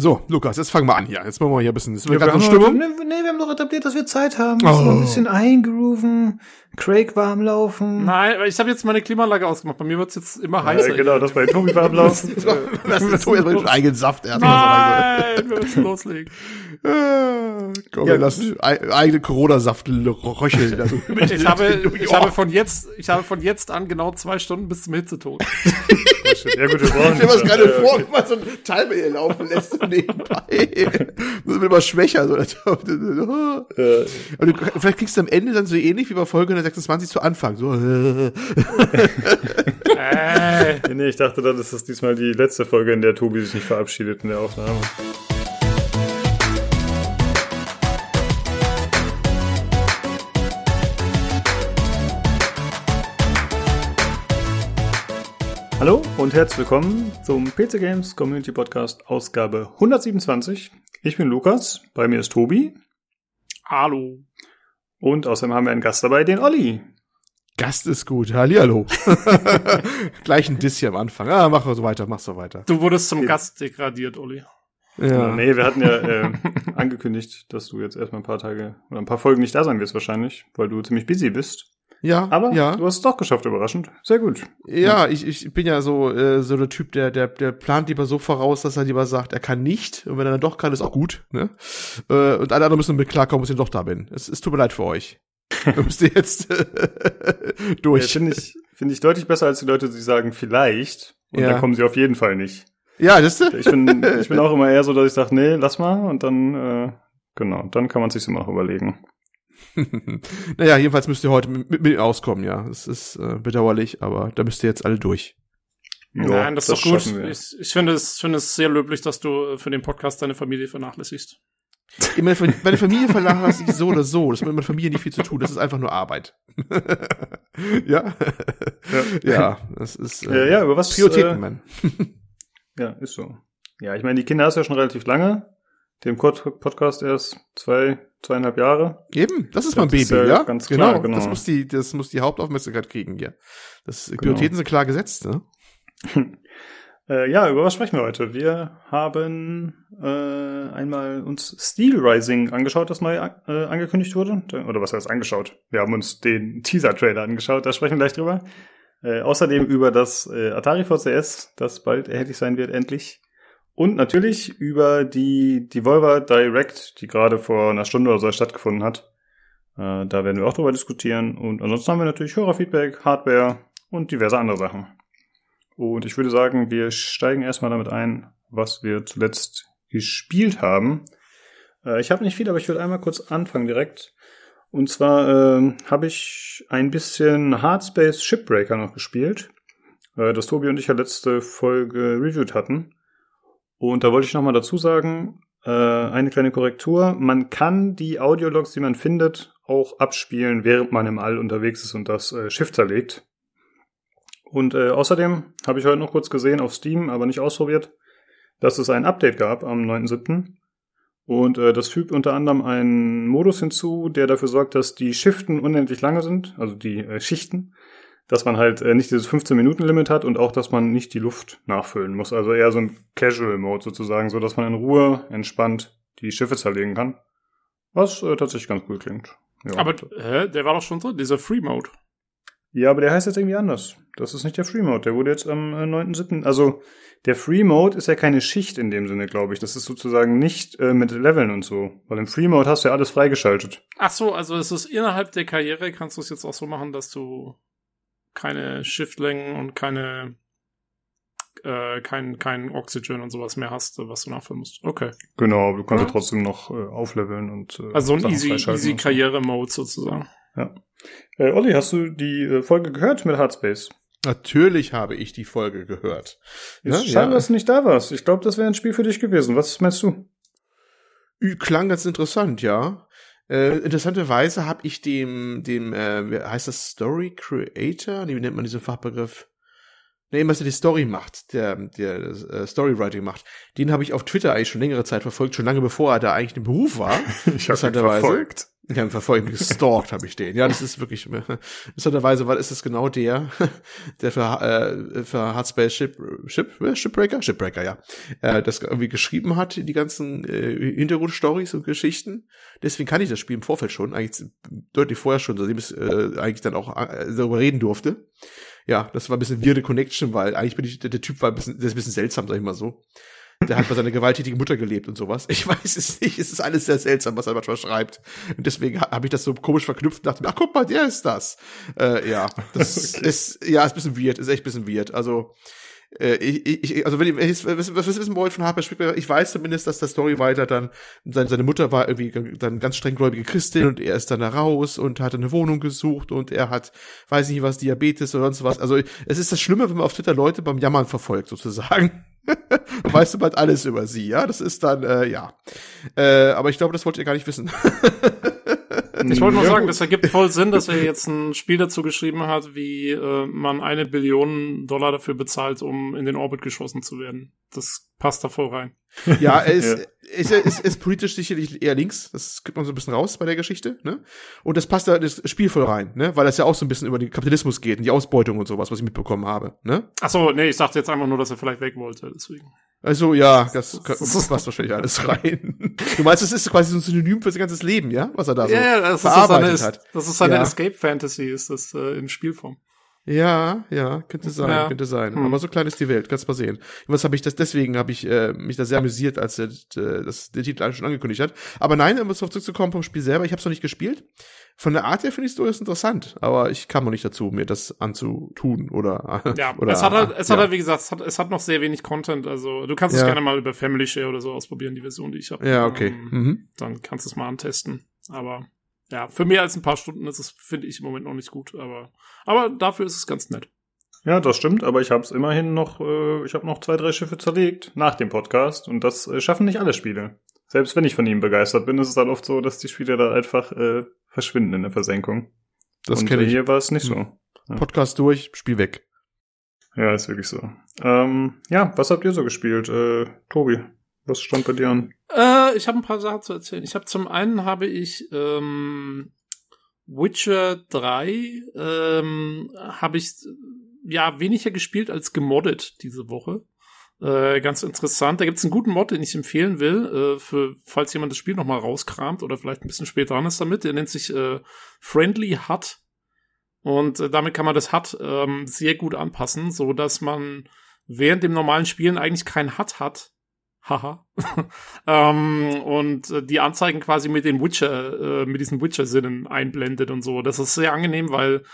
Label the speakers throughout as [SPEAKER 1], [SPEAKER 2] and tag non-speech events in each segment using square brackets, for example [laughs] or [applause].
[SPEAKER 1] So, Lukas, jetzt fangen wir an hier. Jetzt machen wir hier ein bisschen. Jetzt
[SPEAKER 2] ja, wir haben Stimmung. nee, wir haben doch etabliert, dass wir Zeit haben. Oh. So ein bisschen eingrooven, Craig warm laufen.
[SPEAKER 3] Nein, ich habe jetzt meine Klimaanlage ausgemacht. Bei mir wird's jetzt immer heißer. Ja,
[SPEAKER 2] genau, das bei Tobi warm [laughs] laufen.
[SPEAKER 1] das [laughs] ist Tobi jetzt eigenen Saft
[SPEAKER 3] erst. Nein, wir müssen loslegen.
[SPEAKER 1] Komm, ja, wir lassen eigene Corona-Saft röcheln. Also, [laughs]
[SPEAKER 3] ich habe, ich habe von jetzt, ich habe von jetzt an genau zwei Stunden bis zum Hitzetod.
[SPEAKER 1] ja gut, wir brauchen Ich stelle mir das gerade vor, wie man so ein Timer hier laufen lässt nebenbei. [laughs] Das wird immer schwächer. So. Aber du, vielleicht kriegst du am Ende dann so ähnlich wie bei Folge 126 zu Anfang. So. [laughs]
[SPEAKER 2] nee, ich dachte dann, das ist diesmal die letzte Folge, in der Tobi sich nicht verabschiedet in der Aufnahme. Hallo und herzlich willkommen zum PC Games Community Podcast Ausgabe 127. Ich bin Lukas, bei mir ist Tobi.
[SPEAKER 3] Hallo.
[SPEAKER 2] Und außerdem haben wir einen Gast dabei, den Olli.
[SPEAKER 1] Gast ist gut. Hallihallo. [laughs] Gleich ein Diss hier am Anfang. Ah, mach so weiter, mach so weiter.
[SPEAKER 3] Du wurdest zum Gast degradiert, Olli.
[SPEAKER 2] Ja. Nee, wir hatten ja äh, [laughs] angekündigt, dass du jetzt erstmal ein paar Tage oder ein paar Folgen nicht da sein wirst wahrscheinlich, weil du ziemlich busy bist.
[SPEAKER 1] Ja,
[SPEAKER 2] aber
[SPEAKER 1] ja.
[SPEAKER 2] du hast es doch geschafft, überraschend. Sehr gut.
[SPEAKER 1] Ja, ja, Ich, ich bin ja so äh, so der Typ, der der der plant lieber so voraus, dass er lieber sagt, er kann nicht und wenn er dann doch kann, ist auch gut. Ne? Äh, und alle anderen müssen mit klarkommen, dass ich doch da bin. Es, es tut mir leid für euch. [laughs] Du müsst jetzt [laughs] durch.
[SPEAKER 2] Ja, Finde ich, finde ich deutlich besser als die Leute, die sagen vielleicht und ja. dann kommen sie auf jeden Fall nicht.
[SPEAKER 1] Ja, das ist
[SPEAKER 2] ich bin [laughs] ich bin auch immer eher so, dass ich sage, nee, lass mal und dann äh, genau, dann kann man sich immer noch überlegen. [laughs]
[SPEAKER 1] naja, jedenfalls müsst ihr heute mit, mit, mit auskommen, ja. Es ist äh, bedauerlich, aber da müsst ihr jetzt alle durch.
[SPEAKER 3] Ja, Nein, das, das ist doch gut. Ich, ich, finde es, finde es sehr löblich, dass du für den Podcast deine Familie vernachlässigst.
[SPEAKER 1] Meine, meine Familie vernachlässigt so oder so. Das hat mit meiner Familie nicht viel zu tun. Das ist einfach nur Arbeit. [laughs] ja? ja? Ja, das ist
[SPEAKER 2] äh, ja, ja, über was,
[SPEAKER 1] Prioritäten, äh, man. [laughs]
[SPEAKER 2] ja, ist so. Ja, ich meine, die Kinder hast du ja schon relativ lange. Dem Podcast erst zwei, zweieinhalb Jahre.
[SPEAKER 1] Eben, das ist mein Baby, ist, äh, ja?
[SPEAKER 2] Ganz genau, klar,
[SPEAKER 1] genau. Das muss die, das muss die Hauptaufmerksamkeit kriegen hier. Das, genau. Prioritäten sind klar gesetzt, ne? [laughs]
[SPEAKER 2] äh, ja, über was sprechen wir heute? Wir haben äh, einmal uns Steel Rising angeschaut, das neu äh, angekündigt wurde. Oder was heißt angeschaut? Wir haben uns den Teaser-Trailer angeschaut, da sprechen wir gleich drüber. Äh, außerdem über das äh, Atari VCS, das bald erhältlich sein wird, endlich. Und natürlich über die Devolver Direct, die gerade vor einer Stunde oder so stattgefunden hat. Äh, da werden wir auch drüber diskutieren. Und ansonsten haben wir natürlich Hörerfeedback, Hardware und diverse andere Sachen. Und ich würde sagen, wir steigen erstmal damit ein, was wir zuletzt gespielt haben. Äh, ich habe nicht viel, aber ich würde einmal kurz anfangen direkt. Und zwar äh, habe ich ein bisschen Hardspace Shipbreaker noch gespielt, äh, das Tobi und ich ja letzte Folge reviewed hatten. Und da wollte ich nochmal dazu sagen, äh, eine kleine Korrektur. Man kann die Audiologs, die man findet, auch abspielen, während man im All unterwegs ist und das äh, Schiff zerlegt. Und äh, außerdem habe ich heute noch kurz gesehen auf Steam, aber nicht ausprobiert, dass es ein Update gab am 9.7. Und äh, das fügt unter anderem einen Modus hinzu, der dafür sorgt, dass die Shiften unendlich lange sind, also die äh, Schichten, dass man halt äh, nicht dieses 15-Minuten-Limit hat und auch, dass man nicht die Luft nachfüllen muss. Also eher so ein Casual-Mode sozusagen, so dass man in Ruhe entspannt die Schiffe zerlegen kann. Was äh, tatsächlich ganz cool klingt.
[SPEAKER 3] Ja. Aber hä, der war doch schon so, dieser Free-Mode.
[SPEAKER 2] Ja, aber der heißt jetzt irgendwie anders. Das ist nicht der Free-Mode. Der wurde jetzt am äh, 9.7. Also der Free-Mode ist ja keine Schicht in dem Sinne, glaube ich. Das ist sozusagen nicht äh, mit Leveln und so. Weil im Free-Mode hast du ja alles freigeschaltet.
[SPEAKER 3] Ach so, also es ist innerhalb der Karriere, kannst du es jetzt auch so machen, dass du keine Shiftlängen und keine äh, kein, kein Oxygen und sowas mehr hast, was du nachfüllen musst. Okay.
[SPEAKER 2] Genau, du kannst ja, trotzdem noch äh, aufleveln und
[SPEAKER 3] äh, Also ein easy, easy Karriere-Mode sozusagen.
[SPEAKER 2] Ja. Äh, Olli, hast du die äh, Folge gehört mit Hardspace?
[SPEAKER 1] Natürlich habe ich die Folge gehört.
[SPEAKER 2] Ist ja, schade, ja. dass du nicht da warst. Ich glaube, das wäre ein Spiel für dich gewesen. Was meinst du?
[SPEAKER 1] Klang ganz interessant, ja. Äh, interessanterweise habe ich dem, dem, äh, wie heißt das, Story Creator? Nee, wie nennt man diesen Fachbegriff? Nee, was der die Story macht, der, der äh, Storywriting macht. Den habe ich auf Twitter eigentlich schon längere Zeit verfolgt, schon lange bevor er da eigentlich im Beruf war. [laughs]
[SPEAKER 2] ich habe ihn verfolgt.
[SPEAKER 1] Ja, im Verfolgen gestalkt habe ich den. Ja, das ist wirklich, interessanterweise, weil ist es genau der, der für, äh, für Hardspace Ship, Ship, Shipbreaker? Shipbreaker, ja. Äh, das irgendwie geschrieben hat, die ganzen äh, Hintergrundstories und Geschichten. Deswegen kann ich das Spiel im Vorfeld schon, eigentlich deutlich vorher schon, seitdem ich äh, eigentlich dann auch äh, darüber reden durfte. Ja, das war ein bisschen weirde Connection, weil eigentlich bin ich, der, der Typ war ein bisschen, der ist ein bisschen seltsam, sag ich mal so. Der hat bei seiner gewalttätigen Mutter gelebt und sowas. Ich weiß es nicht. Es ist alles sehr seltsam, was er manchmal schreibt. Und deswegen habe ich das so komisch verknüpft und dachte mir, ach guck mal, der ist das. Äh, ja, das [laughs] okay. ist, ja, ist ein bisschen weird, ist echt ein bisschen weird. Also, äh, ich, ich, also wenn ihr was, was wissen wollt von Harper Spieler, ich weiß zumindest, dass der Story weiter dann, seine, seine Mutter war irgendwie dann ganz strenggläubige Christin und er ist dann da raus und hat eine Wohnung gesucht und er hat, weiß nicht was, Diabetes oder sonst was. Also es ist das Schlimme, wenn man auf Twitter Leute beim Jammern verfolgt, sozusagen. [laughs] weißt du bald alles über sie, ja? Das ist dann, äh, ja. Äh, aber ich glaube, das wollt ihr gar nicht wissen. [laughs]
[SPEAKER 3] ich wollte nur sagen, das ergibt voll Sinn, dass er jetzt ein Spiel dazu geschrieben hat, wie äh, man eine Billion Dollar dafür bezahlt, um in den Orbit geschossen zu werden. Das passt da voll rein. [laughs]
[SPEAKER 1] Ja, er ist, ja. Ist, ist, ist politisch sicherlich eher links. Das gibt man so ein bisschen raus bei der Geschichte, ne? Und das passt da das Spiel voll rein, ne? Weil das ja auch so ein bisschen über den Kapitalismus geht und die Ausbeutung und sowas, was ich mitbekommen habe, ne?
[SPEAKER 3] Ach so, nee, ich dachte jetzt einfach nur, dass er vielleicht weg wollte, deswegen.
[SPEAKER 1] Also ja, das, [laughs] das, das passt wahrscheinlich alles rein. Du meinst, das ist quasi so ein Synonym für sein ganzes Leben, ja? Was er da so
[SPEAKER 3] ja, das verarbeitet ist so eine, hat. Das ist seine ja. Escape Fantasy, ist das äh, in Spielform.
[SPEAKER 1] Ja, ja, könnte sein, ja. könnte sein. Hm. Aber so klein ist die Welt, kannst mal sehen. Was habe ich das? Deswegen habe ich äh, mich da sehr amüsiert, als er äh, das der Titel schon angekündigt hat. Aber nein, um darauf zurückzukommen vom Spiel selber, ich habe es noch nicht gespielt. Von der Art her finde ich es durchaus interessant, aber ich kam noch nicht dazu, mir das anzutun oder.
[SPEAKER 3] Ja, [laughs]
[SPEAKER 1] oder,
[SPEAKER 3] es hat halt, es ja. hat halt, wie gesagt, es hat, es hat noch sehr wenig Content. Also du kannst ja. es gerne mal über Family Share oder so ausprobieren, die Version, die ich habe.
[SPEAKER 1] Ja, okay.
[SPEAKER 3] Ähm, mhm. Dann kannst du es mal antesten. Aber ja, für mehr als ein paar Stunden ist es, finde ich, im Moment noch nicht gut. Aber, aber dafür ist es ganz nett.
[SPEAKER 2] Ja, das stimmt, aber ich habe es immerhin noch, äh, ich habe noch zwei, drei Schiffe zerlegt nach dem Podcast und das äh, schaffen nicht alle Spiele. Selbst wenn ich von ihm begeistert bin, ist es dann oft so, dass die Spiele da einfach äh, verschwinden in der Versenkung.
[SPEAKER 1] Das kenne ich.
[SPEAKER 2] Hier war es nicht so.
[SPEAKER 1] Ja. Podcast durch, Spiel weg.
[SPEAKER 2] Ja, ist wirklich so. Ähm, ja, was habt ihr so gespielt? Äh, Tobi, was stand bei dir an?
[SPEAKER 3] Äh, ich habe ein paar Sachen zu erzählen. Ich habe zum einen habe ich ähm, Witcher 3 ähm, habe ich ja weniger gespielt als gemoddet diese Woche. Äh, ganz interessant. Da gibt's einen guten Mod, den ich empfehlen will, äh, für falls jemand das Spiel nochmal rauskramt oder vielleicht ein bisschen später dran ist damit. Der nennt sich äh, Friendly Hut. Und äh, damit kann man das HUD ähm, sehr gut anpassen, so dass man während dem normalen Spielen eigentlich kein HUD hat. Haha. [laughs] ähm, und äh, die Anzeigen quasi mit den Witcher, äh, mit diesen Witcher-Sinnen einblendet und so. Das ist sehr angenehm, weil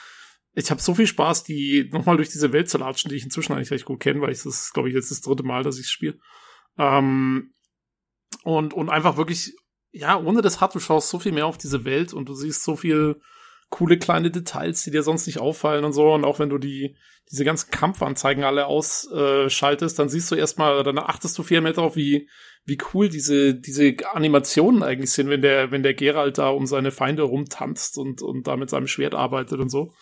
[SPEAKER 3] ich habe so viel Spaß, die nochmal durch diese Welt zu latschen, die ich inzwischen eigentlich recht gut kenne, weil ich das, glaube ich, jetzt das dritte Mal, dass ich spiele. Ähm, und, und einfach wirklich, ja, ohne das Hard, du schaust so viel mehr auf diese Welt und du siehst so viel coole kleine Details, die dir sonst nicht auffallen und so. Und auch wenn du die, diese ganzen Kampfanzeigen alle ausschaltest, dann siehst du erstmal, dann achtest du viel mehr darauf, wie, wie cool diese, diese Animationen eigentlich sind, wenn der, wenn der Geralt da um seine Feinde rumtanzt und, und da mit seinem Schwert arbeitet und so.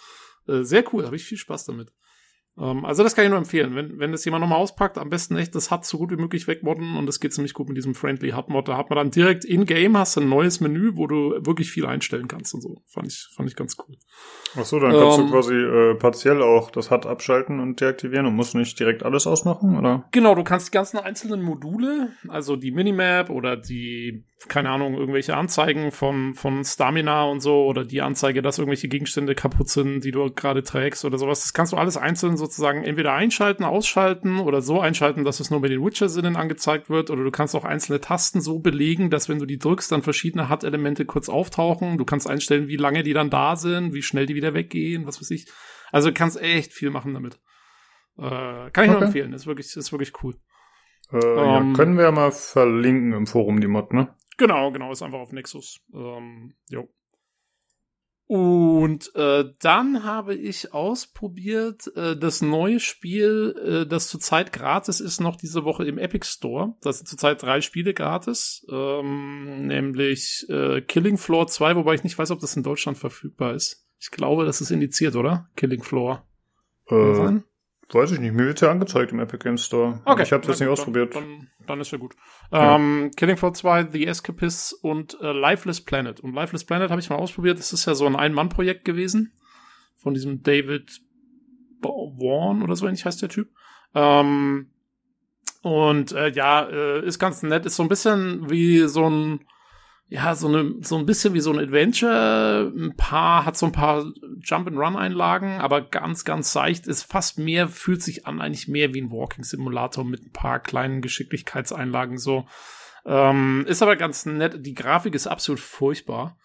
[SPEAKER 3] Äh, sehr cool, habe ich viel Spaß damit. Ähm, also das kann ich nur empfehlen. Wenn, wenn das jemand nochmal auspackt, am besten echt das HUD so gut wie möglich wegmodden und das geht ziemlich gut mit diesem Friendly HUD-Mod. Da hat man dann direkt in-game hast ein neues Menü, wo du wirklich viel einstellen kannst und so. Fand ich, fand ich ganz cool.
[SPEAKER 2] Ach so, dann kannst ähm, du quasi äh, partiell auch das HUD abschalten und deaktivieren und musst nicht direkt alles ausmachen, oder?
[SPEAKER 3] Genau, du kannst die ganzen einzelnen Module, also die Minimap oder die, keine Ahnung, irgendwelche Anzeigen von, von Stamina und so oder die Anzeige, dass irgendwelche Gegenstände kaputt sind, die du gerade trägst oder sowas, das kannst du alles einzeln sozusagen entweder einschalten, ausschalten oder so einschalten, dass es nur mit den Witcher-Sinnen angezeigt wird oder du kannst auch einzelne Tasten so belegen, dass wenn du die drückst, dann verschiedene HUD-Elemente kurz auftauchen. Du kannst einstellen, wie lange die dann da sind, wie schnell die wieder weggehen, was weiß ich. Also du kannst echt viel machen damit. Äh, kann ich okay. nur empfehlen, ist wirklich, ist wirklich cool.
[SPEAKER 2] Äh, ähm, ja, können wir ja mal verlinken im Forum die Mod, ne?
[SPEAKER 3] Genau, genau, ist einfach auf Nexus. Ähm, jo. Und äh, dann habe ich ausprobiert äh, das neue Spiel, äh, das zurzeit gratis ist, noch diese Woche im Epic Store. Das sind zurzeit drei Spiele gratis, ähm, nämlich äh, Killing Floor 2, wobei ich nicht weiß, ob das in Deutschland verfügbar ist. Ich glaube, das ist indiziert, oder? Killing Floor.
[SPEAKER 2] Äh, weiß ich nicht. Mir wird ja angezeigt im Epic Game Store.
[SPEAKER 3] Okay.
[SPEAKER 2] Ich habe das nicht ausprobiert. Dann,
[SPEAKER 3] dann ist ja gut. Ja. Ähm, Killing Floor 2, The Escapists und äh, Lifeless Planet. Und Lifeless Planet habe ich mal ausprobiert. Das ist ja so ein Ein-Mann-Projekt gewesen. Von diesem David Warren oder so ähnlich heißt der Typ. Ähm, und äh, ja, äh, ist ganz nett. Ist so ein bisschen wie so ein ja, so eine, so ein bisschen wie so ein Adventure. Ein paar, hat so ein paar Jump-and-Run-Einlagen, aber ganz, ganz seicht. Ist fast mehr, fühlt sich an eigentlich mehr wie ein Walking-Simulator mit ein paar kleinen Geschicklichkeitseinlagen so. Ähm, ist aber ganz nett. Die Grafik ist absolut furchtbar.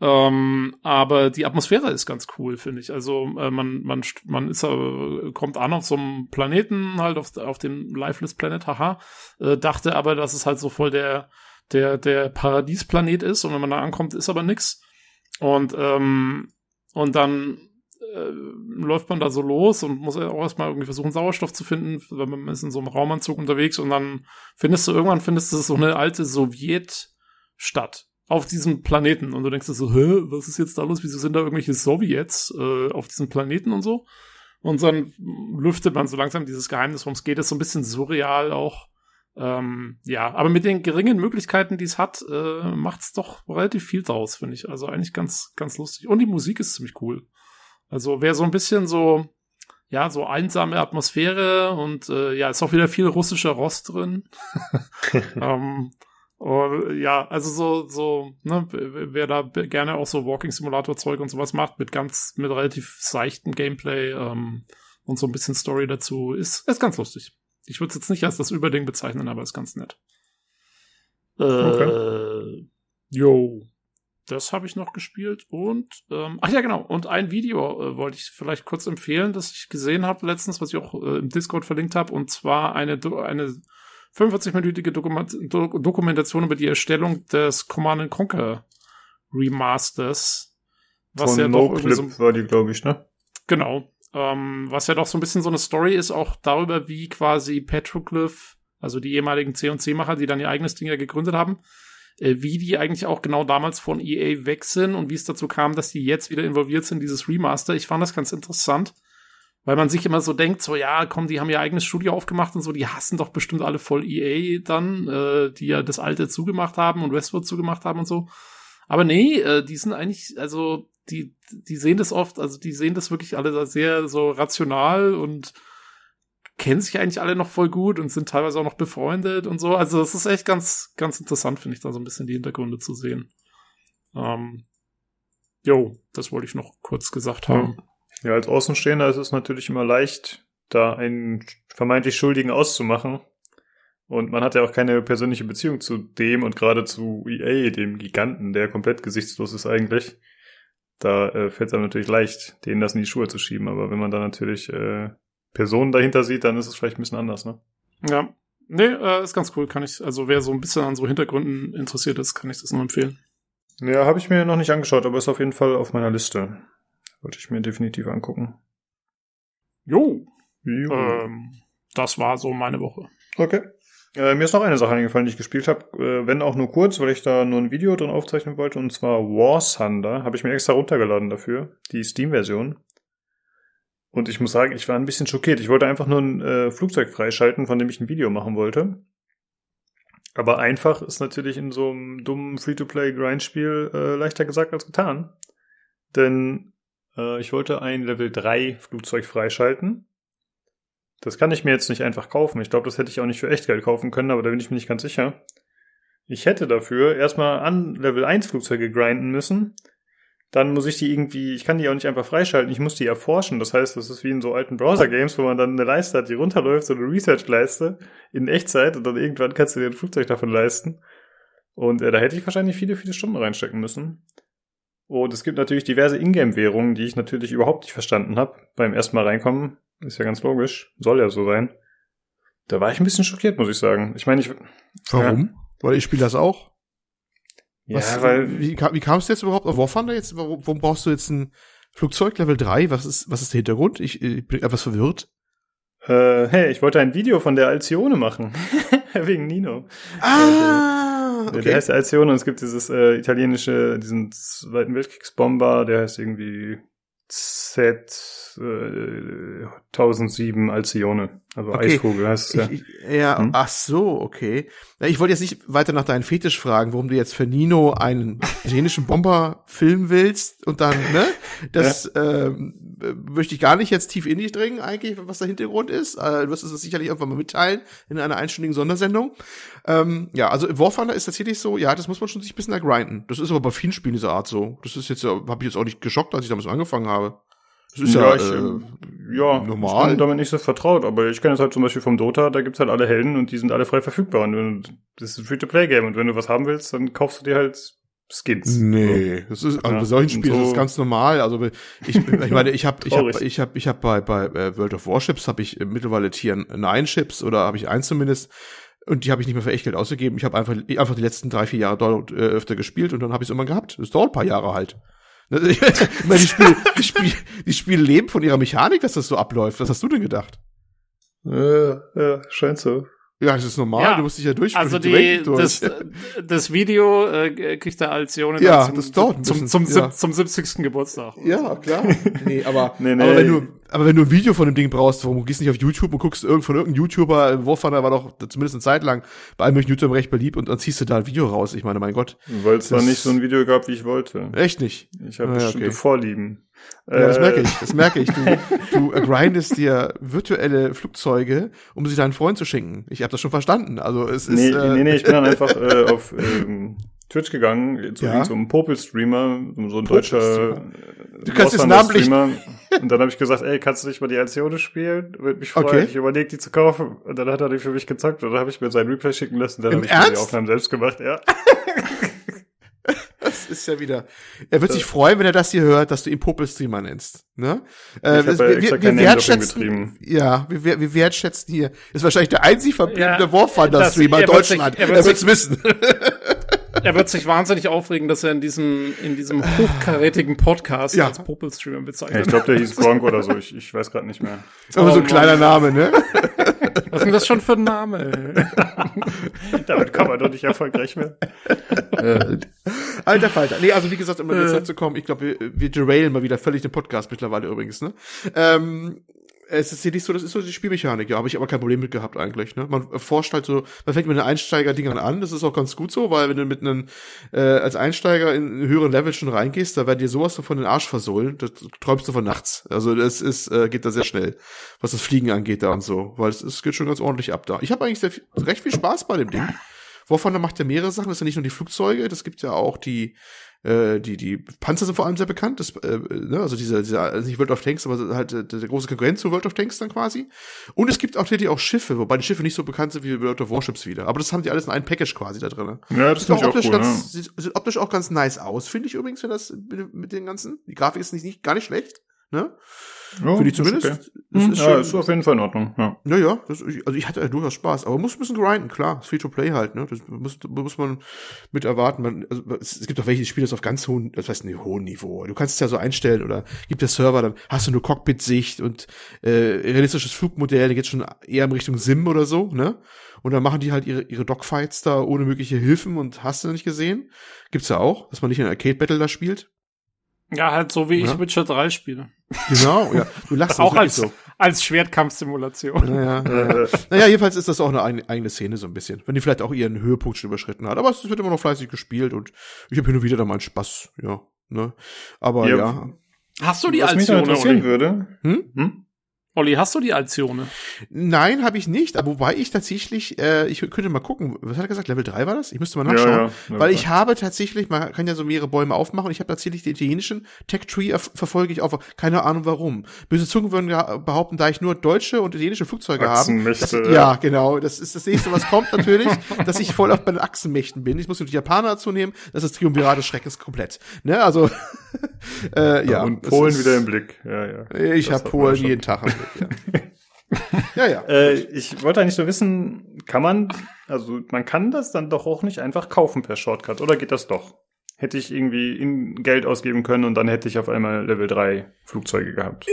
[SPEAKER 3] Ähm, aber die Atmosphäre ist ganz cool, finde ich. Also äh, man, man, man ist, äh, kommt an auf so einem Planeten, halt auf, auf dem Lifeless Planet, haha. Äh, dachte aber, dass es halt so voll der der, der Paradiesplanet ist und wenn man da ankommt, ist aber nix. Und, ähm, und dann äh, läuft man da so los und muss auch erstmal irgendwie versuchen, Sauerstoff zu finden, weil man ist in so einem Raumanzug unterwegs und dann findest du irgendwann findest du so eine alte Sowjetstadt auf diesem Planeten und du denkst dir so, hä, was ist jetzt da los? Wieso sind da irgendwelche Sowjets äh, auf diesem Planeten und so? Und dann lüftet man so langsam dieses Geheimnis, worum es geht, ist so ein bisschen surreal auch. Ähm, ja, aber mit den geringen Möglichkeiten, die es hat, äh, macht es doch relativ viel draus, finde ich. Also eigentlich ganz, ganz lustig. Und die Musik ist ziemlich cool. Also wer so ein bisschen so, ja, so einsame Atmosphäre und äh, ja, ist auch wieder viel russischer Rost drin. [laughs] [laughs] ähm, und, ja, also so, so, ne, wer da gerne auch so Walking Simulator Zeug und sowas macht, mit ganz, mit relativ seichtem Gameplay ähm, und so ein bisschen Story dazu, ist, ist ganz lustig. Ich würde es jetzt nicht als das Überding bezeichnen, aber ist ganz nett. Äh, okay. Jo. Das habe ich noch gespielt und ähm, ach ja genau und ein Video äh, wollte ich vielleicht kurz empfehlen, das ich gesehen habe letztens, was ich auch äh, im Discord verlinkt habe und zwar eine eine 45-minütige Dokument Dokumentation über die Erstellung des Command Conquer Remasters,
[SPEAKER 2] was Von ja no doch so, war die glaube ich ne
[SPEAKER 3] genau ähm, was ja doch so ein bisschen so eine Story ist, auch darüber, wie quasi Petroglyph, also die ehemaligen C&C-Macher, die dann ihr eigenes Ding ja gegründet haben, äh, wie die eigentlich auch genau damals von EA weg sind und wie es dazu kam, dass die jetzt wieder involviert sind in dieses Remaster. Ich fand das ganz interessant, weil man sich immer so denkt, so ja, komm, die haben ihr eigenes Studio aufgemacht und so, die hassen doch bestimmt alle voll EA dann, äh, die ja das alte zugemacht haben und Westwood zugemacht haben und so. Aber nee, äh, die sind eigentlich, also die, die sehen das oft, also die sehen das wirklich alle sehr so rational und kennen sich eigentlich alle noch voll gut und sind teilweise auch noch befreundet und so. Also das ist echt ganz, ganz interessant, finde ich, da so ein bisschen die Hintergründe zu sehen. Ähm, jo, das wollte ich noch kurz gesagt haben.
[SPEAKER 2] Ja, als Außenstehender ist es natürlich immer leicht, da einen vermeintlich Schuldigen auszumachen. Und man hat ja auch keine persönliche Beziehung zu dem und gerade zu EA, dem Giganten, der komplett gesichtslos ist eigentlich da äh, fällt es einem natürlich leicht, denen das in die Schuhe zu schieben. Aber wenn man da natürlich äh, Personen dahinter sieht, dann ist es vielleicht ein bisschen anders, ne?
[SPEAKER 3] Ja. Nee, äh, ist ganz cool, kann ich, also wer so ein bisschen an so Hintergründen interessiert ist, kann ich das nur empfehlen.
[SPEAKER 2] Ja, habe ich mir noch nicht angeschaut, aber ist auf jeden Fall auf meiner Liste. Wollte ich mir definitiv angucken.
[SPEAKER 3] Jo. jo. Ähm, das war so meine Woche.
[SPEAKER 2] Okay. Äh, mir ist noch eine Sache eingefallen, die ich gespielt habe, äh, wenn auch nur kurz, weil ich da nur ein Video drin aufzeichnen wollte, und zwar War Thunder. Habe ich mir extra runtergeladen dafür, die Steam-Version. Und ich muss sagen, ich war ein bisschen schockiert. Ich wollte einfach nur ein äh, Flugzeug freischalten, von dem ich ein Video machen wollte. Aber einfach ist natürlich in so einem dummen Free-to-Play-Grindspiel äh, leichter gesagt als getan. Denn äh, ich wollte ein Level 3 Flugzeug freischalten das kann ich mir jetzt nicht einfach kaufen. Ich glaube, das hätte ich auch nicht für Echtgeld kaufen können, aber da bin ich mir nicht ganz sicher. Ich hätte dafür erstmal an Level 1 Flugzeuge grinden müssen. Dann muss ich die irgendwie, ich kann die auch nicht einfach freischalten, ich muss die erforschen. Das heißt, das ist wie in so alten Browser-Games, wo man dann eine Leiste hat, die runterläuft, so eine Research-Leiste in Echtzeit und dann irgendwann kannst du dir ein Flugzeug davon leisten. Und äh, da hätte ich wahrscheinlich viele, viele Stunden reinstecken müssen. Und es gibt natürlich diverse Ingame-Währungen, die ich natürlich überhaupt nicht verstanden habe beim ersten Mal reinkommen. Ist ja ganz logisch. Soll ja so sein. Da war ich ein bisschen schockiert, muss ich sagen. Ich meine, ich.
[SPEAKER 1] Warum? Ja. Weil ich spiele das auch.
[SPEAKER 2] Ja, Was, weil.
[SPEAKER 1] Wie, wie kam es jetzt überhaupt auf War Thunder jetzt? Warum, warum brauchst du jetzt ein Flugzeug Level 3? Was ist, was ist der Hintergrund? Ich, ich bin etwas verwirrt.
[SPEAKER 2] Äh, hey, ich wollte ein Video von der Alcione machen. [laughs] Wegen Nino.
[SPEAKER 1] Ah!
[SPEAKER 2] Der, okay. der heißt Alcione und es gibt dieses äh, italienische, diesen Zweiten Weltkriegsbomber, der heißt irgendwie Z äh, 1007 Alcione. Also
[SPEAKER 1] Okay.
[SPEAKER 2] Eiskugel heißt es ja.
[SPEAKER 1] Ich, ja,
[SPEAKER 2] Hm?
[SPEAKER 1] ach so, okay. Ja, ich wollte jetzt nicht weiter nach deinem Fetisch fragen, warum du jetzt für Nino einen italienischen Bomber filmen willst und dann, ne? Das [laughs] ähm, äh, möchte ich gar nicht jetzt tief in dich dringen, eigentlich, was der Hintergrund ist. Äh, du wirst es sicherlich irgendwann mal mitteilen in einer einstündigen Sondersendung. Ähm, ja, also War Thunder ist tatsächlich so, ja, das muss man schon sich ein bisschen ergrinden. Das ist aber bei vielen Spielen dieser Art so. Das ist jetzt, habe ich jetzt auch nicht geschockt, als ich damals angefangen habe. Das ist ja,
[SPEAKER 2] Ja, ich,
[SPEAKER 1] äh,
[SPEAKER 2] Ja,
[SPEAKER 1] normal.
[SPEAKER 2] ich bin damit nicht so vertraut, aber ich kenne es halt zum Beispiel vom Dota, da gibt's halt alle Helden und die sind alle frei verfügbar. Und wenn, du- das ist ein Free-to-Play-Game und wenn du was haben willst, dann kaufst du dir halt Skins.
[SPEAKER 1] Nee, das ist also
[SPEAKER 2] Ja,
[SPEAKER 1] bei solchen Spielen ist
[SPEAKER 2] so-
[SPEAKER 1] das ganz normal. Also ich, ich [laughs] meine, ich habe ich habe
[SPEAKER 2] Traurig.
[SPEAKER 1] ich habe ich habe bei bei äh, World of Warships habe ich äh, mittlerweile Tier 9 Chips oder habe ich eins zumindest und die habe ich nicht mehr für echt Geld ausgegeben. Ich habe einfach einfach die letzten drei vier Jahre dort äh, öfter gespielt und dann habe ich es immer gehabt. Das dauert ein paar Jahre halt. [laughs] Ich meine, die Spiele, die, Spiele, die Spiele leben von ihrer Mechanik, dass das so abläuft. Was hast du denn gedacht?
[SPEAKER 2] Äh, ja, scheint so.
[SPEAKER 1] Ja, das ist normal,
[SPEAKER 3] Ja,
[SPEAKER 1] du musst dich ja durchspielen.
[SPEAKER 3] Also die,
[SPEAKER 1] durch.
[SPEAKER 3] das, das Video äh, kriegt der Alcione
[SPEAKER 1] Ja,
[SPEAKER 3] dann
[SPEAKER 1] das dauert
[SPEAKER 3] zum,
[SPEAKER 1] bisschen,
[SPEAKER 3] zum,
[SPEAKER 1] ja.
[SPEAKER 3] zum 70. Geburtstag.
[SPEAKER 1] Ja, klar. [laughs] Nee, aber, [laughs]
[SPEAKER 2] Nee, nee.
[SPEAKER 1] aber wenn du, aber wenn du ein Video von dem Ding brauchst, warum gehst du nicht auf YouTube und guckst irgend von irgendeinem YouTuber, Warfunner war doch zumindest eine Zeit lang bei allen möglichen YouTubern recht beliebt und dann ziehst du da ein Video raus. Ich meine, mein Gott,
[SPEAKER 2] Weil es da
[SPEAKER 1] Das-
[SPEAKER 2] nicht so ein Video gab, wie ich wollte.
[SPEAKER 1] echt nicht.
[SPEAKER 2] Ich habe
[SPEAKER 1] Ah, ja,
[SPEAKER 2] bestimmte
[SPEAKER 1] okay.
[SPEAKER 2] Vorlieben.
[SPEAKER 1] Ja, das
[SPEAKER 2] Äh,
[SPEAKER 1] merke ich, das merke ich. Du, du äh, grindest dir virtuelle Flugzeuge, um sie deinen Freund zu schenken. Ich habe das schon verstanden. Also es ist,
[SPEAKER 2] Nee,
[SPEAKER 1] äh,
[SPEAKER 2] nee, nee, ich bin dann [laughs] einfach äh, auf ähm, Twitch gegangen, zu
[SPEAKER 1] Ja.
[SPEAKER 2] so einem Popel-Streamer, so ein deutscher äh,
[SPEAKER 1] Du kannst jetzt
[SPEAKER 2] Auswanderstreamer. Und dann habe ich gesagt, ey, kannst du nicht mal die Alcione spielen? Würde mich freuen.
[SPEAKER 1] Okay.
[SPEAKER 2] Ich überlege, die zu kaufen. Und dann hat er die für mich gezockt. Und dann habe ich mir seinen Replay schicken lassen. Dann habe ich mir die
[SPEAKER 1] Ernst?
[SPEAKER 2] Aufnahmen selbst gemacht, ja. [laughs] [laughs]
[SPEAKER 1] das ist ja wieder. Er wird sich freuen, wenn er das hier hört, dass du ihn Popel-Streamer nennst. Ne? Äh, wir, wir, wir wertschätzen, ja, wir, wir, wertschätzen hier. Ist wahrscheinlich der einzig verbliebene
[SPEAKER 3] Ja,
[SPEAKER 1] War Thunder
[SPEAKER 3] das-
[SPEAKER 1] Streamer in
[SPEAKER 3] sich-
[SPEAKER 1] Deutschland.
[SPEAKER 3] er wird
[SPEAKER 1] wird's
[SPEAKER 3] sich-
[SPEAKER 1] wissen. [laughs]
[SPEAKER 3] Er wird sich wahnsinnig aufregen, dass er in diesem, in diesem hochkarätigen Podcast
[SPEAKER 1] Ja.
[SPEAKER 3] als Popel-Streamer
[SPEAKER 2] ja
[SPEAKER 3] bezeichnet
[SPEAKER 2] ich glaube, der hieß Gronk oder so. Ich, ich weiß gerade nicht mehr.
[SPEAKER 1] Aber so ein
[SPEAKER 3] Oh,
[SPEAKER 1] kleiner
[SPEAKER 3] Mann.
[SPEAKER 1] Name, ne?
[SPEAKER 3] Was ist denn das schon für ein Name? [laughs]
[SPEAKER 2] Damit kann man doch nicht erfolgreich werden.
[SPEAKER 1] Alter Falter. Nee, also wie gesagt, um
[SPEAKER 3] Äh.
[SPEAKER 1] jetzt zu kommen, ich glaube, wir, wir derailen mal wieder völlig den Podcast mittlerweile übrigens, ne? Ähm, es ist hier nicht so, das ist so die Spielmechanik, ja, habe ich aber kein Problem mit gehabt eigentlich, ne? Man forscht halt so, man fängt mit den Einsteiger-Dingern an, das ist auch ganz gut so, weil wenn du mit einem, äh, als Einsteiger in einen höheren Level schon reingehst, da werden dir sowas so von den Arsch versohlen, das träumst du von nachts. Also das ist, äh, geht da sehr schnell, was das Fliegen angeht da und so, weil es, es geht schon ganz ordentlich ab da. Ich habe eigentlich sehr viel, recht viel Spaß bei dem Ding. Wovon macht er mehrere Sachen. Das sind nicht nur die Flugzeuge, das gibt ja auch die, äh, die, die Panzer sind vor allem sehr bekannt. Das, äh, ne, also dieser, dieser, also nicht World of Tanks, aber halt äh, der, große Konkurrent zu World of Tanks dann quasi. Und es gibt auch tatsächlich auch Schiffe, wobei die Schiffe nicht so bekannt sind wie World of Warships wieder. Aber das haben die alles in einem Package quasi da drin.
[SPEAKER 2] Ja, das
[SPEAKER 1] Sieht
[SPEAKER 2] auch
[SPEAKER 1] optisch
[SPEAKER 2] cool.
[SPEAKER 1] ganz,
[SPEAKER 2] Ja.
[SPEAKER 1] sieht optisch auch ganz nice aus, finde ich übrigens, wenn das mit, mit den ganzen. Die Grafik ist nicht, nicht gar nicht schlecht. Ne?
[SPEAKER 2] Ja,
[SPEAKER 1] Finde ich
[SPEAKER 2] ist
[SPEAKER 1] zumindest.
[SPEAKER 2] okay.
[SPEAKER 1] Das
[SPEAKER 2] Hm,
[SPEAKER 1] ist
[SPEAKER 2] ja,
[SPEAKER 1] schon-
[SPEAKER 2] ist auf jeden Fall in Ordnung. Ja.
[SPEAKER 1] ja, ja, das, also ich hatte ja durchaus Spaß, aber muss ein bisschen grinden, klar. Ist Free-to-Play halt, ne? Das muss, muss man mit erwarten. Man, also es, gibt auch welche, die spielen das auf ganz hohen, das heißt nicht hohen Niveau. Du kannst es ja so einstellen oder gibt der Server, dann hast du nur Cockpit-Sicht und äh, realistisches Flugmodell, da geht schon eher in Richtung Sim oder so, ne? Und dann machen die halt ihre, ihre Dogfights da ohne mögliche Hilfen und hast du nicht gesehen? Gibt's ja auch, dass man nicht in einem Arcade-Battle da spielt.
[SPEAKER 3] Ja, halt so wie ich
[SPEAKER 1] Ja.
[SPEAKER 3] Witcher 3 spiele.
[SPEAKER 1] Genau, ja. Du lachst
[SPEAKER 3] Auch als,
[SPEAKER 1] so.
[SPEAKER 3] als Schwertkampfsimulation.
[SPEAKER 1] Naja, naja. naja, jedenfalls ist das auch eine eigene, Szene so ein bisschen. Wenn die vielleicht auch ihren Höhepunkt schon überschritten hat. Aber es wird immer noch fleißig gespielt und ich habe hin und wieder da mal Spaß, ja. Ne? Aber
[SPEAKER 2] Ja,
[SPEAKER 1] ja.
[SPEAKER 3] Hast du die
[SPEAKER 2] Was mich noch
[SPEAKER 3] Alcione,
[SPEAKER 2] interessieren würde.
[SPEAKER 1] Hm?
[SPEAKER 2] Hm?
[SPEAKER 3] Olli, hast du die Alcione?
[SPEAKER 1] Nein, habe ich nicht. Aber wobei ich tatsächlich, äh, ich könnte mal gucken, was hat er gesagt? Level 3 war das? Ich müsste mal nachschauen.
[SPEAKER 2] Ja, ja.
[SPEAKER 1] Weil ich habe tatsächlich, man kann ja so mehrere Bäume aufmachen, ich habe tatsächlich den italienischen Tech Tree erf- verfolge ich auch, keine Ahnung warum. Böse Zungen würden ja behaupten, da ich nur deutsche und italienische Flugzeuge habe.
[SPEAKER 2] Ja.
[SPEAKER 1] ja, genau. Das ist das nächste, was kommt natürlich, [laughs] dass ich voll auf bei den Achsenmächten bin. Ich muss die Japaner dazu nehmen, das ist Triumvirat des Schreckens komplett. Ne, also, [laughs] äh, ja.
[SPEAKER 2] Und Polen
[SPEAKER 1] ist-
[SPEAKER 2] wieder im Blick. Ja, ja.
[SPEAKER 1] Ich habe Polen jeden Tag Blick, ja. [laughs] ja, ja.
[SPEAKER 2] Äh, ich wollte eigentlich nur wissen, kann man, also man kann das dann doch auch nicht einfach kaufen per Shortcut, oder geht das doch? Hätte ich irgendwie in Geld ausgeben können und dann hätte ich auf einmal Level 3 Flugzeuge gehabt.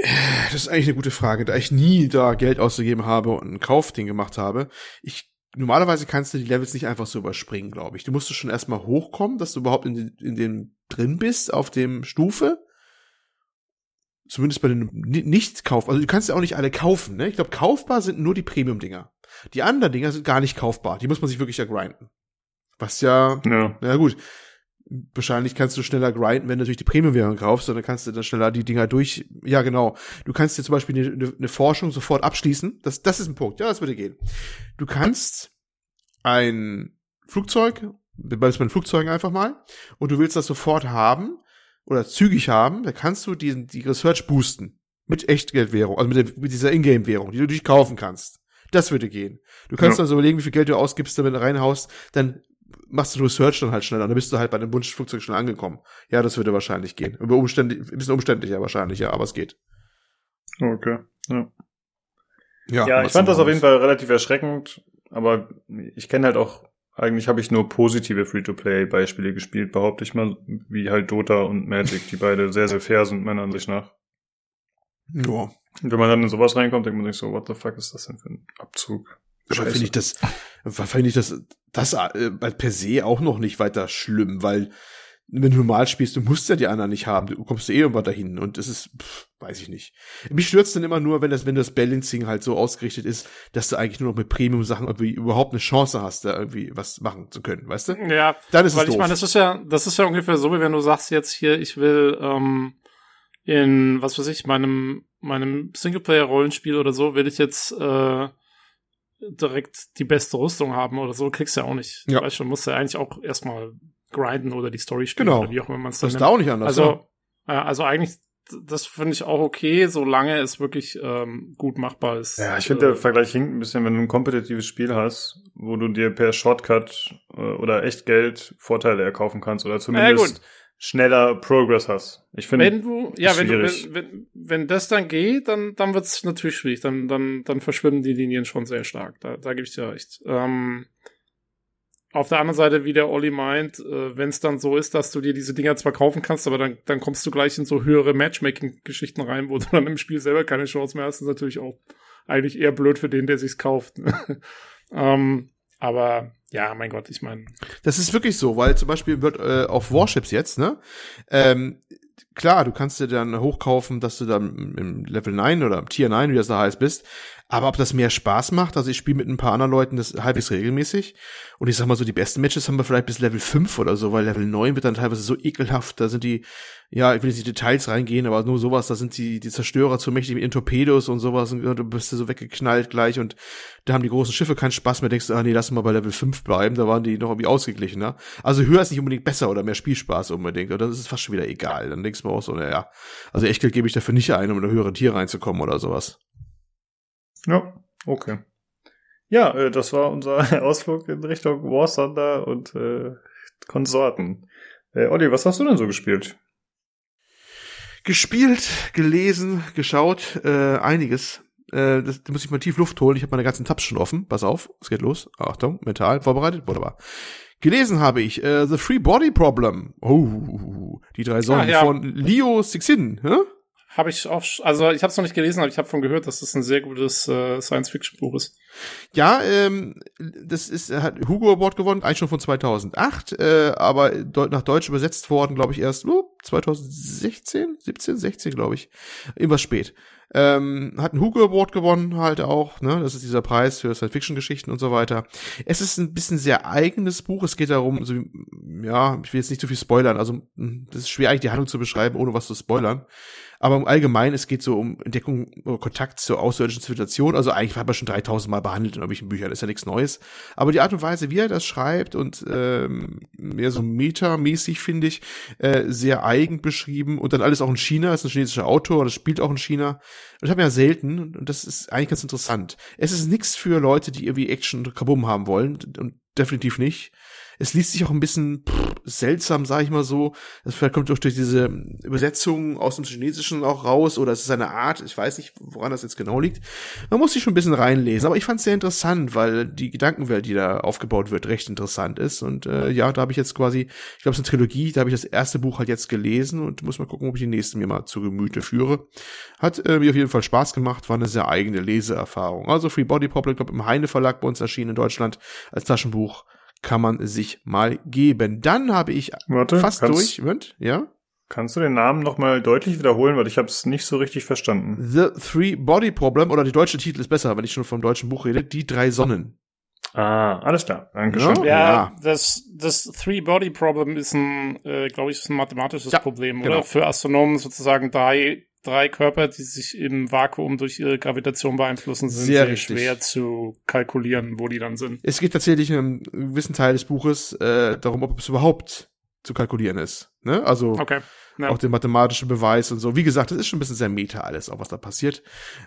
[SPEAKER 1] Das ist eigentlich eine gute Frage, da ich nie da Geld ausgegeben habe und ein Kaufding gemacht habe. Ich normalerweise kannst du die Levels nicht einfach so überspringen, glaube ich. Du musst schon erstmal hochkommen, dass du überhaupt in, den- in dem drin bist auf dem Stufe. Zumindest bei den nicht kauf, also du kannst ja auch nicht alle kaufen, ne? Ich glaube, kaufbar sind nur die Premium-Dinger. Die anderen Dinger sind gar nicht kaufbar. Die muss man sich wirklich ja grinden. Was ja,
[SPEAKER 2] Ja.
[SPEAKER 1] na gut. Wahrscheinlich kannst du schneller grinden, wenn du natürlich die Premium-Währung kaufst, und dann kannst du dann schneller die Dinger durch, ja genau. Du kannst dir zum Beispiel eine, eine, Forschung sofort abschließen. Das, das ist ein Punkt. Ja, das würde gehen. Du kannst ein Flugzeug, bei den Flugzeugen einfach mal, und du willst das sofort haben oder zügig haben, dann kannst du diesen, die Research boosten. Mit Echtgeldwährung, also mit, der, mit dieser Ingame-Währung, die du dich kaufen kannst. Das würde gehen. Du kannst
[SPEAKER 2] Ja.
[SPEAKER 1] also überlegen, wie viel Geld du ausgibst, damit du reinhaust, dann machst du Research dann halt schneller, dann bist du halt bei dem Wunschflugzeug schnell angekommen. Ja, das würde wahrscheinlich gehen. Über umständlich, ein bisschen umständlicher wahrscheinlich, ja, aber es geht.
[SPEAKER 2] Okay. Ja.
[SPEAKER 1] Ja,
[SPEAKER 2] Ja, ich fand das auf jeden Fall relativ erschreckend, aber ich kenne halt auch, eigentlich habe ich nur positive Free-to-Play-Beispiele gespielt, behaupte ich mal, wie halt Dota und Magic, die beide sehr, sehr fair sind, meiner Ansicht nach.
[SPEAKER 1] Ja.
[SPEAKER 2] Und wenn man dann in sowas reinkommt, denkt man sich so, what the fuck ist das denn für ein Abzug?
[SPEAKER 1] Finde ich das, finde ich das, das äh, per se auch noch nicht weiter schlimm, weil wenn du normal spielst, du musst ja die anderen nicht haben, du kommst eh irgendwann dahin und es ist, pff, weiß ich nicht. Mich stürzt dann immer nur, wenn das, wenn das Balancing halt so ausgerichtet ist, dass du eigentlich nur noch mit Premium-Sachen irgendwie überhaupt eine Chance hast, da irgendwie was machen zu können, weißt du?
[SPEAKER 3] Ja,
[SPEAKER 1] Dann ist
[SPEAKER 3] weil
[SPEAKER 1] es
[SPEAKER 3] ich
[SPEAKER 1] doof.
[SPEAKER 3] meine, das ist ja, das ist ja ungefähr so, wie wenn du sagst jetzt hier, ich will ähm, in, was weiß ich, meinem, meinem Singleplayer-Rollenspiel oder so, will ich jetzt äh, direkt die beste Rüstung haben oder so, kriegst du ja auch nicht.
[SPEAKER 1] Ja.
[SPEAKER 3] Weißt du, musst ja eigentlich auch erstmal grinden oder die Story spielen
[SPEAKER 1] Genau.
[SPEAKER 3] oder wie auch immer man es dann
[SPEAKER 1] das ist da auch nicht anders.
[SPEAKER 3] Also, äh, also eigentlich, das finde ich auch okay, solange es wirklich ähm, gut machbar ist.
[SPEAKER 2] Ja, ich finde, der
[SPEAKER 3] Äh,
[SPEAKER 2] Vergleich hinkt ein bisschen, wenn du ein kompetitives Spiel hast, wo du dir per Shortcut äh, oder Echtgeld Vorteile erkaufen kannst oder zumindest
[SPEAKER 3] gut.
[SPEAKER 2] schneller Progress hast. Ich finde,
[SPEAKER 3] wenn du, ja, wenn, du,
[SPEAKER 2] schwierig.
[SPEAKER 3] wenn, wenn, wenn das dann geht, dann, dann wird es natürlich schwierig. Dann, dann, dann verschwimmen die Linien schon sehr stark. Da, da gebe ich dir recht. Ähm, auf der anderen Seite, wie der Olli meint, äh, wenn es dann so ist, dass du dir diese Dinger zwar kaufen kannst, aber dann, dann kommst du gleich in so höhere Matchmaking-Geschichten rein, wo [laughs] du dann im Spiel selber keine Chance mehr hast, ist natürlich auch eigentlich eher blöd für den, der sich's kauft. [laughs] ähm, aber ja, mein Gott, ich meine,
[SPEAKER 1] Das ist wirklich so, weil zum Beispiel wird äh, auf Warships jetzt, ne? Ähm, klar, du kannst dir dann hochkaufen, dass du dann im Level 9 oder im Tier 9, wie das da heißt, bist. Aber ob das mehr Spaß macht, also ich spiele mit ein paar anderen Leuten das halbwegs regelmäßig. Und ich sag mal so, die besten Matches haben wir vielleicht bis Level 5 oder so, weil Level 9 wird dann teilweise so ekelhaft. Da sind die, ja, ich will nicht in die Details reingehen, aber nur sowas, da sind die, die Zerstörer zu mächtig mit den Torpedos und sowas und du bist so weggeknallt gleich und da haben die großen Schiffe keinen Spaß mehr, denkst du, ah nee, lass mal bei Level 5 bleiben, da waren die noch irgendwie ausgeglichener. Also höher ist nicht unbedingt besser oder mehr Spielspaß unbedingt, oder dann ist fast schon wieder egal. Dann mir auch so, naja, also Echtgeld gebe ich dafür nicht ein, um in eine höhere Tier reinzukommen oder sowas.
[SPEAKER 2] ja, okay. Ja, äh, das war unser [laughs] Ausflug in Richtung War Thunder und äh, Konsorten. Äh, Olli, was hast du denn so gespielt?
[SPEAKER 1] Gespielt, gelesen, geschaut, äh, einiges. Äh, das, da muss ich mal tief Luft holen. Ich habe meine ganzen Tabs schon offen. Pass auf, es geht los. Achtung, mental vorbereitet, wunderbar. Gelesen habe ich äh, The Free Body Problem. Oh, die drei Säulen
[SPEAKER 3] Ah, ja.
[SPEAKER 1] von Leo Sixin. Hä?
[SPEAKER 3] habe ich auch, also ich habe es noch nicht gelesen, aber ich habe von gehört, dass das ein sehr gutes äh, Science-Fiction-Buch ist.
[SPEAKER 1] Ja, ähm, das ist hat Hugo Award gewonnen, eigentlich schon von 2008, äh, aber deu nach Deutsch übersetzt worden, glaube ich, erst oh, 2016, 17, 16, glaube ich. Irgendwas spät. Ähm, hat einen Hugo Award gewonnen, halt auch, ne? Das ist dieser Preis für Science-Fiction-Geschichten und so weiter. Es ist ein bisschen sehr eigenes Buch. Es geht darum, so, ja, ich will jetzt nicht zu viel spoilern. Also, mh, das ist schwer eigentlich die Handlung zu beschreiben, ohne was zu spoilern. Aber im Allgemeinen, es geht so um Entdeckung oder Kontakt zur außerirdischen Zivilisation. Also eigentlich war man schon 3000 Mal behandelt in irgendwelchen Büchern, ist ja nichts Neues. Aber die Art und Weise, wie er das schreibt und ähm, mehr so metamäßig, finde ich, äh, sehr eigen beschrieben. Und dann alles auch in China, ist ein chinesischer Autor, das spielt auch in China. Das haben wir ja selten und das ist eigentlich ganz interessant. Es ist nichts für Leute, die irgendwie Action und Kabum haben wollen und definitiv nicht. Es liest sich auch ein bisschen pff, seltsam, sage ich mal so. Das kommt durch, durch diese Übersetzung aus dem Chinesischen auch raus oder es ist eine Art, ich weiß nicht, woran das jetzt genau liegt. Man muss sich schon ein bisschen reinlesen, aber ich fand es sehr interessant, weil die Gedankenwelt, die da aufgebaut wird, recht interessant ist. Und äh, ja, da habe ich jetzt quasi, ich glaube, es ist eine Trilogie, da habe ich das erste Buch halt jetzt gelesen und muss mal gucken, ob ich die nächsten mir mal zu Gemüte führe. Hat äh, mir auf jeden Fall Spaß gemacht, war eine sehr eigene Leseerfahrung. Also Free Body Problem, glaube im Heine Verlag bei uns erschienen in Deutschland als Taschenbuch kann man sich mal geben. Dann habe ich
[SPEAKER 2] Warte,
[SPEAKER 1] fast
[SPEAKER 2] kannst,
[SPEAKER 1] durch. Moment, ja?
[SPEAKER 2] Kannst du den Namen nochmal deutlich wiederholen, weil ich habe es nicht so richtig verstanden.
[SPEAKER 1] The Three Body Problem, oder der deutsche Titel ist besser, wenn ich schon vom deutschen Buch rede, die drei Sonnen.
[SPEAKER 2] Ah, alles klar. Dankeschön.
[SPEAKER 3] Ja,
[SPEAKER 1] Ja.
[SPEAKER 3] das, das Three-Body-Problem ist ein, äh, glaube ich, ist ein mathematisches
[SPEAKER 1] Ja,
[SPEAKER 3] Problem,
[SPEAKER 1] genau.
[SPEAKER 3] oder? Für Astronomen sozusagen drei, drei Körper, die sich im Vakuum durch ihre Gravitation beeinflussen, sind
[SPEAKER 1] Sehr
[SPEAKER 3] sehr, schwer zu kalkulieren, wo die dann sind.
[SPEAKER 1] Es geht tatsächlich in einem gewissen Teil des Buches äh, darum, ob es überhaupt zu kalkulieren ist. Ne? Also
[SPEAKER 3] Okay. Ja.
[SPEAKER 1] auch den mathematischen Beweis und so. Wie gesagt, das ist schon ein bisschen sehr meta alles, auch was da passiert.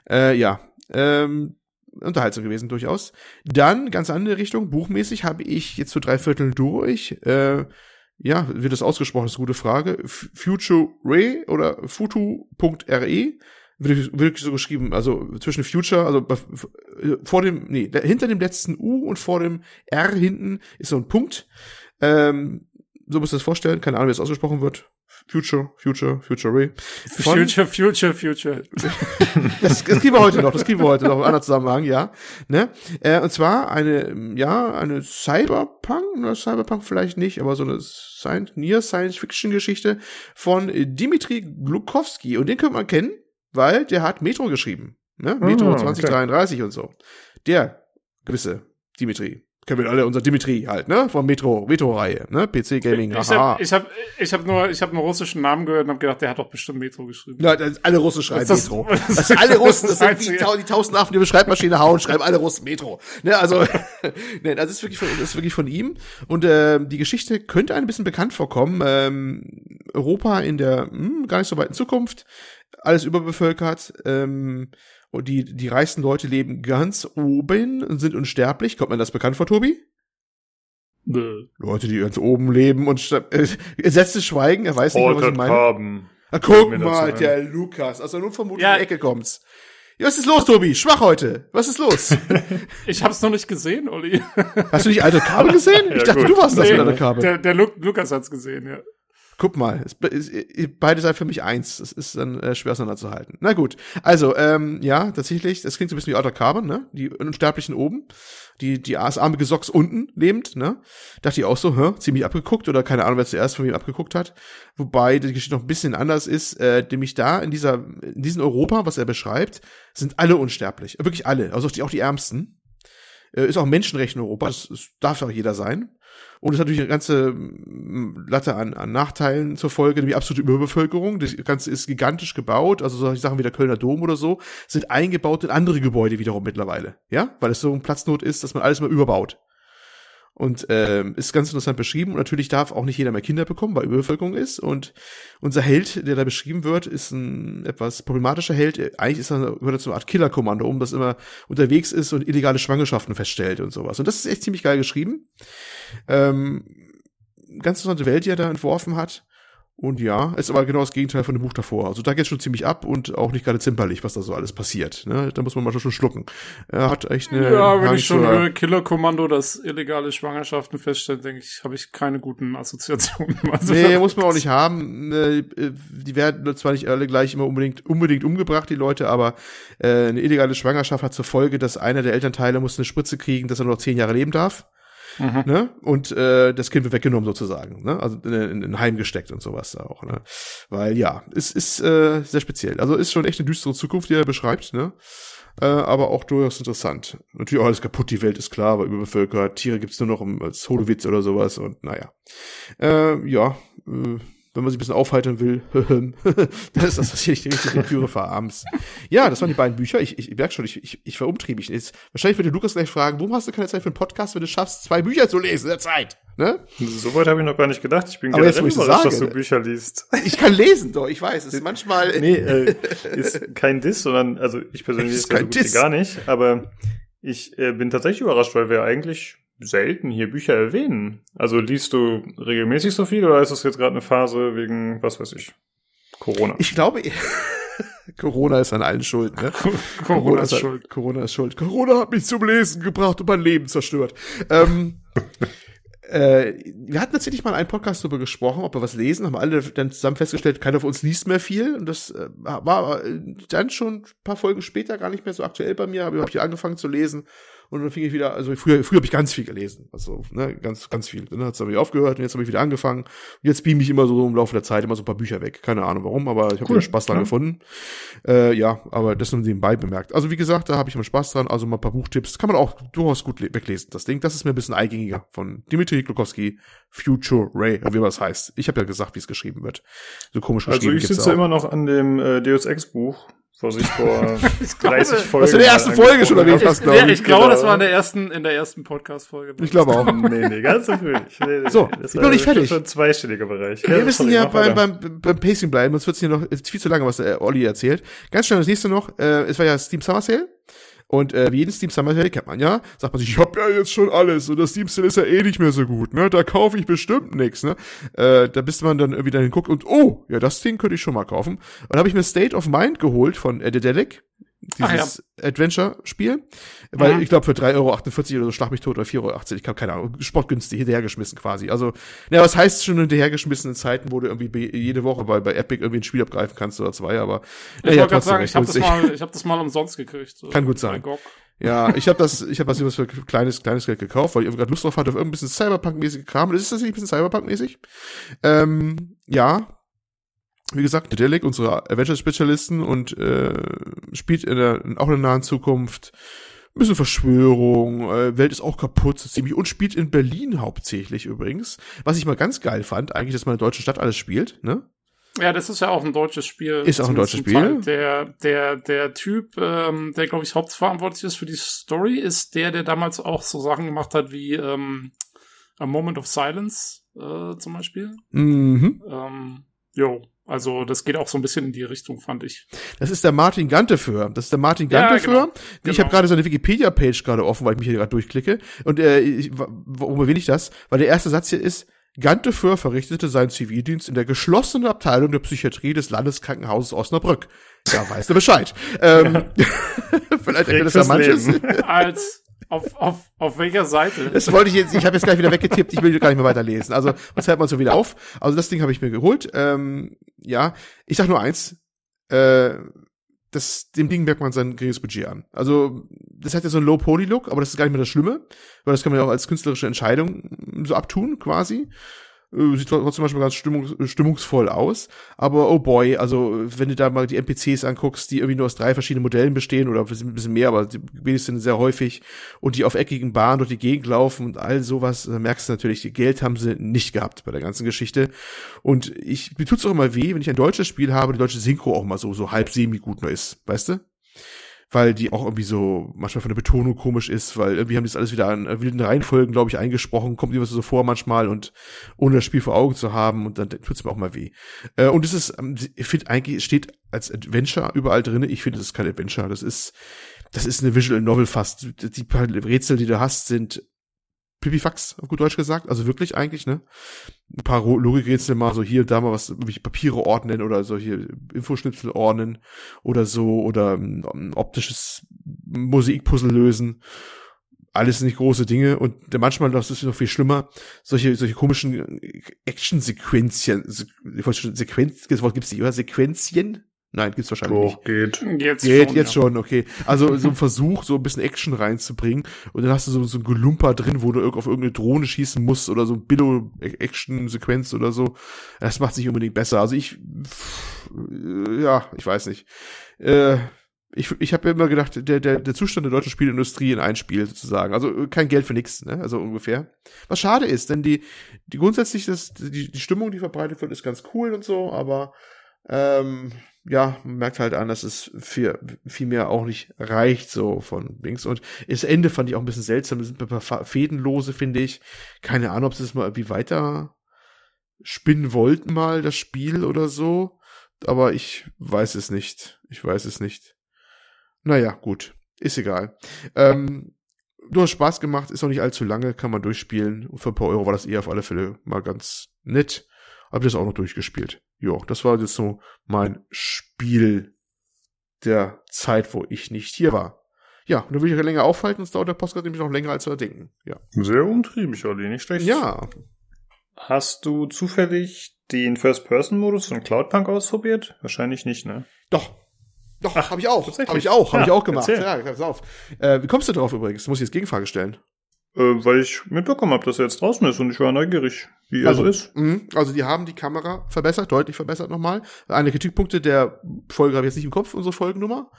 [SPEAKER 1] Äh, ja, ähm, unterhaltsam gewesen durchaus. Dann ganz andere Richtung, buchmäßig habe ich jetzt so drei Viertel durch. Äh, ja, wird das ausgesprochen, ist eine gute Frage. F Future Ray oder futu.re wirklich, wirklich so geschrieben, also zwischen Future, also vor dem, nee, hinter dem letzten U und vor dem R hinten ist so ein Punkt. Ähm, so musst du das vorstellen, keine Ahnung, wie das ausgesprochen wird. Future, Future, Future Ray.
[SPEAKER 3] Future, Future, Future. [laughs]
[SPEAKER 1] das, das kriegen wir heute noch, das kriegen wir heute noch im anderen Zusammenhang, ja. Ne? Äh, und zwar eine, ja, eine Cyberpunk, oder Cyberpunk vielleicht nicht, aber so eine Science, Near Science Fiction Geschichte von Dimitri Glukowski. Und den könnte man kennen, weil der hat Metro geschrieben. Ne? Metro
[SPEAKER 2] Ah, okay.
[SPEAKER 1] 2033 und so. Der gewisse Dimitri. Kennen wir alle, unser Dimitri halt, ne? Von Metro, Metro-Reihe, ne? PC Gaming,
[SPEAKER 3] Ich
[SPEAKER 1] haha.
[SPEAKER 3] habe ich hab, ich hab nur, ich hab einen russischen Namen gehört und habe gedacht, der hat doch bestimmt Metro geschrieben.
[SPEAKER 1] Ja, alle Russen schreiben
[SPEAKER 3] Das
[SPEAKER 1] Metro. [laughs]
[SPEAKER 3] das
[SPEAKER 1] Das alle Russen, das sind die, die tausend Affen, die über Schreibmaschine hauen, schreiben alle Russen Metro. Ne, also, [laughs] ne, das ist wirklich von, das ist wirklich von ihm. Und ähm, die Geschichte könnte ein bisschen bekannt vorkommen. Ähm, Europa in der hm, gar nicht so weiten Zukunft, alles überbevölkert. Ähm, und die, die reichsten Leute leben ganz oben und sind unsterblich. Kommt man das bekannt vor, Tobi?
[SPEAKER 3] Nö.
[SPEAKER 1] Leute, die ganz oben leben und äh, gesetztes Schweigen, er weiß nicht mehr, was ich meine.
[SPEAKER 2] Carbon.
[SPEAKER 1] Na, guck
[SPEAKER 2] mir
[SPEAKER 1] mal,
[SPEAKER 2] ein.
[SPEAKER 1] der Lukas. Also nur vermutlich
[SPEAKER 3] Ja.
[SPEAKER 1] in die Ecke kommt's. Ja, was ist los, Tobi? Schwach heute. Was ist los? [laughs]
[SPEAKER 3] Ich hab's noch nicht gesehen, Olli.
[SPEAKER 1] Hast du nicht alte Kabel gesehen? [laughs] Ich
[SPEAKER 2] Ja,
[SPEAKER 1] dachte,
[SPEAKER 2] gut.
[SPEAKER 1] du warst das
[SPEAKER 3] Nee,
[SPEAKER 1] mit alte Kabel.
[SPEAKER 3] Der, der Lu Lukas hat's gesehen, ja.
[SPEAKER 1] Guck mal, es, es, es, beide seid für mich eins. Das ist dann äh, schwer auseinanderzuhalten. Na gut, also ähm, ja, tatsächlich, das klingt so ein bisschen wie Outer Carbon, ne? Die Unsterblichen oben, die die das arme Gesocks unten lebend, ne? Dachte ich auch so, hä, ziemlich abgeguckt oder keine Ahnung, wer zuerst von wem abgeguckt hat. Wobei die Geschichte noch ein bisschen anders ist, äh, nämlich da in dieser in diesem Europa, was er beschreibt, sind alle unsterblich, wirklich alle, also auch die, auch die Ärmsten. Äh, ist auch Menschenrecht in Europa, das, das darf auch jeder sein. Und es hat natürlich eine ganze mm, Latte an, an Nachteilen zur Folge, nämlich absolute Überbevölkerung. Das Ganze ist gigantisch gebaut, also solche Sachen wie der Kölner Dom oder so, sind eingebaut in andere Gebäude wiederum mittlerweile. Ja, weil es so ein Platznot ist, dass man alles mal überbaut. Und ähm, ist ganz interessant beschrieben. Und natürlich darf auch nicht jeder mehr Kinder bekommen, weil Überbevölkerung ist. Und unser Held, der da beschrieben wird, ist ein etwas problematischer Held. Eigentlich ist er, gehört er zu einer Art Killerkommando, um das immer unterwegs ist und illegale Schwangerschaften feststellt und sowas. Und das ist echt ziemlich geil geschrieben. Ähm, ganz interessante Welt, die er da entworfen hat. Und ja, ist aber genau das Gegenteil von dem Buch davor. Also da geht's schon ziemlich ab und auch nicht gerade zimperlich, was da so alles passiert. Ne? Da muss man mal schon schlucken. Er hat echt eine.
[SPEAKER 3] Ja, wenn ich schon höre, Killerkommando, das illegale Schwangerschaften feststellt, denke ich, habe ich keine guten Assoziationen. [laughs] Also,
[SPEAKER 1] Nee, muss man auch nicht haben. Äh, Die werden zwar nicht alle gleich immer unbedingt unbedingt umgebracht, die Leute, aber äh, eine illegale Schwangerschaft hat zur Folge, dass einer der Elternteile muss eine Spritze kriegen, dass er noch zehn Jahre leben darf.
[SPEAKER 3] Mhm.
[SPEAKER 1] Ne? Und äh, das Kind wird weggenommen sozusagen, ne? Also in, in in Heim gesteckt und sowas da auch, ne? Weil ja, es ist äh, sehr speziell. Also ist schon echt eine düstere Zukunft, die er beschreibt, ne? Äh, aber auch durchaus interessant. Natürlich alles kaputt, die Welt ist klar, aber überbevölkert, Tiere gibt's nur noch als Holowitz oder sowas und naja. Äh, ja, äh, wenn man sich ein bisschen aufheitern will, [laughs] [laughs] dann ist das hier nicht die richtige Lektüre für abends. Ja, das waren die beiden Bücher. Ich, ich, ich merke schon, ich, ich, ich war umtriebig. Jetzt, wahrscheinlich würde Lukas gleich fragen, warum hast du keine Zeit für einen Podcast, wenn du schaffst, zwei Bücher zu lesen in der Zeit? Ne?
[SPEAKER 2] So weit habe ich noch gar nicht gedacht. Ich bin
[SPEAKER 1] ich's
[SPEAKER 2] überrascht, dass du? Bücher liest.
[SPEAKER 1] Ich kann lesen, doch, ich weiß. Es ist manchmal.
[SPEAKER 2] Nee, äh, ist kein Diss, sondern, also ich persönlich
[SPEAKER 1] ist
[SPEAKER 2] ja so gar nicht, aber ich äh, bin tatsächlich überrascht, weil wir eigentlich selten hier Bücher erwähnen. Also liest du regelmäßig so viel oder ist das jetzt gerade eine Phase wegen, was weiß ich, Corona?
[SPEAKER 1] Ich glaube, [laughs] Corona ist an allen schuld, ne?
[SPEAKER 3] Corona ist
[SPEAKER 1] hat-
[SPEAKER 3] schuld.
[SPEAKER 1] Corona ist schuld. Corona hat mich zum Lesen gebracht und mein Leben zerstört. ähm, [laughs] äh, wir hatten tatsächlich mal einen Podcast darüber gesprochen, ob wir was lesen, haben alle dann zusammen festgestellt, keiner von uns liest mehr viel. Und das äh, war äh, dann schon ein paar Folgen später gar nicht mehr so aktuell bei mir, aber habe ich angefangen zu lesen. Und dann fing ich wieder, also früher, früher habe ich ganz viel gelesen, also ne, ganz, ganz viel. Dann hat es aufgehört und jetzt habe ich wieder angefangen. Und jetzt beam ich immer so im Laufe der Zeit immer so ein paar Bücher weg. Keine Ahnung warum, aber ich habe
[SPEAKER 2] Cool,
[SPEAKER 1] wieder Spaß dran
[SPEAKER 2] ja.
[SPEAKER 1] gefunden. Äh, ja, aber das nur nebenbei bemerkt. Also wie gesagt, da habe ich immer Spaß dran. Also mal ein paar Buchtipps. Kann man auch durchaus gut le- weglesen, das Ding. Das ist mir ein bisschen eingängiger von Dimitri Glukowski, Future Ray, wie man das heißt. Ich habe ja gesagt, wie es geschrieben wird. So komisch
[SPEAKER 2] Also
[SPEAKER 1] geschrieben
[SPEAKER 2] ich
[SPEAKER 1] gibt's
[SPEAKER 2] sitze immer noch an dem äh, Deus Ex Buch, was ich vor [laughs]
[SPEAKER 3] Ich glaube,
[SPEAKER 2] 30 Folgen.
[SPEAKER 1] Was du in der ersten Folge schon
[SPEAKER 2] angesprochen
[SPEAKER 1] erwähnt
[SPEAKER 2] habe.
[SPEAKER 1] hast,
[SPEAKER 3] ich, ja,
[SPEAKER 1] ich.
[SPEAKER 3] ich glaube,
[SPEAKER 2] Genau.
[SPEAKER 3] das war in der ersten, in der ersten Podcast-Folge.
[SPEAKER 1] Ich glaube auch. [laughs]
[SPEAKER 2] Nee, nee, ganz so früh. Ich, nee, nee,
[SPEAKER 1] So,
[SPEAKER 2] das
[SPEAKER 1] ich bin noch nicht fertig.
[SPEAKER 2] Schon ein zweistelliger Bereich.
[SPEAKER 1] Wir müssen ja beim, beim, beim Pacing bleiben, sonst wird's hier noch viel zu lange, was der Olli erzählt. Ganz schnell das nächste noch, äh, es war ja Steam Summer Sale. Und äh, wie jeden Steam Summer Sale kennt man ja, sagt man sich, ich hab ja jetzt schon alles und das Steam Sale ist ja eh nicht mehr so gut, ne? Da kaufe ich bestimmt nix, ne? Äh, da bist man dann irgendwie dahin guckt und oh, ja, das Ding könnte ich schon mal kaufen. Und dann habe ich mir State of Mind geholt von äh, Dedelic, Dieses Adventure-Spiel. Weil
[SPEAKER 3] Mhm.
[SPEAKER 1] ich glaube für 3,48 Euro oder so schlag mich tot oder 4,80 Euro, ich habe keine Ahnung, sportgünstig hinterhergeschmissen quasi. Also, ja, was heißt schon hinterhergeschmissen in Zeiten, wo du irgendwie jede Woche bei, bei Epic irgendwie ein Spiel abgreifen kannst oder zwei, aber
[SPEAKER 3] Ich gerade
[SPEAKER 1] trotzdem
[SPEAKER 3] sagen, ich habe das mal, ich habe das mal umsonst gekriegt. so
[SPEAKER 1] Kann gut sein. Ja, ich habe das, ich habe was für kleines, kleines Geld gekauft, weil ich gerade Lust drauf hatte auf irgendein bisschen Cyberpunk-mäßige Kram. Das ist das nicht ein bisschen Cyberpunk-mäßig? Ähm, ja. Wie gesagt, Dedelic, unsere Adventure-Spezialisten und äh, spielt in der, auch in der nahen Zukunft ein bisschen Verschwörung, äh, Welt ist auch kaputt, so ziemlich, und spielt in Berlin hauptsächlich übrigens. Was ich mal ganz geil fand, eigentlich, dass man in der deutschen Stadt alles spielt, ne?
[SPEAKER 3] Ja, das ist ja auch ein deutsches Spiel.
[SPEAKER 1] Ist auch ein deutsches
[SPEAKER 3] Teil.
[SPEAKER 1] Spiel.
[SPEAKER 3] Der, der, der Typ, ähm, der, glaube ich, hauptverantwortlich ist für die Story, ist der, der damals auch so Sachen gemacht hat wie ähm, A Moment of Silence äh, zum Beispiel.
[SPEAKER 1] Mhm.
[SPEAKER 3] Ähm, jo, also das geht auch so ein bisschen in die Richtung, fand ich.
[SPEAKER 1] Das ist der Martin Ganteföhr. Das ist der Martin
[SPEAKER 3] Ja,
[SPEAKER 1] Ganteföhr.
[SPEAKER 3] genau.
[SPEAKER 1] Ich
[SPEAKER 3] Genau.
[SPEAKER 1] habe gerade seine Wikipedia-Page gerade offen, weil ich mich hier gerade durchklicke. Und äh, ich, wa- warum erwähne ich das? Weil der erste Satz hier ist, Ganteföhr verrichtete seinen Zivildienst in der geschlossenen Abteilung der Psychiatrie des Landeskrankenhauses Osnabrück. Ja, weißt du Bescheid. [laughs] ähm, [laughs] vielleicht erkennt das ja manches.
[SPEAKER 2] Leben.
[SPEAKER 3] Als auf, auf, auf welcher Seite?
[SPEAKER 1] Das wollte ich jetzt, ich habe jetzt gleich wieder weggetippt, ich will gar nicht mehr weiterlesen. Also, was hält man so wieder auf? Also, das Ding habe ich mir geholt. Ähm, ja, ich sag nur eins, äh, das, dem Ding merkt man sein geringes Budget an. Also, das hat ja so einen Low-Poly-Look, aber das ist gar nicht mehr das Schlimme, weil das kann man ja auch als künstlerische Entscheidung so abtun, quasi. Äh, Sieht trotzdem manchmal ganz stimmungs stimmungsvoll aus. Aber oh boy, also wenn du da mal die NPCs anguckst, die irgendwie nur aus drei verschiedenen Modellen bestehen oder ein bisschen mehr, aber die wenigstens sehr häufig und die auf eckigen Bahnen durch die Gegend laufen und all sowas, da merkst du natürlich, Geld haben sie nicht gehabt bei der ganzen Geschichte. Und ich, mir tut's auch immer weh, wenn ich ein deutsches Spiel habe, die deutsche Synchro auch mal so, so halb semi gut nur ist, weißt du? Weil die auch irgendwie so manchmal von der Betonung komisch ist, weil irgendwie haben die das alles wieder an äh, wilden Reihenfolgen, glaube ich, eingesprochen, kommt mir so vor manchmal und ohne das Spiel vor Augen zu haben und dann tut's mir auch mal weh. Äh, und es ist, ähm, ich finde eigentlich, steht als Adventure überall drinne. Ich finde, das ist kein Adventure, das ist, das ist eine Visual Novel fast. Die paar Rätsel, die du hast, sind Pipifax, auf gut Deutsch gesagt. Also wirklich eigentlich, ne? Ein paar Logikrätsel mal so hier da mal was, irgendwelche Papiere ordnen oder solche Infoschnipsel ordnen oder so oder ähm, ein optisches Mosaikpuzzle lösen. Alles nicht große Dinge und manchmal, das ist noch viel schlimmer, solche, solche komischen Action-Sequenzien, Se- Sequenz, das Wort gibt's nicht, oder? Sequenzien? Nein, gibt's wahrscheinlich nicht.
[SPEAKER 2] Doch, geht.
[SPEAKER 3] Jetzt
[SPEAKER 1] Geht
[SPEAKER 3] schon,
[SPEAKER 1] jetzt
[SPEAKER 3] ja.
[SPEAKER 1] schon, okay. Also so ein Versuch, so ein bisschen Action reinzubringen und dann hast du so, so ein Gelumper drin, wo du auf irgendeine Drohne schießen musst oder so ein Billo-Action-Sequenz oder so. Das macht sich unbedingt besser. Also ich, pff, ja, ich weiß nicht. Äh, ich ich habe immer gedacht, der, der, der Zustand der deutschen Spielindustrie in ein Spiel sozusagen. Also äh, kein Geld für nix, ne? Also ungefähr. Was schade ist, denn die, die grundsätzlich das, die, die Stimmung, die verbreitet wird, ist ganz cool und so, aber ähm, ja, man merkt halt an, dass es für viel mehr auch nicht reicht, so von links. Und das Ende fand ich auch ein bisschen seltsam. Es sind ein paar Fädenlose, finde ich. Keine Ahnung, ob sie es mal irgendwie weiter spinnen wollten, mal das Spiel oder so. Aber ich weiß es nicht. Ich weiß es nicht. Naja, gut. Ist egal. Ähm, du hast Spaß gemacht, ist noch nicht allzu lange, kann man durchspielen. Und für ein paar Euro war das eh auf alle Fälle mal ganz nett. Hab das auch noch durchgespielt. Jo, das war jetzt so mein Spiel der Zeit, wo ich nicht hier war. Ja, und dann will ich ja länger aufhalten, es dauert der Postcard nämlich noch länger als wir denken. Ja.
[SPEAKER 2] Sehr umtriebig, Olli, nicht schlecht.
[SPEAKER 1] Ja,
[SPEAKER 2] Hast du zufällig den First-Person-Modus von Cloudpunk ausprobiert? Wahrscheinlich nicht, ne?
[SPEAKER 1] doch. Doch, habe ich auch. Habe ich auch, habe ja, ich auch gemacht. Erzähl. Ja, pass auf. Äh, wie kommst du drauf übrigens? Muss ich jetzt Gegenfrage stellen.
[SPEAKER 2] Äh, weil ich mitbekommen habe, dass er jetzt draußen ist und ich war neugierig, wie
[SPEAKER 1] also,
[SPEAKER 2] er so ist.
[SPEAKER 1] Mh, also die haben die Kamera verbessert, deutlich verbessert nochmal. Eine Kritikpunkte der Folge habe ich jetzt nicht im Kopf, unsere Folgennummer.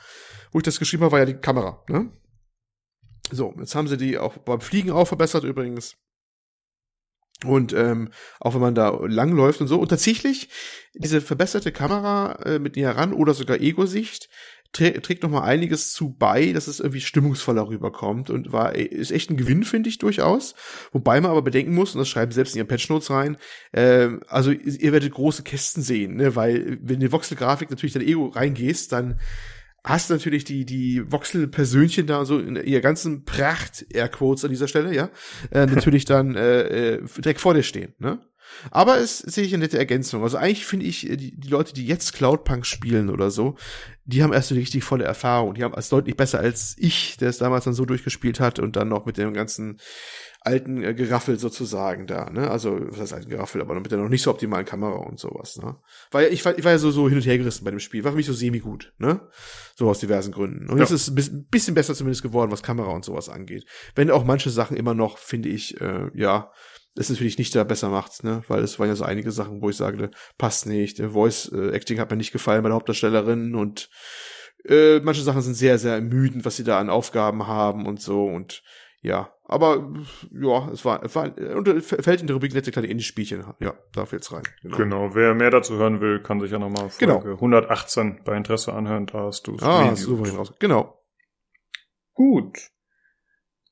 [SPEAKER 1] Wo ich das geschrieben habe, war ja die Kamera. Ne? So, jetzt haben sie die auch beim Fliegen auch verbessert übrigens. Und ähm, auch wenn man da langläuft und so. Und tatsächlich, diese verbesserte Kamera äh, mit näher ran oder sogar Ego-Sicht trägt noch mal einiges zu bei, dass es irgendwie stimmungsvoller rüberkommt und war ist echt ein Gewinn finde ich durchaus, wobei man aber bedenken muss und das schreiben selbst in ihren Patch Notes rein, äh, also ihr werdet große Kästen sehen, ne, weil wenn die Voxel-Grafik natürlich dein Ego reingehst, dann hast natürlich die, die Voxel-Persönchen da so in ihr ganzen Pracht, Airquotes an dieser Stelle, ja, äh, natürlich dann äh, äh, direkt vor dir stehen, ne? Aber es sehe ich eine nette Ergänzung. Also eigentlich finde ich, die, die Leute, die jetzt Cloudpunk spielen oder so, die haben erst eine richtig volle Erfahrung. Die haben es deutlich besser als ich, der es damals dann so durchgespielt hat und dann noch mit dem ganzen alten äh, Geraffel sozusagen da, ne? Also, was heißt alten Geraffel, aber mit der noch nicht so optimalen Kamera und sowas, ne? Weil ich war, ich war ja so, so hin und her gerissen bei dem Spiel, war für mich so semi-gut, ne? So aus diversen Gründen. Und ja. jetzt ist es ein bisschen besser zumindest geworden, was Kamera und sowas angeht. Wenn auch manche Sachen immer noch, finde ich, äh, ja, das natürlich nicht da besser macht, ne? Weil es waren ja so einige Sachen, wo ich sage, passt nicht. Der Voice äh, Acting hat mir nicht gefallen bei der Hauptdarstellerin und äh, manche Sachen sind sehr, sehr ermüdend, was sie da an Aufgaben haben und so und ja, aber ja, es war, es war und fällt in der Rubrik nette kleine Indie-Spielchen. Ja, da fällt's rein.
[SPEAKER 2] Genau. genau. wer mehr dazu hören will, kann sich ja nochmal Folge genau. 118 bei Interesse anhören. Da hast du
[SPEAKER 1] Ah, souverän raus. Genau.
[SPEAKER 2] Gut.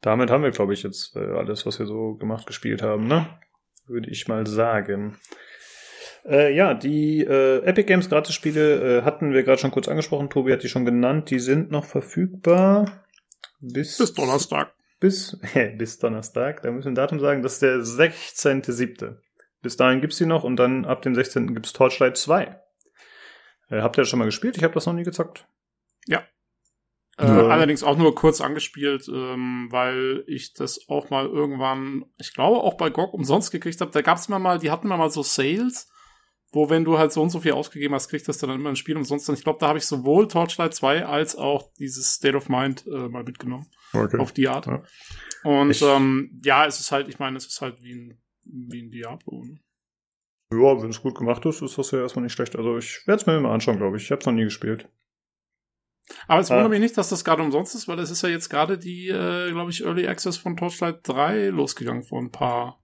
[SPEAKER 2] Damit haben wir, glaube ich, jetzt äh, alles, was wir so gemacht, gespielt haben, ne? Würde ich mal sagen. Äh, ja, die äh, Epic Games Gratis-Spiele äh, hatten wir gerade schon kurz angesprochen. Tobi hat die schon genannt. Die sind noch verfügbar bis,
[SPEAKER 3] bis Donnerstag.
[SPEAKER 2] Bis, [laughs] bis Donnerstag. Da müssen wir ein Datum sagen. Das ist der 16.7. Bis dahin gibt's die noch und dann ab dem 16. gibt's Torchlight 2. Äh, habt ihr das schon mal gespielt? Ich habe das noch nie gezockt.
[SPEAKER 3] Ja, äh, allerdings auch nur kurz angespielt, ähm, weil ich das auch mal irgendwann, ich glaube auch bei GOG umsonst gekriegt habe. Da gab es immer mal, die hatten immer mal so Sales, wo wenn du halt so und so viel ausgegeben hast, kriegst du dann immer ein Spiel umsonst. Und ich glaube, da habe ich sowohl Torchlight 2 als auch dieses State of Mind äh, mal mitgenommen. Okay. Auf die Art. Ja. Und ich, ähm, ja, es ist halt, ich meine, es ist halt wie ein, wie ein Diablo. Ne?
[SPEAKER 2] Ja, wenn es gut gemacht ist, ist das ja erstmal nicht schlecht. Also ich werde es mir immer anschauen, glaube ich. Ich habe es noch nie gespielt.
[SPEAKER 3] Aber es wundert mich nicht, dass das gerade umsonst ist, weil es ist ja jetzt gerade die, äh, glaube ich, Early Access von Torchlight 3 losgegangen vor ein paar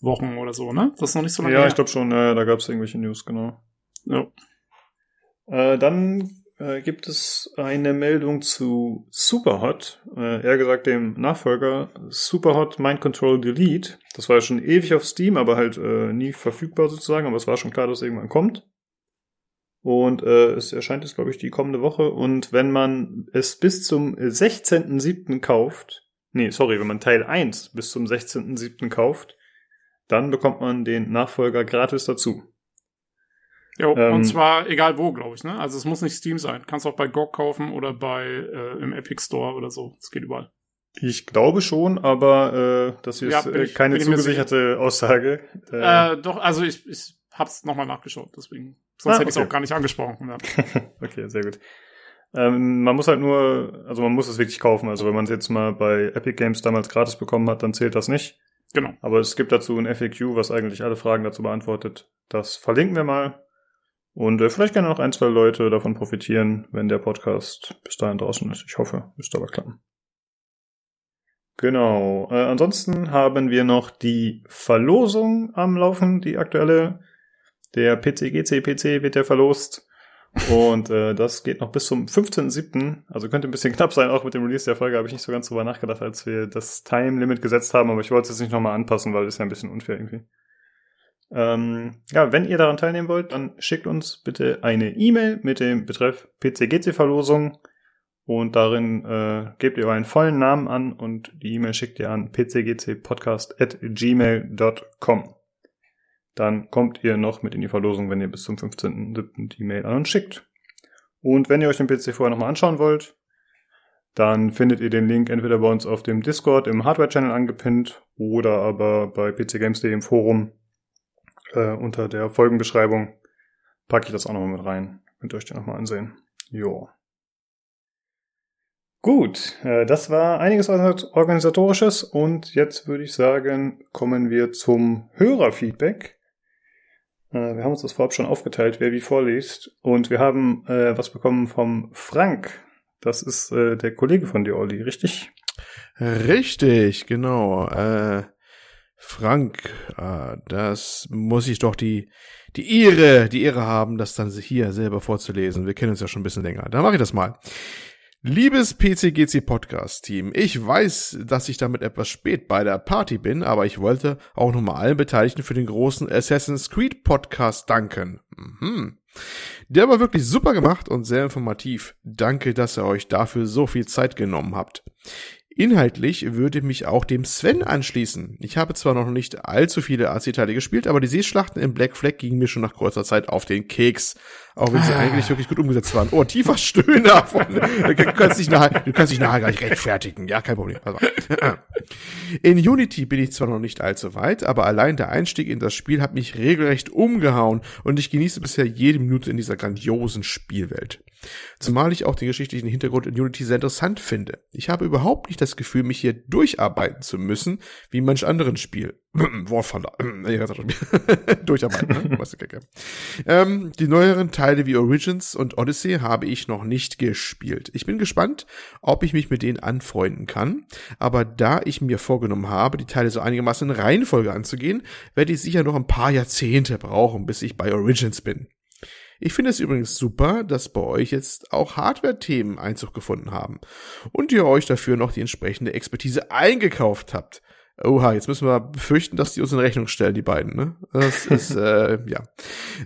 [SPEAKER 3] Wochen oder so, ne? Das ist noch nicht so lange
[SPEAKER 2] Ja, her. ich glaube schon, äh, da gab es irgendwelche News, genau. Ja. Äh, dann äh, gibt es eine Meldung zu Superhot, äh, eher gesagt dem Nachfolger Superhot Mind Control Delete. Das war ja schon ewig auf Steam, aber halt äh, nie verfügbar sozusagen, aber es war schon klar, dass es irgendwann kommt. Und äh, es erscheint jetzt, glaube ich, die kommende Woche. Und wenn man es bis zum 16.07. kauft, nee, sorry, wenn man Teil 1 bis zum 16.07. kauft, dann bekommt man den Nachfolger gratis dazu.
[SPEAKER 3] Jo, ähm, und zwar egal wo, glaube ich, ne? Also es muss nicht Steam sein. Kannst auch bei GOG kaufen oder bei äh, im Epic Store oder so. Es geht überall.
[SPEAKER 2] Ich glaube schon, aber äh, das ist ja, äh, ich, keine zugesicherte Aussage.
[SPEAKER 3] Äh, äh, doch, also ich, ich hab's nochmal nachgeschaut, deswegen Sonst ah, hätte ich es auch gar nicht angesprochen. Ja. [laughs]
[SPEAKER 2] okay, sehr gut. Ähm, man muss halt nur, also man muss es wirklich kaufen. Also wenn man es jetzt mal bei Epic Games damals gratis bekommen hat, dann zählt das nicht.
[SPEAKER 3] Genau.
[SPEAKER 2] Aber es gibt dazu ein FAQ, was eigentlich alle Fragen dazu beantwortet. Das verlinken wir mal. Und äh, vielleicht können noch ein, zwei Leute davon profitieren, wenn der Podcast bis dahin draußen ist. Ich hoffe, müsste aber klappen. Genau. Äh, ansonsten haben wir noch die Verlosung am Laufen, die aktuelle. Der PC-GC PC wird ja verlost. Und äh, das geht noch bis zum 15.07. Also könnte ein bisschen [laughs] knapp sein, auch mit dem Release der Folge habe ich nicht so ganz drüber nachgedacht, als wir das Time-Limit gesetzt haben, aber ich wollte es jetzt nicht nochmal anpassen, weil das ist ja ein bisschen unfair irgendwie. Ähm, ja, wenn ihr daran teilnehmen wollt, dann schickt uns bitte eine E-Mail mit dem Betreff PC-GC-Verlosung und darin äh, gebt ihr euren vollen Namen an und die E-Mail schickt ihr an pcgcpodcast.gmail.com dann kommt ihr noch mit in die Verlosung, wenn ihr bis zum 15.07. die Mail an uns schickt. Und wenn ihr euch den PC vorher nochmal anschauen wollt, dann findet ihr den Link entweder bei uns auf dem Discord im Hardware-Channel angepinnt oder aber bei pcgames.de im Forum äh, unter der Folgenbeschreibung packe ich das auch nochmal mit rein. Könnt ihr euch den nochmal ansehen. Jo. Gut, äh, das war einiges organisatorisches und jetzt würde ich sagen, kommen wir zum Hörerfeedback. Äh, wir haben uns das vorab schon aufgeteilt, wer wie vorliest und wir haben äh, was bekommen vom Frank. Das ist äh, der Kollege von dir, Olli, richtig?
[SPEAKER 1] Richtig, genau. Äh, Frank, äh, das muss ich doch die die Ehre, die Ehre haben, das dann hier selber vorzulesen. Wir kennen uns ja schon ein bisschen länger. Dann mache ich das mal. Liebes PCGC Podcast Team, ich weiß, dass ich damit etwas spät bei der Party bin, aber ich wollte auch nochmal allen Beteiligten für den großen Assassin's Creed Podcast danken. Mhm. Der war wirklich super gemacht und sehr informativ. Danke, dass ihr euch dafür so viel Zeit genommen habt. Inhaltlich würde mich auch dem Sven anschließen. Ich habe zwar noch nicht allzu viele AC-Teile gespielt, aber die Seeschlachten im Black Flag gingen mir schon nach kurzer Zeit auf den Keks. Auch wenn sie ah. eigentlich wirklich gut umgesetzt waren. Oh, tiefer Stöhner von, du kannst dich nachher, du kannst dich nachher gar nicht rechtfertigen. Ja, kein Problem. Also. In Unity bin ich zwar noch nicht allzu weit, aber allein der Einstieg in das Spiel hat mich regelrecht umgehauen und ich genieße bisher jede Minute in dieser grandiosen Spielwelt. Zumal ich auch den geschichtlichen Hintergrund in Unity sehr interessant finde. Ich habe überhaupt nicht das Gefühl, mich hier durcharbeiten zu müssen, wie manch anderen Spiel. [clears throat] Warfander. [clears throat] [laughs] durcharbeiten, ne? [laughs] Was ähm, Die neueren Teile wie Origins und Odyssey habe ich noch nicht gespielt. Ich bin gespannt, ob ich mich mit denen anfreunden kann. Aber da ich mir vorgenommen habe, die Teile so einigermaßen in Reihenfolge anzugehen, werde ich sicher noch ein paar Jahrzehnte brauchen, bis ich bei Origins bin. Ich finde es übrigens super, dass bei euch jetzt auch Hardware-Themen Einzug gefunden haben und ihr euch dafür noch die entsprechende Expertise eingekauft habt. Oha, jetzt müssen wir befürchten, dass die uns in Rechnung stellen, die beiden, ne? Das [laughs] ist, äh, ja.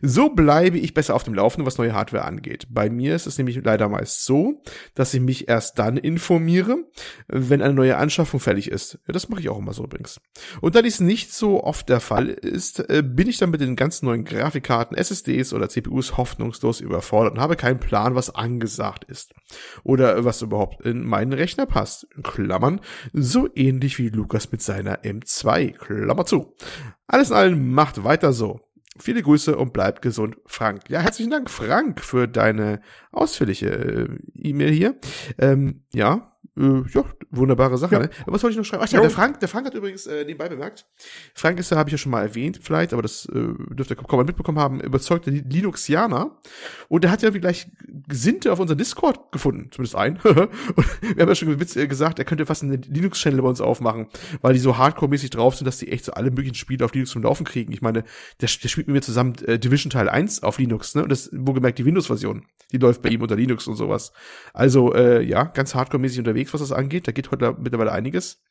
[SPEAKER 1] So bleibe ich besser auf dem Laufenden, was neue Hardware angeht. Bei mir ist es nämlich leider meist so, dass ich mich erst dann informiere, wenn eine neue Anschaffung fällig ist. Ja, das mache ich auch immer so übrigens. Und da dies nicht so oft der Fall ist, äh, bin ich dann mit den ganzen neuen Grafikkarten, SSDs oder CPUs hoffnungslos überfordert und habe keinen Plan, was angesagt ist. Oder was überhaupt in meinen Rechner passt. In Klammern, so ähnlich wie Lukas mit seinen einer M2. Klammer zu. Alles in allem macht weiter so. Viele Grüße und bleibt gesund, Frank. Ja, herzlichen Dank, Frank, für deine ausführliche äh, E-Mail hier. Ähm, ja, äh, ja, wunderbare Sache. Ja. Ne? Was wollte ich noch schreiben? Ach ja, der Frank, der Frank hat übrigens äh, nebenbei bemerkt. Frank ist ja, habe ich ja schon mal erwähnt, vielleicht, aber das äh, dürfte kaum mal mitbekommen haben, überzeugte Linuxianer. Und der hat ja gleich Gesinnte auf unser Discord gefunden, zumindest ein. [laughs] und wir haben ja schon Witz, äh, gesagt, er könnte fast einen Linux-Channel bei uns aufmachen, weil die so hardcore-mäßig drauf sind, dass die echt so alle möglichen Spiele auf Linux zum Laufen kriegen. Ich meine, der, der spielt mit mir zusammen äh, Division Teil 1 auf Linux, ne? Und das, wo gemerkt, die Windows-Version, die läuft bei ihm unter Linux und sowas. Also, äh, ja, ganz hardcore-mäßig unterwegs unterwegs, was das angeht. Da geht heute mittlerweile einiges.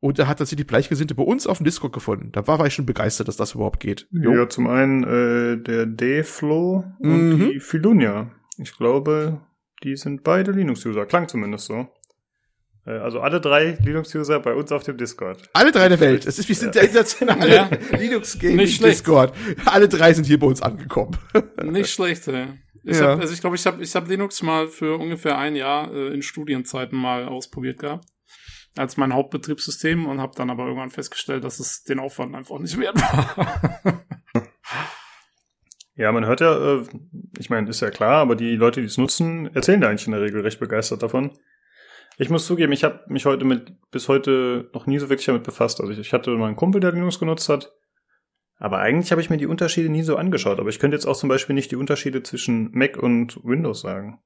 [SPEAKER 1] Und er hat tatsächlich Gleichgesinnte bei uns auf dem Discord gefunden. Da war, war ich schon begeistert, dass das überhaupt geht.
[SPEAKER 2] Jo. Ja, zum einen äh, der D-Flow und mhm. die Filunia. Ich glaube, die sind beide Linux-User. Klang zumindest so. Äh, also alle drei Linux-User bei uns auf dem Discord.
[SPEAKER 1] Alle drei der Welt. Es ist, wir sind ja. der internationale [laughs] ja. Linux-Gaming-Discord. Alle drei sind hier bei uns angekommen.
[SPEAKER 3] Nicht schlecht, ey. Ich ja. hab, also ich glaube, ich habe ich hab Linux mal für ungefähr ein Jahr äh, in Studienzeiten mal ausprobiert gehabt als mein Hauptbetriebssystem und habe dann aber irgendwann festgestellt, dass es den Aufwand einfach nicht wert war. [laughs]
[SPEAKER 2] ja, man hört ja, äh, ich meine, ist ja klar, aber die Leute, die es nutzen, erzählen da eigentlich in der Regel recht begeistert davon. Ich muss zugeben, ich habe mich heute mit bis heute noch nie so wirklich damit befasst. Also ich, ich hatte mal einen Kumpel, der Linux genutzt hat. Aber eigentlich habe ich mir die Unterschiede nie so angeschaut. Aber ich könnte jetzt auch zum Beispiel nicht die Unterschiede zwischen Mac und Windows sagen.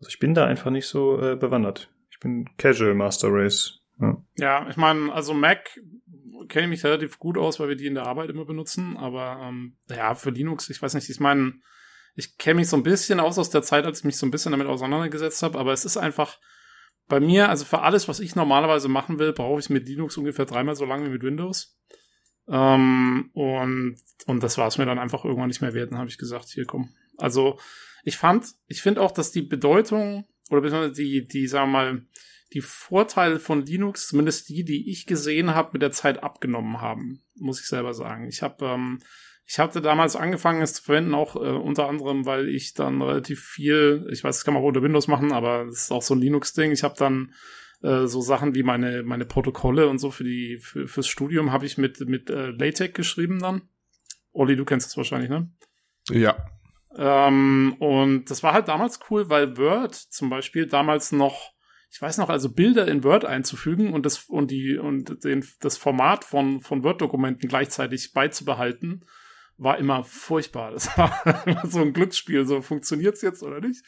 [SPEAKER 2] Also ich bin da einfach nicht so äh, bewandert. Ich bin Casual Master Race.
[SPEAKER 3] Ja, ja ich meine, also Mac kenne ich mich relativ gut aus, weil wir die in der Arbeit immer benutzen. Aber ähm, ja, für Linux, ich weiß nicht, ich meine, ich kenne mich so ein bisschen aus aus der Zeit, als ich mich so ein bisschen damit auseinandergesetzt habe. Aber es ist einfach bei mir, also für alles, was ich normalerweise machen will, brauche ich mit Linux ungefähr dreimal so lange wie mit Windows. Ähm, und, und das war es mir dann einfach irgendwann nicht mehr wert. Dann habe ich gesagt, hier komm. Also ich fand, ich finde auch, dass die Bedeutung oder beziehungsweise die, die, sagen wir mal, die Vorteile von Linux, zumindest die, die ich gesehen habe, mit der Zeit abgenommen haben, muss ich selber sagen. Ich habe, ähm, ich hatte damals angefangen, es zu verwenden, auch äh, unter anderem, weil ich dann relativ viel, ich weiß, das kann man auch unter Windows machen, aber das ist auch so ein Linux-Ding. Ich habe dann äh, so Sachen wie meine, meine Protokolle und so für die, für, fürs Studium habe ich mit, mit äh, LaTeX geschrieben dann. Olli, du kennst das wahrscheinlich, ne?
[SPEAKER 1] Ja.
[SPEAKER 3] Ähm, und das war halt damals cool, weil Word zum Beispiel damals noch, ich weiß noch, also Bilder in Word einzufügen und das und die und den, das Format von von Word-Dokumenten gleichzeitig beizubehalten, war immer furchtbar. Das [laughs] war so ein Glücksspiel. So funktioniert's jetzt oder nicht?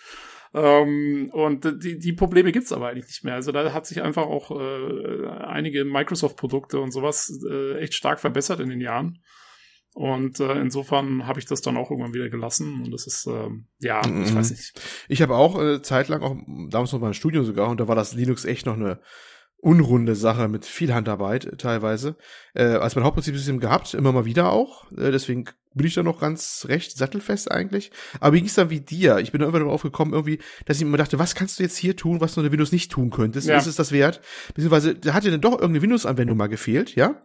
[SPEAKER 3] Ähm, und die, die Probleme gibt's aber eigentlich nicht mehr. Also da hat sich einfach auch äh, einige Microsoft-Produkte und sowas äh, echt stark verbessert in den Jahren. Und äh, insofern habe ich das dann auch irgendwann wieder gelassen. Und das ist, äh, ja, mhm. ich weiß nicht.
[SPEAKER 1] Ich habe auch äh, zeitlang, auch damals noch mal ein Studium sogar, und da war das Linux echt noch eine unrunde Sache mit viel Handarbeit äh, teilweise. Äh, als mein Hauptprinzipsystem gehabt, immer mal wieder auch. Äh, deswegen bin ich da noch ganz recht sattelfest eigentlich. Aber wie ging's dann wie dir? Ich bin da irgendwann darauf gekommen, irgendwie, dass ich immer dachte, was kannst du jetzt hier tun, was du in der Windows nicht tun könntest? Ja. Ist es das wert? Beziehungsweise, da hat dir dann doch irgendeine Windows-Anwendung mal gefehlt, ja?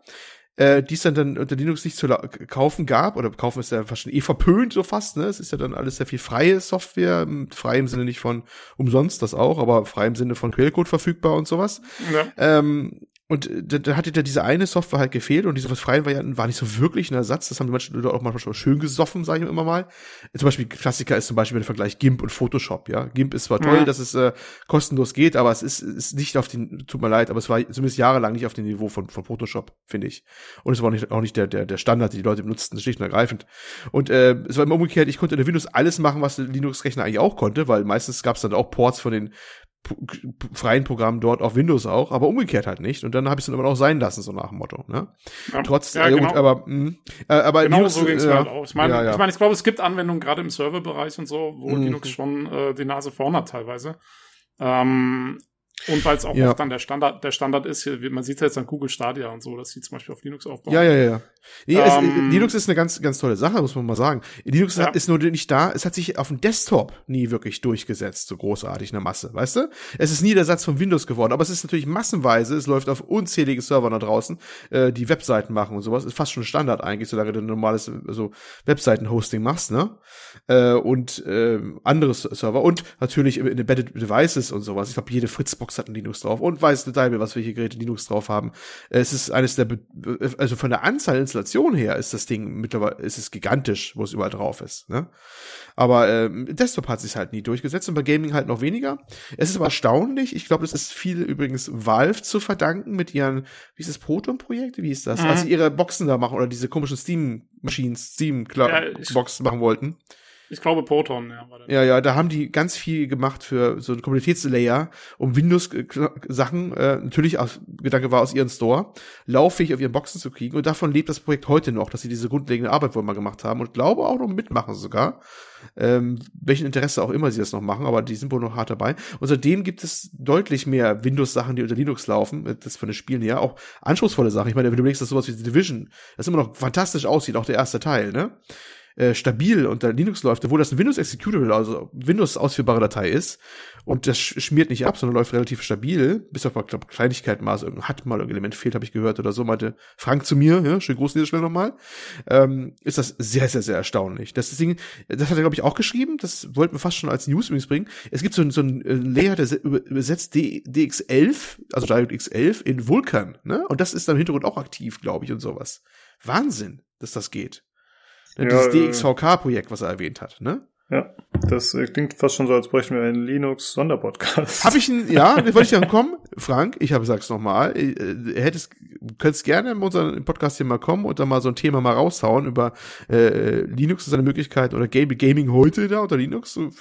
[SPEAKER 1] äh, die es dann, dann unter Linux nicht zu kaufen gab, oder kaufen ist ja fast schon eh verpönt, so fast, ne? Es ist ja dann alles sehr viel freie Software, frei im Sinne nicht von umsonst, das auch, aber frei im Sinne von Quellcode verfügbar und sowas. Ja. Ähm, und äh, da, da hatte da diese eine Software halt gefehlt und diese freien Varianten war nicht so wirklich ein Ersatz. Das haben die manchen Leute auch manchmal schön gesoffen, sage ich immer mal. Zum Beispiel Klassiker ist zum Beispiel der Vergleich GIMP und Photoshop. Ja, GIMP ist zwar toll, ja. dass es äh, kostenlos geht, aber es ist, ist nicht auf den, tut mir leid, aber es war zumindest jahrelang nicht auf dem Niveau von, von Photoshop, finde ich. Und es war auch nicht, auch nicht der, der, der Standard, den die Leute benutzten, schlicht und ergreifend. Und äh, es war immer umgekehrt, ich konnte in der Windows alles machen, was der Linux-Rechner eigentlich auch konnte, weil meistens gab es dann auch Ports von den freien Programm dort auf Windows auch, aber umgekehrt halt nicht. Und dann habe ich es dann immer auch sein lassen, so nach dem Motto. Ne? Ja, Trotz, ja, äh, genau. gut, aber, mh, äh, aber
[SPEAKER 3] genau Linux, so ging's äh, halt auch. Ich meine, ja, ja. ich, mein, ich glaube, es gibt Anwendungen gerade im Serverbereich und so, wo mhm. Linux schon äh, die Nase vorn hat teilweise. Ähm, und weil es auch ja. oft dann der Standard, der Standard ist, man sieht ja jetzt an Google Stadia und so, dass sie zum Beispiel auf Linux aufbauen.
[SPEAKER 1] Ja, ja, ja. Nee, ähm, es, Linux ist eine ganz, ganz tolle Sache, muss man mal sagen. Linux ja. ist nur nicht da, es hat sich auf dem Desktop nie wirklich durchgesetzt, so großartig eine Masse, weißt du? Es ist nie der Satz von Windows geworden, aber es ist natürlich massenweise, es läuft auf unzähligen Servern da draußen, äh, die Webseiten machen und sowas, ist fast schon Standard eigentlich, solange du ein normales so Webseiten-Hosting machst, ne? Äh, und äh, andere Server und natürlich in Embedded Devices und sowas. Ich glaube, jede Fritzbox hat ein Linux drauf und weiß Detail, was welche Geräte Linux drauf haben. Es ist eines der, also von der Anzahl Installation her ist das Ding mittlerweile, ist es gigantisch, wo es überall drauf ist. Ne? Aber ähm, Desktop hat sich halt nie durchgesetzt und bei Gaming halt noch weniger. Es ist aber erstaunlich. Ich glaube, das ist viel übrigens Valve zu verdanken mit ihren, wie ist das Proton-Projekt? Wie ist das? Mhm. Als sie ihre Boxen da machen oder diese komischen Steam-Machines, Steam-Box ja, machen wollten.
[SPEAKER 3] Ich glaube Proton, ja.
[SPEAKER 1] Ja, ja, da haben die ganz viel gemacht für so ein Kommunitätslayer, um Windows-Sachen, äh, natürlich aus, Gedanke war aus ihrem Store, lauffähig auf ihren Boxen zu kriegen. Und davon lebt das Projekt heute noch, dass sie diese grundlegende Arbeit wohl mal gemacht haben und glaube auch noch mitmachen sogar. Ähm, welchen Interesse auch immer sie das noch machen, aber die sind wohl noch hart dabei. Und seitdem gibt es deutlich mehr Windows-Sachen, die unter Linux laufen, äh, das von den Spielen her, auch anspruchsvolle Sachen. Ich meine, wenn du denkst, dass sowas wie The Division, das immer noch fantastisch aussieht, auch der erste Teil, ne? Äh, stabil unter Linux läuft, obwohl das ein Windows Executable, also Windows ausführbare Datei ist. Und das schmiert nicht ab, sondern läuft relativ stabil, bis auf glaub, Kleinigkeiten mal, also hat mal ein Element fehlt, habe ich gehört oder so, meinte Frank zu mir, ja, schön groß Stelle nochmal, ähm, ist das sehr, sehr, sehr erstaunlich. Das Ding, das hat er, glaube ich, auch geschrieben, das wollten wir fast schon als News übrigens bringen. Es gibt so, so ein äh, Layer, der übersetzt DX11, also DirectX 11 in Vulkan, ne? Und das ist dann im Hintergrund auch aktiv, glaube ich, und sowas. Wahnsinn, dass das geht. Ja, Dieses DXVK-Projekt, was er erwähnt hat, ne?
[SPEAKER 2] Ja, das klingt fast schon so, als bräuchten wir einen Linux-Sonderpodcast.
[SPEAKER 1] Habe ich einen, ja, [laughs] wollte ich dann kommen. Frank, ich habe sag's nochmal, äh, hättest, könntest gerne in unseren Podcast hier mal kommen und dann mal so ein Thema mal raushauen über äh, Linux und seine Möglichkeit oder Game, Gaming heute da unter Linux. Muss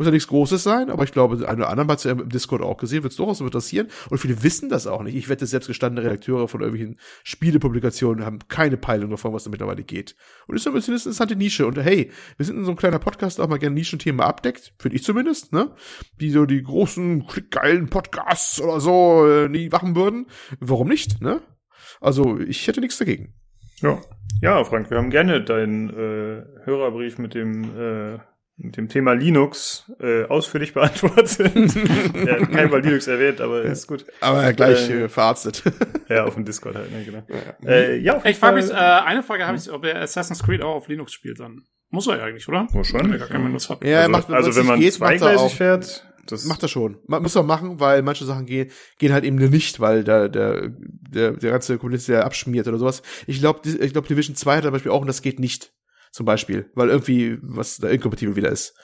[SPEAKER 1] ja nichts Großes sein, aber ich glaube, einer oder anderen hat es ja im Discord auch gesehen, wird es durchaus interessieren. Und viele wissen das auch nicht. Ich wette, selbst gestandene Redakteure von irgendwelchen Spielepublikationen haben keine Peilung davon, was da mittlerweile geht. Und ist ein bisschen eine interessante Nische. Und hey, wir sind in so einem kleiner Podcast auch mal gerne Nischenthemen abdeckt, finde ich zumindest, ne? Die so die großen, geilen Podcasts oder so äh, nie machen würden. Warum nicht, ne? Also, ich hätte nichts dagegen.
[SPEAKER 2] Ja. Ja, Frank, wir haben gerne deinen äh, Hörerbrief mit dem äh, mit dem Thema Linux äh, ausführlich [laughs] beantwortet. er hat kein Mal Linux erwähnt, aber ist gut.
[SPEAKER 1] Aber gleich äh, verarztet. [laughs]
[SPEAKER 2] ja, auf dem Discord halt, ne, genau.
[SPEAKER 3] Ja, äh, ja ich frage mich, äh, eine Frage habe ich, ob er Assassin's Creed auch auf Linux spielt dann. Muss er ja eigentlich, oder?
[SPEAKER 2] Wahrscheinlich.
[SPEAKER 3] Ja, kann das
[SPEAKER 1] hat. Ja, also, macht,
[SPEAKER 2] also wenn man geht, zweigleisig fährt,
[SPEAKER 1] das macht er schon. Muss er machen, weil manche Sachen gehen, gehen halt eben nicht, weil der, der, der, der ganze Community abschmiert oder sowas. Ich glaube, ich glaube, Division 2 hat zum Beispiel auch und das geht nicht zum Beispiel, weil irgendwie was da inkompatibel wieder ist.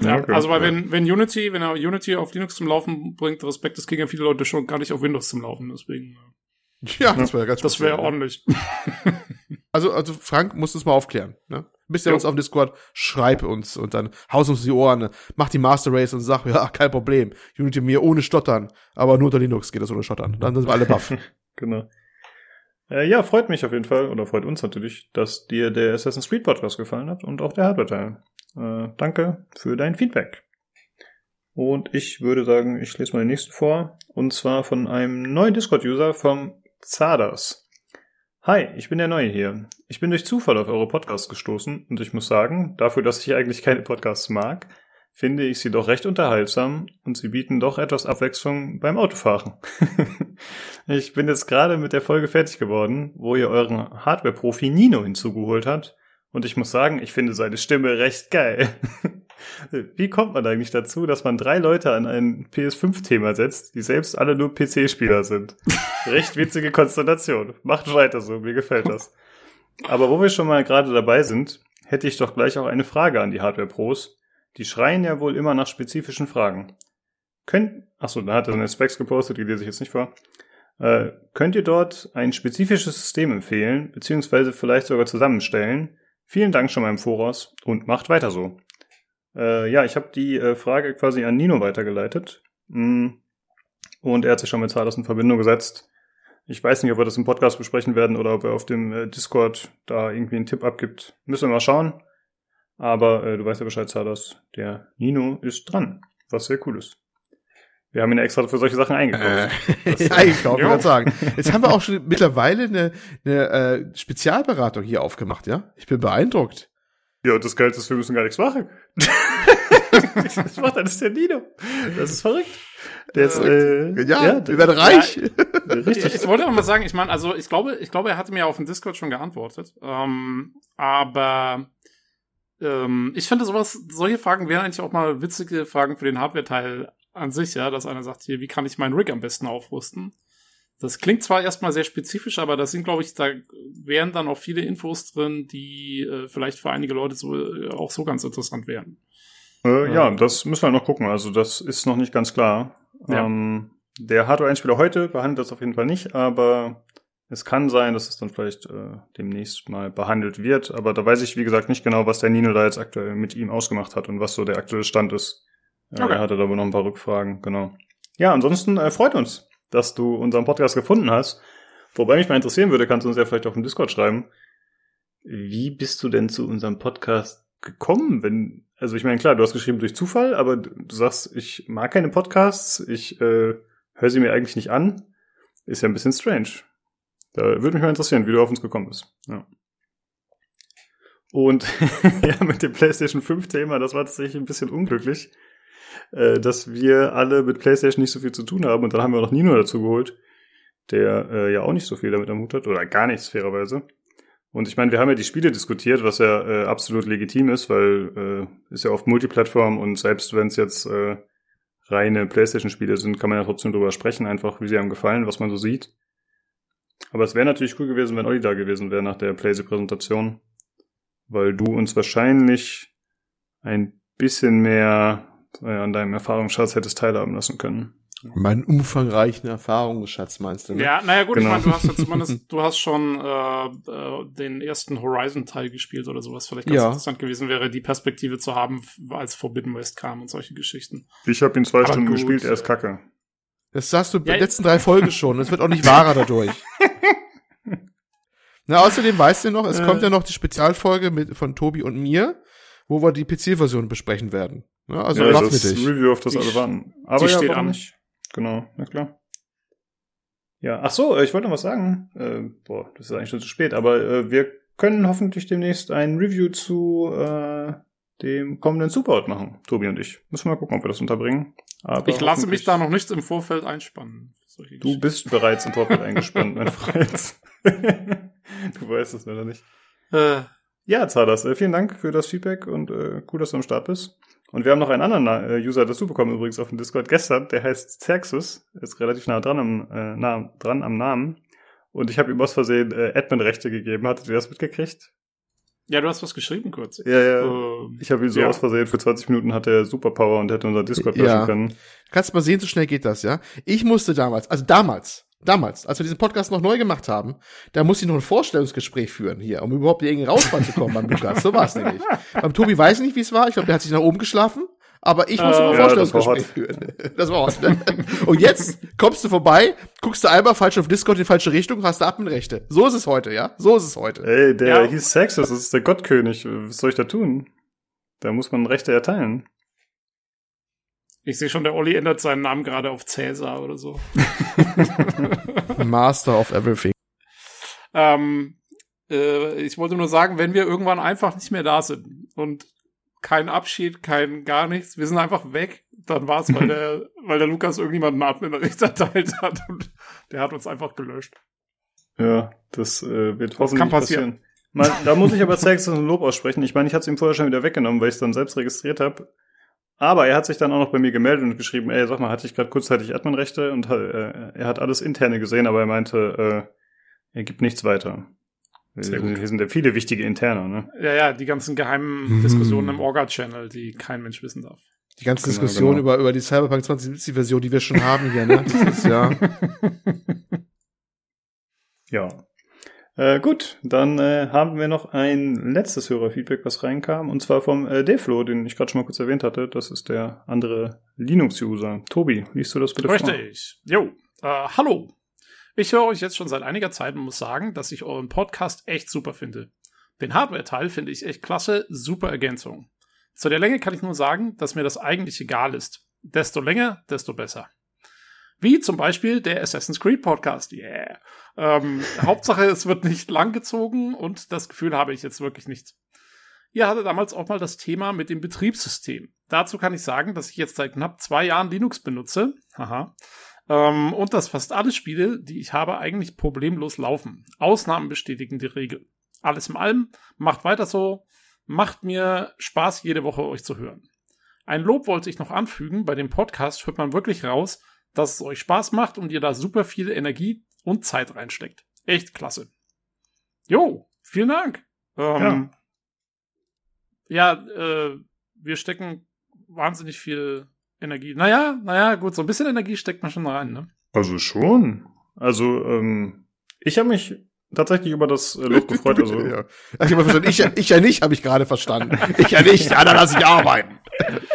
[SPEAKER 3] Ja,
[SPEAKER 2] okay.
[SPEAKER 3] also weil wenn, wenn Unity, wenn er Unity auf Linux zum Laufen bringt, Respekt, das kriegen ja viele Leute schon gar nicht auf Windows zum Laufen, deswegen. äh,
[SPEAKER 1] Ja, das wäre ja ganz
[SPEAKER 3] Das wäre ordentlich. [laughs]
[SPEAKER 1] Also, also Frank muss das mal aufklären. Ne? Bist du
[SPEAKER 3] Jo.
[SPEAKER 1] uns auf dem Discord, schreib uns und dann haus uns die Ohren, mach die Master Race und sag, [laughs] ja, kein Problem. Unity mir ohne Stottern, aber nur unter Linux geht das ohne Stottern. Dann sind wir alle baff. [laughs]
[SPEAKER 2] Genau. Äh, ja, freut mich auf jeden Fall, oder freut uns natürlich, dass dir der Assassin's Creed Podcast gefallen hat und auch der Hardware-Teil. Äh, danke für dein Feedback. Und ich würde sagen, ich lese mal den nächsten vor. Und zwar von einem neuen Discord-User vom Zadas. Hi, ich bin der Neue hier. Ich bin durch Zufall auf eure Podcasts gestoßen und ich muss sagen, dafür, dass ich eigentlich keine Podcasts mag, finde ich sie doch recht unterhaltsam und sie bieten doch etwas Abwechslung beim Autofahren. [laughs] ich bin jetzt gerade mit der Folge fertig geworden, wo ihr euren Hardware-Profi Nino hinzugeholt habt und ich muss sagen, ich finde seine Stimme recht geil. [laughs] Wie kommt man eigentlich dazu, dass man drei Leute an ein PS5-Thema setzt, die selbst alle nur PC-Spieler sind? [laughs] Recht witzige Konstellation. Macht weiter so, mir gefällt das. Aber wo wir schon mal gerade dabei sind, hätte ich doch gleich auch eine Frage an die Hardware-Pros. Die schreien ja wohl immer nach spezifischen Fragen. Könnt, achso, da hat er seine Specs gepostet, die lese ich jetzt nicht vor. Äh, könnt ihr dort ein spezifisches System empfehlen, beziehungsweise vielleicht sogar zusammenstellen? Vielen Dank schon mal im Voraus und macht weiter so. Äh, ja, ich habe die äh, Frage quasi an Nino weitergeleitet. Mm. Und er hat sich schon mit Zahlers in Verbindung gesetzt. Ich weiß nicht, ob wir das im Podcast besprechen werden oder ob er auf dem äh, Discord da irgendwie einen Tipp abgibt. Müssen wir mal schauen. Aber äh, du weißt ja Bescheid, Zahlers. Der Nino ist dran, was sehr cool ist. Wir haben ihn extra für solche Sachen eingekauft.
[SPEAKER 1] Äh, eingekauft, [laughs] ich würde sagen. Jetzt haben wir auch schon mittlerweile eine, eine äh, Spezialberatung hier aufgemacht, ja? Ich bin beeindruckt.
[SPEAKER 2] Ja, und das Geilste ist, wir müssen gar nichts machen. [laughs] das macht alles der Nino. Das ist verrückt. Der ist, äh,
[SPEAKER 1] Ja,
[SPEAKER 2] der-
[SPEAKER 1] wir werden reich.
[SPEAKER 3] Ich, [laughs]
[SPEAKER 2] Richtig.
[SPEAKER 3] ich wollte auch mal sagen, ich meine, also ich glaube, ich glaube, er hatte mir auf dem Discord schon geantwortet. Ähm, aber ähm, ich finde sowas, solche Fragen wären eigentlich auch mal witzige Fragen für den Hardware-Teil an sich, ja, dass einer sagt, hier, wie kann ich meinen Rig am besten aufrüsten? Das klingt zwar erstmal sehr spezifisch, aber das sind, glaube ich, da wären dann auch viele Infos drin, die äh, vielleicht für einige Leute so äh, auch so ganz interessant wären.
[SPEAKER 2] Äh, ja, das müssen wir noch gucken. Also das ist noch nicht ganz klar.
[SPEAKER 3] Ja.
[SPEAKER 2] Ähm, der Hardware-Einspieler heute behandelt das auf jeden Fall nicht, aber es kann sein, dass es dann vielleicht äh, demnächst mal behandelt wird. Aber da weiß ich, wie gesagt, nicht genau, was der Nino da jetzt aktuell mit ihm ausgemacht hat und was so der aktuelle Stand ist. Äh,
[SPEAKER 3] Okay.
[SPEAKER 2] Er hatte da wohl noch ein paar Rückfragen, genau. Ja, ansonsten äh, freut uns, dass du unseren Podcast gefunden hast. Wobei mich mal interessieren würde, kannst du uns ja vielleicht auf dem Discord schreiben. Wie bist du denn zu unserem Podcast gekommen? Wenn, also ich meine, klar, du hast geschrieben durch Zufall, aber du sagst, ich mag keine Podcasts, ich äh, höre sie mir eigentlich nicht an. Ist ja ein bisschen strange. Da würde mich mal interessieren, wie du auf uns gekommen bist. Ja. Und [laughs] ja, mit dem PlayStation 5 Thema, das war tatsächlich ein bisschen unglücklich, äh, dass wir alle mit PlayStation nicht so viel zu tun haben. Und dann haben wir noch Nino dazu geholt, der äh, ja auch nicht so viel damit am Hut hat, oder gar nichts, fairerweise. Und ich meine, wir haben ja die Spiele diskutiert, was ja äh, absolut legitim ist, weil äh, ist ja oft Multiplattform und selbst wenn es jetzt äh, reine PlayStation-Spiele sind, kann man ja trotzdem drüber sprechen, einfach wie sie einem gefallen, was man so sieht. Aber es wäre natürlich cool gewesen, wenn Olli da gewesen wäre nach der PlayStation-Präsentation, weil du uns wahrscheinlich ein bisschen mehr äh, an deinem Erfahrungsschatz hättest teilhaben lassen können.
[SPEAKER 1] Meinen umfangreichen Erfahrungsschatz meinst du, ne?
[SPEAKER 3] Ja, naja gut,
[SPEAKER 2] Genau.
[SPEAKER 3] ich meine, du hast ja zumindest, [laughs] du hast schon äh, äh, den ersten Horizon-Teil gespielt oder sowas. Vielleicht ganz
[SPEAKER 1] Ja.
[SPEAKER 3] interessant gewesen wäre, die Perspektive zu haben, als Forbidden West kam und solche Geschichten.
[SPEAKER 2] Ich habe ihn zwei
[SPEAKER 3] Aber
[SPEAKER 2] Stunden
[SPEAKER 3] gut,
[SPEAKER 2] gespielt, er ist kacke.
[SPEAKER 1] Das sagst du bei
[SPEAKER 3] Ja,
[SPEAKER 1] den letzten drei Folgen schon. Es wird auch nicht wahrer dadurch. [laughs] Na, außerdem weißt du noch, es
[SPEAKER 2] Äh.
[SPEAKER 1] kommt ja noch die Spezialfolge mit, von Tobi und mir, wo wir die PC-Version besprechen werden. Ja, also
[SPEAKER 2] ja, das
[SPEAKER 1] mit dich.
[SPEAKER 2] Review, auf das warten. Aber
[SPEAKER 3] die
[SPEAKER 2] ja,
[SPEAKER 3] steht
[SPEAKER 2] warum
[SPEAKER 3] an.
[SPEAKER 2] nicht? Genau, na klar. Ja, ach so, äh, ich wollte noch was sagen. Äh, boah, das ist eigentlich schon zu spät, aber äh, wir können hoffentlich demnächst ein Review zu äh, dem kommenden Superhot machen, Tobi und ich. Müssen wir mal gucken, ob wir das unterbringen. Aber
[SPEAKER 3] ich lasse mich da noch nicht im Vorfeld einspannen.
[SPEAKER 2] Du bist bereits im Vorfeld [laughs] eingespannt, mein Freund. [laughs] du weißt es leider nicht.
[SPEAKER 3] Geschichten.
[SPEAKER 2] Ja, Zadas, äh, vielen Dank für das Feedback und äh, cool, dass du am Start bist. Und wir haben noch einen anderen äh, User dazu bekommen, übrigens auf dem Discord gestern, der heißt Xerxes, ist relativ nah dran am, äh, nah dran am Namen. Und ich habe ihm aus Versehen äh, Admin-Rechte gegeben. Hattet ihr das mitgekriegt?
[SPEAKER 3] Ja, du hast was geschrieben kurz.
[SPEAKER 2] Ja, ja. Ähm, ich habe ihn so ja. aus Versehen, für 20 Minuten hat er Superpower und hätte unser Discord löschen ja. können.
[SPEAKER 1] Kannst mal sehen, so schnell geht das, ja. Ich musste damals, also damals, damals, als wir diesen Podcast noch neu gemacht haben, da musste ich noch ein Vorstellungsgespräch führen hier, um überhaupt irgendwie rausfahren zu kommen beim Lukas. So war es nämlich. beim Tobi weiß ich nicht, wie es war. Ich glaube, der hat sich nach oben geschlafen. Aber ich muss äh, ein Vorstellungsgespräch ja, führen. [laughs] Das war hot. Ne? Und jetzt kommst du vorbei, guckst du einmal falsch auf Discord in die falsche Richtung, hast du Adminrechte. So ist es heute, ja? So ist es heute.
[SPEAKER 2] Ey, der ja. hieß Sexus, das ist der Gottkönig. Was soll ich da tun? Da muss man Rechte erteilen.
[SPEAKER 3] Ich sehe schon, der Olli ändert seinen Namen gerade auf Cäsar oder so. [laughs]
[SPEAKER 1] Master of Everything.
[SPEAKER 3] Ähm, äh, ich wollte nur sagen, wenn wir irgendwann einfach nicht mehr da sind und kein Abschied, kein gar nichts, wir sind einfach weg, dann war es, weil der, [laughs] weil der Lukas irgendjemanden Admin-Recht erteilt hat und der hat uns einfach gelöscht.
[SPEAKER 2] Ja, das äh, wird das hoffentlich kann passieren. passieren. Man, da muss ich aber Sex ein Lob aussprechen. Ich meine, ich hatte es ihm vorher schon wieder weggenommen, weil ich es dann selbst registriert habe. Aber er hat sich dann auch noch bei mir gemeldet und geschrieben, ey, sag mal, hatte ich gerade kurzzeitig Adminrechte und äh, er hat alles interne gesehen, aber er meinte, äh, er gibt nichts weiter. Sehr gut. Hier sind ja viele wichtige Interne, ne?
[SPEAKER 3] Ja, ja, die ganzen geheimen. Diskussionen im Orga-Channel, die kein Mensch wissen darf.
[SPEAKER 1] Die ganze genau, Diskussion genau. über, über die Cyberpunk 2070-Version, die wir schon haben hier, ne? Das ist ja. [laughs] [laughs]
[SPEAKER 2] ja. Äh, gut, dann äh, haben wir noch ein letztes Hörerfeedback, was reinkam, und zwar vom äh, Deflo, den ich gerade schon mal kurz erwähnt hatte. Das ist der andere Linux-User. Tobi, liest du das bitte
[SPEAKER 3] Richtig. vor? Richtig. Jo. Äh, hallo. Ich höre euch jetzt schon seit einiger Zeit und muss sagen, dass ich euren Podcast echt super finde. Den Hardware-Teil finde ich echt klasse, super Ergänzung. Zu der Länge kann ich nur sagen, dass mir das eigentlich egal ist. Desto länger, desto besser. Wie zum Beispiel der Assassin's Creed Podcast. Yeah. Ähm, [laughs] Hauptsache, es wird nicht langgezogen und das Gefühl habe ich jetzt wirklich nicht. Ihr hattet damals auch mal das Thema mit dem Betriebssystem. Dazu kann ich sagen, dass ich jetzt seit knapp zwei Jahren Linux benutze. Haha. Ähm, und dass fast alle Spiele, die ich habe, eigentlich problemlos laufen. Ausnahmen bestätigen die Regel. Alles in allem, macht weiter so. Macht mir Spaß, jede Woche euch zu hören. Ein Lob wollte ich noch anfügen. Bei dem Podcast hört man wirklich raus, dass es euch Spaß macht und ihr da super viel Energie und Zeit reinsteckt. Echt klasse. Jo, vielen Dank. Ähm, ja, ja äh, wir stecken wahnsinnig viel Energie. Naja, naja, gut, so ein bisschen Energie steckt man schon rein, ne?
[SPEAKER 2] Also schon. Also, ähm, ich habe mich tatsächlich über das äh, Lob [laughs] gefreut. Also.
[SPEAKER 1] ja. Ich, verstanden. ich, ich ja nicht, habe ich gerade verstanden. Ich ja nicht, ja, dann lass ich arbeiten.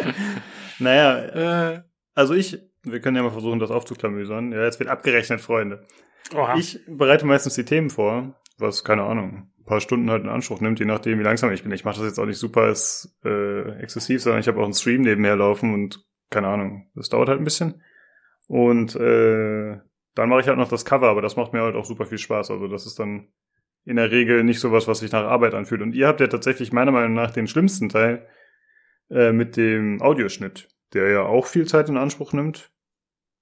[SPEAKER 1] [laughs]
[SPEAKER 2] naja, äh, also ich wir können ja mal versuchen, das aufzuklamüsern. Ja, jetzt wird abgerechnet, Freunde. Oha. Ich bereite meistens die Themen vor, was, keine Ahnung, ein paar Stunden halt in Anspruch nimmt, je nachdem, wie langsam ich bin. Ich mache das jetzt auch nicht super als, äh, exzessiv, sondern ich habe auch einen Stream nebenher laufen und keine Ahnung, das dauert halt ein bisschen. Und äh, dann mache ich halt noch das Cover, aber das macht mir halt auch super viel Spaß. Also das ist dann in der Regel nicht sowas, was sich nach Arbeit anfühlt. Und ihr habt ja tatsächlich meiner Meinung nach den schlimmsten Teil äh, mit dem Audioschnitt, der ja auch viel Zeit in Anspruch nimmt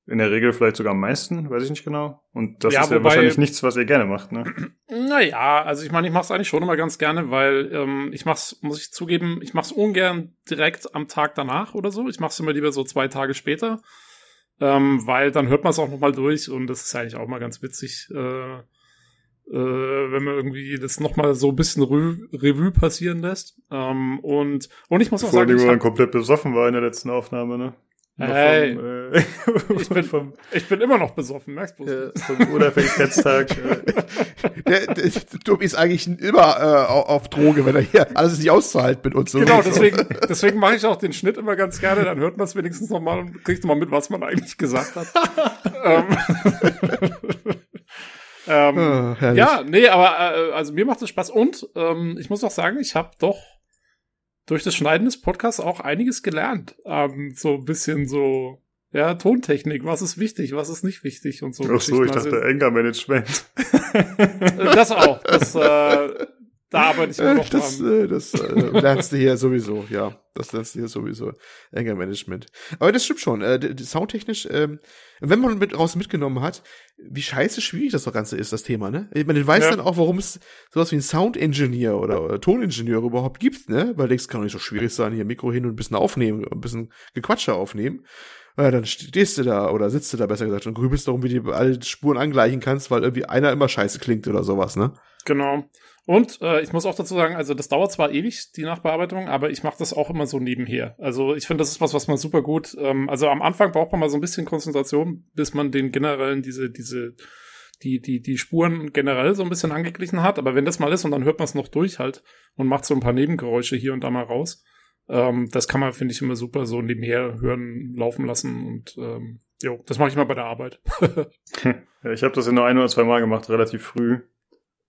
[SPEAKER 2] in der Regel vielleicht sogar am meisten, weiß ich nicht genau. Und das ja, ist ja wobei, wahrscheinlich nichts, was ihr gerne macht, ne?
[SPEAKER 3] Naja, also ich meine, ich mache es eigentlich schon immer ganz gerne, weil ähm, ich mach's, muss ich zugeben, ich mache es ungern direkt am Tag danach oder so. Ich mache es immer lieber so zwei Tage später, ähm, weil dann hört man es auch noch mal durch und das ist eigentlich auch mal ganz witzig, äh, äh, wenn man irgendwie das noch mal so ein bisschen Re Revue passieren lässt. Ähm, und und ich muss auch
[SPEAKER 2] Vor
[SPEAKER 3] sagen,
[SPEAKER 2] ich hab, komplett besoffen war in der letzten Aufnahme, ne?
[SPEAKER 3] Hey, vom, äh, [laughs] ich, bin, vom, ich bin immer noch besoffen, merkst du? Ja,
[SPEAKER 2] vom Unabhängigkeitstag. [laughs]
[SPEAKER 1] der, der, Tobi ist eigentlich immer äh, auf Droge, wenn er hier alles nicht auszuhalten mit uns.
[SPEAKER 3] So genau, deswegen, deswegen mache ich auch den Schnitt immer ganz gerne, dann hört man es wenigstens nochmal und kriegt mal mit, was man eigentlich gesagt hat. [laughs] ähm, oh, ja, nee, aber äh, also mir macht es Spaß und ähm, ich muss auch sagen, ich habe doch durch das Schneiden des Podcasts auch einiges gelernt. Ähm, so ein bisschen so, ja, Tontechnik, was ist wichtig, was ist nicht wichtig und so.
[SPEAKER 2] Ach so, ich dachte Anger-Management. [laughs]
[SPEAKER 3] das auch. Das, äh, da arbeite ich noch
[SPEAKER 1] das, dran. Äh, das äh, lernst du hier sowieso, ja. Das lernst du hier sowieso. Enger Management. Aber das stimmt schon. Äh, soundtechnisch, ähm, wenn man mit raus mitgenommen hat, wie scheiße schwierig das Ganze ist, das Thema, ne? Du weißt ja. dann auch, warum es sowas wie ein Sound Engineer oder, oder Toningenieur überhaupt gibt, ne? Weil denkst, kann doch nicht so schwierig sein, hier Mikro hin und ein bisschen aufnehmen, ein bisschen Gequatsche aufnehmen. Ja, dann stehst du da oder sitzt du da besser gesagt und grübelst darum, wie du alle Spuren angleichen kannst, weil irgendwie einer immer scheiße klingt oder sowas, ne?
[SPEAKER 3] Genau. Und äh, ich muss auch dazu sagen, also das dauert zwar ewig, die Nachbearbeitung, aber ich mache das auch immer so nebenher. Also ich finde, das ist was, was man super gut. Ähm, also am Anfang braucht man mal so ein bisschen Konzentration, bis man den generellen, diese, diese, die, die, die Spuren generell so ein bisschen angeglichen hat. Aber wenn das mal ist und dann hört man es noch durch halt und macht so ein paar Nebengeräusche hier und da mal raus. Ähm, das kann man, finde ich, immer super so nebenher hören, laufen lassen und ähm, jo, das mache ich mal bei der Arbeit. [laughs]
[SPEAKER 2] ja, ich habe das ja nur ein oder zwei Mal gemacht, relativ früh.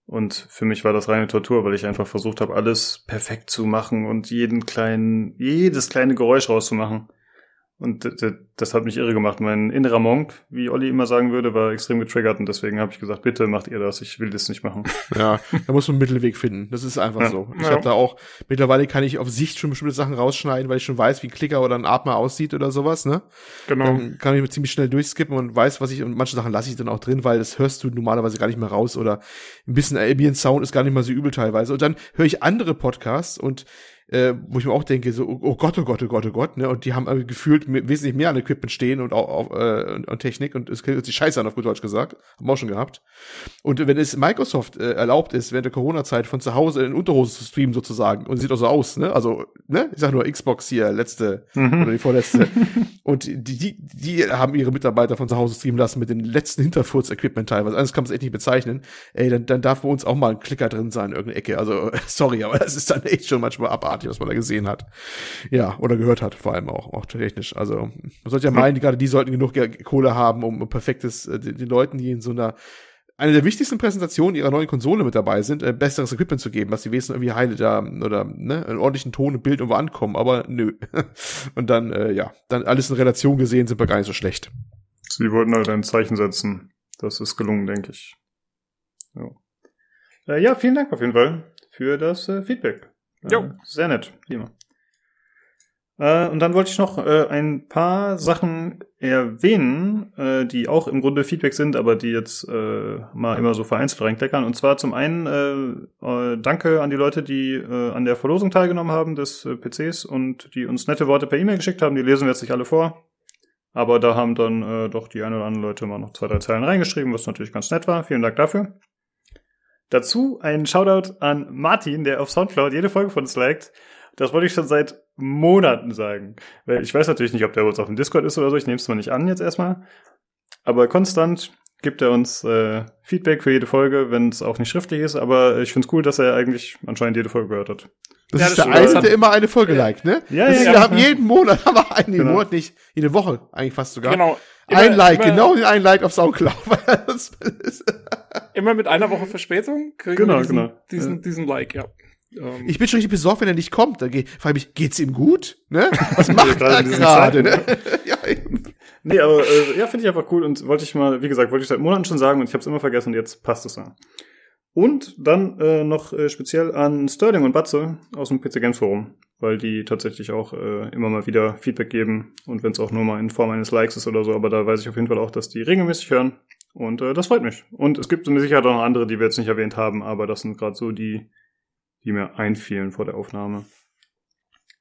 [SPEAKER 2] Und für mich war das reine Tortur, weil ich einfach versucht habe, alles perfekt zu machen und jeden kleinen, jedes kleine Geräusch rauszumachen. Und das hat mich irre gemacht. Mein innerer Monk, wie Olli immer sagen würde, war extrem getriggert und deswegen habe ich gesagt, bitte macht ihr das, ich will das nicht machen.
[SPEAKER 1] Ja, da muss man einen Mittelweg finden. Das ist einfach ja. so. Ich ja. habe da auch, mittlerweile kann ich auf Sicht schon bestimmte Sachen rausschneiden, weil ich schon weiß, wie ein Klicker oder ein Atmer aussieht oder sowas, ne? Genau. Dann kann ich ziemlich schnell durchskippen und weiß, was ich, und manche Sachen lasse ich dann auch drin, weil das hörst du normalerweise gar nicht mehr raus oder ein bisschen Ambient Sound ist gar nicht mal so übel teilweise. Und dann höre ich andere Podcasts und äh, wo ich mir auch denke, so, oh Gott, oh Gott, oh Gott, oh Gott, ne? Und die haben gefühlt wesentlich mehr an Equipment stehen und auch auf, äh, und Technik und es hört sich scheiße an, auf gut Deutsch gesagt. Haben wir auch schon gehabt. Und wenn es Microsoft äh, erlaubt ist, während der Corona-Zeit von zu Hause in Unterhose zu streamen sozusagen, und sieht auch so aus, ne? Also, ne? Ich sag nur Xbox hier, letzte mhm. oder die vorletzte. [laughs] und die, die, die haben ihre Mitarbeiter von zu Hause streamen lassen mit den letzten Hinterfurz-Equipment teilweise. Anders kann man es echt nicht bezeichnen. Ey, dann, dann darf bei uns auch mal ein Klicker drin sein in irgendeine Ecke. Also, [laughs] sorry, aber das ist dann echt schon manchmal abartig abartig, was man da gesehen hat. Ja, oder gehört hat, vor allem auch, auch technisch. Also, man sollte ja meinen, die, gerade die sollten genug Kohle haben, um perfektes, äh, den Leuten, die in so einer eine der wichtigsten Präsentationen ihrer neuen Konsole mit dabei sind, äh, besseres Equipment zu geben, dass die wenigstens irgendwie heile da oder ne, einen ordentlichen Ton und Bild irgendwo ankommen, aber nö. [laughs] und dann, äh, ja, dann alles in Relation gesehen sind wir gar nicht so schlecht.
[SPEAKER 2] Sie wollten halt ein Zeichen setzen. Das ist gelungen, denke ich. Ja. Äh, ja, vielen Dank auf jeden Fall für das äh, Feedback. Jo. Äh, sehr nett, wie immer. Äh, und dann wollte ich noch äh, ein paar Sachen erwähnen, äh, die auch im Grunde Feedback sind, aber die jetzt äh, mal immer so vereinzelt reinkleckern. Und zwar zum einen äh, äh, danke an die Leute, die äh, an der Verlosung teilgenommen haben des äh, PCs und die uns nette Worte per E-Mail geschickt haben. Die lesen wir jetzt nicht alle vor. Aber da haben dann äh, doch die ein oder anderen Leute mal noch zwei, drei Zeilen reingeschrieben, was natürlich ganz nett war. Vielen Dank dafür. Dazu ein Shoutout an Martin, der auf Soundcloud jede Folge von uns liked. Das wollte ich schon seit Monaten sagen. Weil ich weiß natürlich nicht, ob der uns auf dem Discord ist oder so. Ich nehme es mal nicht an jetzt erstmal. Aber konstant gibt er uns äh, Feedback für jede Folge, wenn es auch nicht schriftlich ist. Aber ich finde es cool, dass er eigentlich anscheinend jede Folge gehört hat.
[SPEAKER 1] Das ja, ist das der eine, der immer eine Folge liked, ne? Ja, ja, ja. Wir haben jeden Monat, [laughs] aber einen genau. Monat nicht, jede Woche eigentlich fast sogar. Genau. Immer, ein Like, immer, genau ein Like auf Soundcloud. [laughs]
[SPEAKER 3] immer mit einer Woche Verspätung kriegen genau, wir diesen, genau. diesen, diesen Like, ja.
[SPEAKER 1] Um, ich bin schon richtig besorgt, wenn er nicht kommt. Dann frage ich mich, geht's ihm gut? Ne? Was [laughs] macht er gerade? Ne? [laughs]
[SPEAKER 2] ja, nee, aber äh, ja, finde ich einfach cool und wollte ich mal, wie gesagt, wollte ich seit Monaten schon sagen und ich habe es immer vergessen und jetzt passt es ja. Und dann äh, noch äh, speziell an Sterling und Batze aus dem PC Games Forum, weil die tatsächlich auch äh, immer mal wieder Feedback geben und wenn es auch nur mal in Form eines Likes ist oder so, aber da weiß ich auf jeden Fall auch, dass die regelmäßig hören und äh, das freut mich. Und es gibt mit Sicherheit auch noch andere, die wir jetzt nicht erwähnt haben, aber das sind gerade so die, die mir einfielen vor der Aufnahme.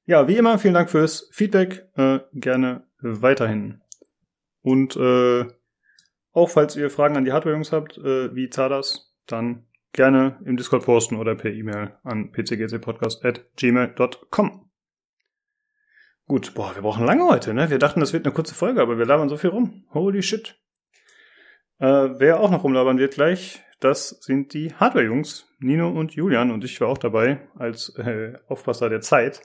[SPEAKER 2] Ja, wie immer, vielen Dank fürs Feedback, äh, gerne weiterhin. Und äh, auch falls ihr Fragen an die Hardware-Jungs habt, äh, wie Zadas, dann gerne im Discord posten oder per E-Mail an pcgcpodcast.gmail.com. Gut, boah, wir brauchen lange heute, ne? Wir dachten, das wird eine kurze Folge, aber wir labern so viel rum. Holy shit. Äh, wer auch noch rumlabern wird gleich, das sind die Hardware-Jungs, Nino und Julian, und ich war auch dabei als äh, Aufpasser der Zeit.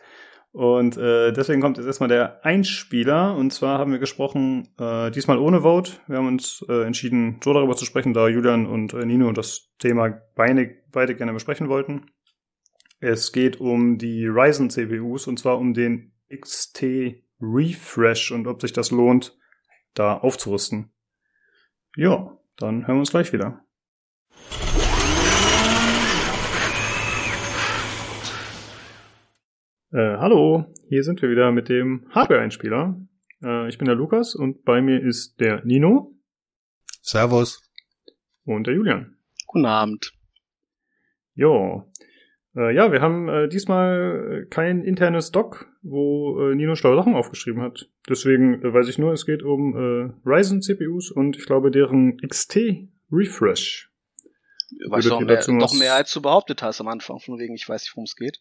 [SPEAKER 2] Und äh, deswegen kommt jetzt erstmal der Einspieler. Und zwar haben wir gesprochen, äh, diesmal ohne Vote. Wir haben uns äh, entschieden, so darüber zu sprechen, da Julian und äh, Nino das Thema beide, beide gerne besprechen wollten. Es geht um die Ryzen CPUs und zwar um den XT Refresh und ob sich das lohnt, da aufzurüsten. Ja, dann hören wir uns gleich wieder. Äh, hallo, hier sind wir wieder mit dem Hardware-Einspieler. Äh, ich bin der Lukas und bei mir ist der Nino.
[SPEAKER 4] Servus.
[SPEAKER 2] Und der Julian.
[SPEAKER 5] Guten Abend.
[SPEAKER 2] Jo. Äh, ja, wir haben äh, diesmal kein internes Doc, wo äh, Nino schlaue Sachen aufgeschrieben hat. Deswegen äh, weiß ich nur, es geht um äh, Ryzen CPUs und ich glaube deren XT Refresh.
[SPEAKER 5] weißt doch mehr, doch mehr, als du behauptet hast am Anfang, von wegen, ich weiß nicht, worum es geht.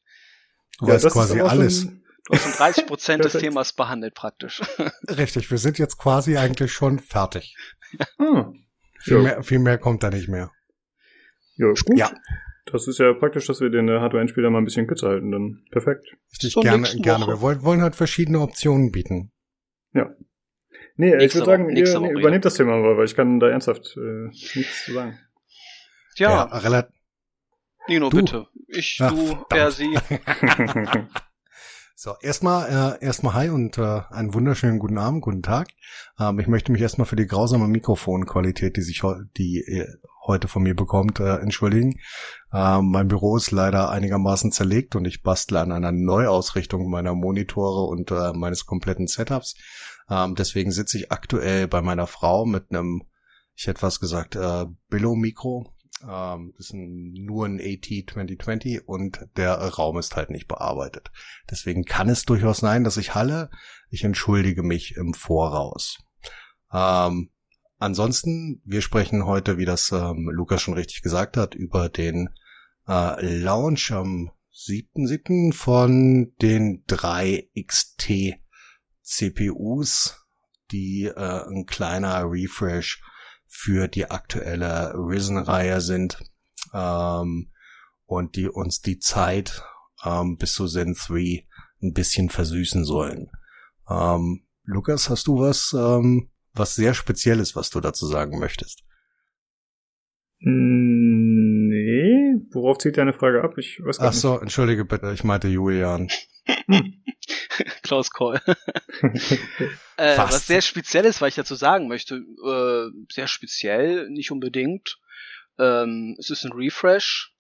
[SPEAKER 4] Du ja, weißt quasi alles.
[SPEAKER 5] Du hast [laughs] schon 30 Prozent des Themas behandelt praktisch. [laughs]
[SPEAKER 4] Richtig, wir sind jetzt quasi eigentlich schon fertig. Hm. Viel, ja. mehr, viel mehr kommt da nicht mehr.
[SPEAKER 2] Ja, gut. Ja. Das ist ja praktisch, dass wir den äh, Hardware-Einspieler mal ein bisschen kürzer halten, dann perfekt.
[SPEAKER 4] Richtig, so gerne, gerne. Wir wollen, wollen halt verschiedene Optionen bieten.
[SPEAKER 2] Ja. Nee, nächste ich würde sagen, ihr nee, übernehmt das Thema mal, weil ich kann da ernsthaft äh, nichts zu sagen.
[SPEAKER 5] Ja. ja relativ. Nino, du. bitte. Ich, Ach, du, er, sie. [laughs]
[SPEAKER 4] So, erstmal äh, erstmal hi und äh, einen wunderschönen guten Abend, guten Tag. Ähm, ich möchte mich erstmal für die grausame Mikrofonqualität, die sich die äh, heute von mir bekommt, äh, entschuldigen. Ähm, mein Büro ist leider einigermaßen zerlegt und ich bastle an einer Neuausrichtung meiner Monitore und äh, meines kompletten Setups. Ähm, deswegen sitze ich aktuell bei meiner Frau mit einem, ich hätte was gesagt, äh, Billo-Mikro ähm, das ist nur ein AT 2020 und der Raum ist halt nicht bearbeitet. Deswegen kann es durchaus sein, dass ich halle. Ich entschuldige mich im Voraus. Ähm, ansonsten, wir sprechen heute, wie das ähm, Lukas schon richtig gesagt hat, über den äh, Launch am 7.7. von den drei XT CPUs, die äh, ein kleiner Refresh für die aktuelle Risen-Reihe sind ähm, und die uns die Zeit ähm, bis zu Zen 3 ein bisschen versüßen sollen. Ähm, Lukas, hast du was, ähm, was sehr Spezielles, was du dazu sagen möchtest?
[SPEAKER 2] Nee, worauf zieht deine Frage ab? Ich weiß gar
[SPEAKER 4] Ach so, nicht. entschuldige bitte, ich meinte Julian. [laughs]
[SPEAKER 5] Close Call. [laughs] äh, was sehr speziell ist, was ich dazu sagen möchte, äh, sehr speziell, nicht unbedingt. Ähm, es ist ein Refresh.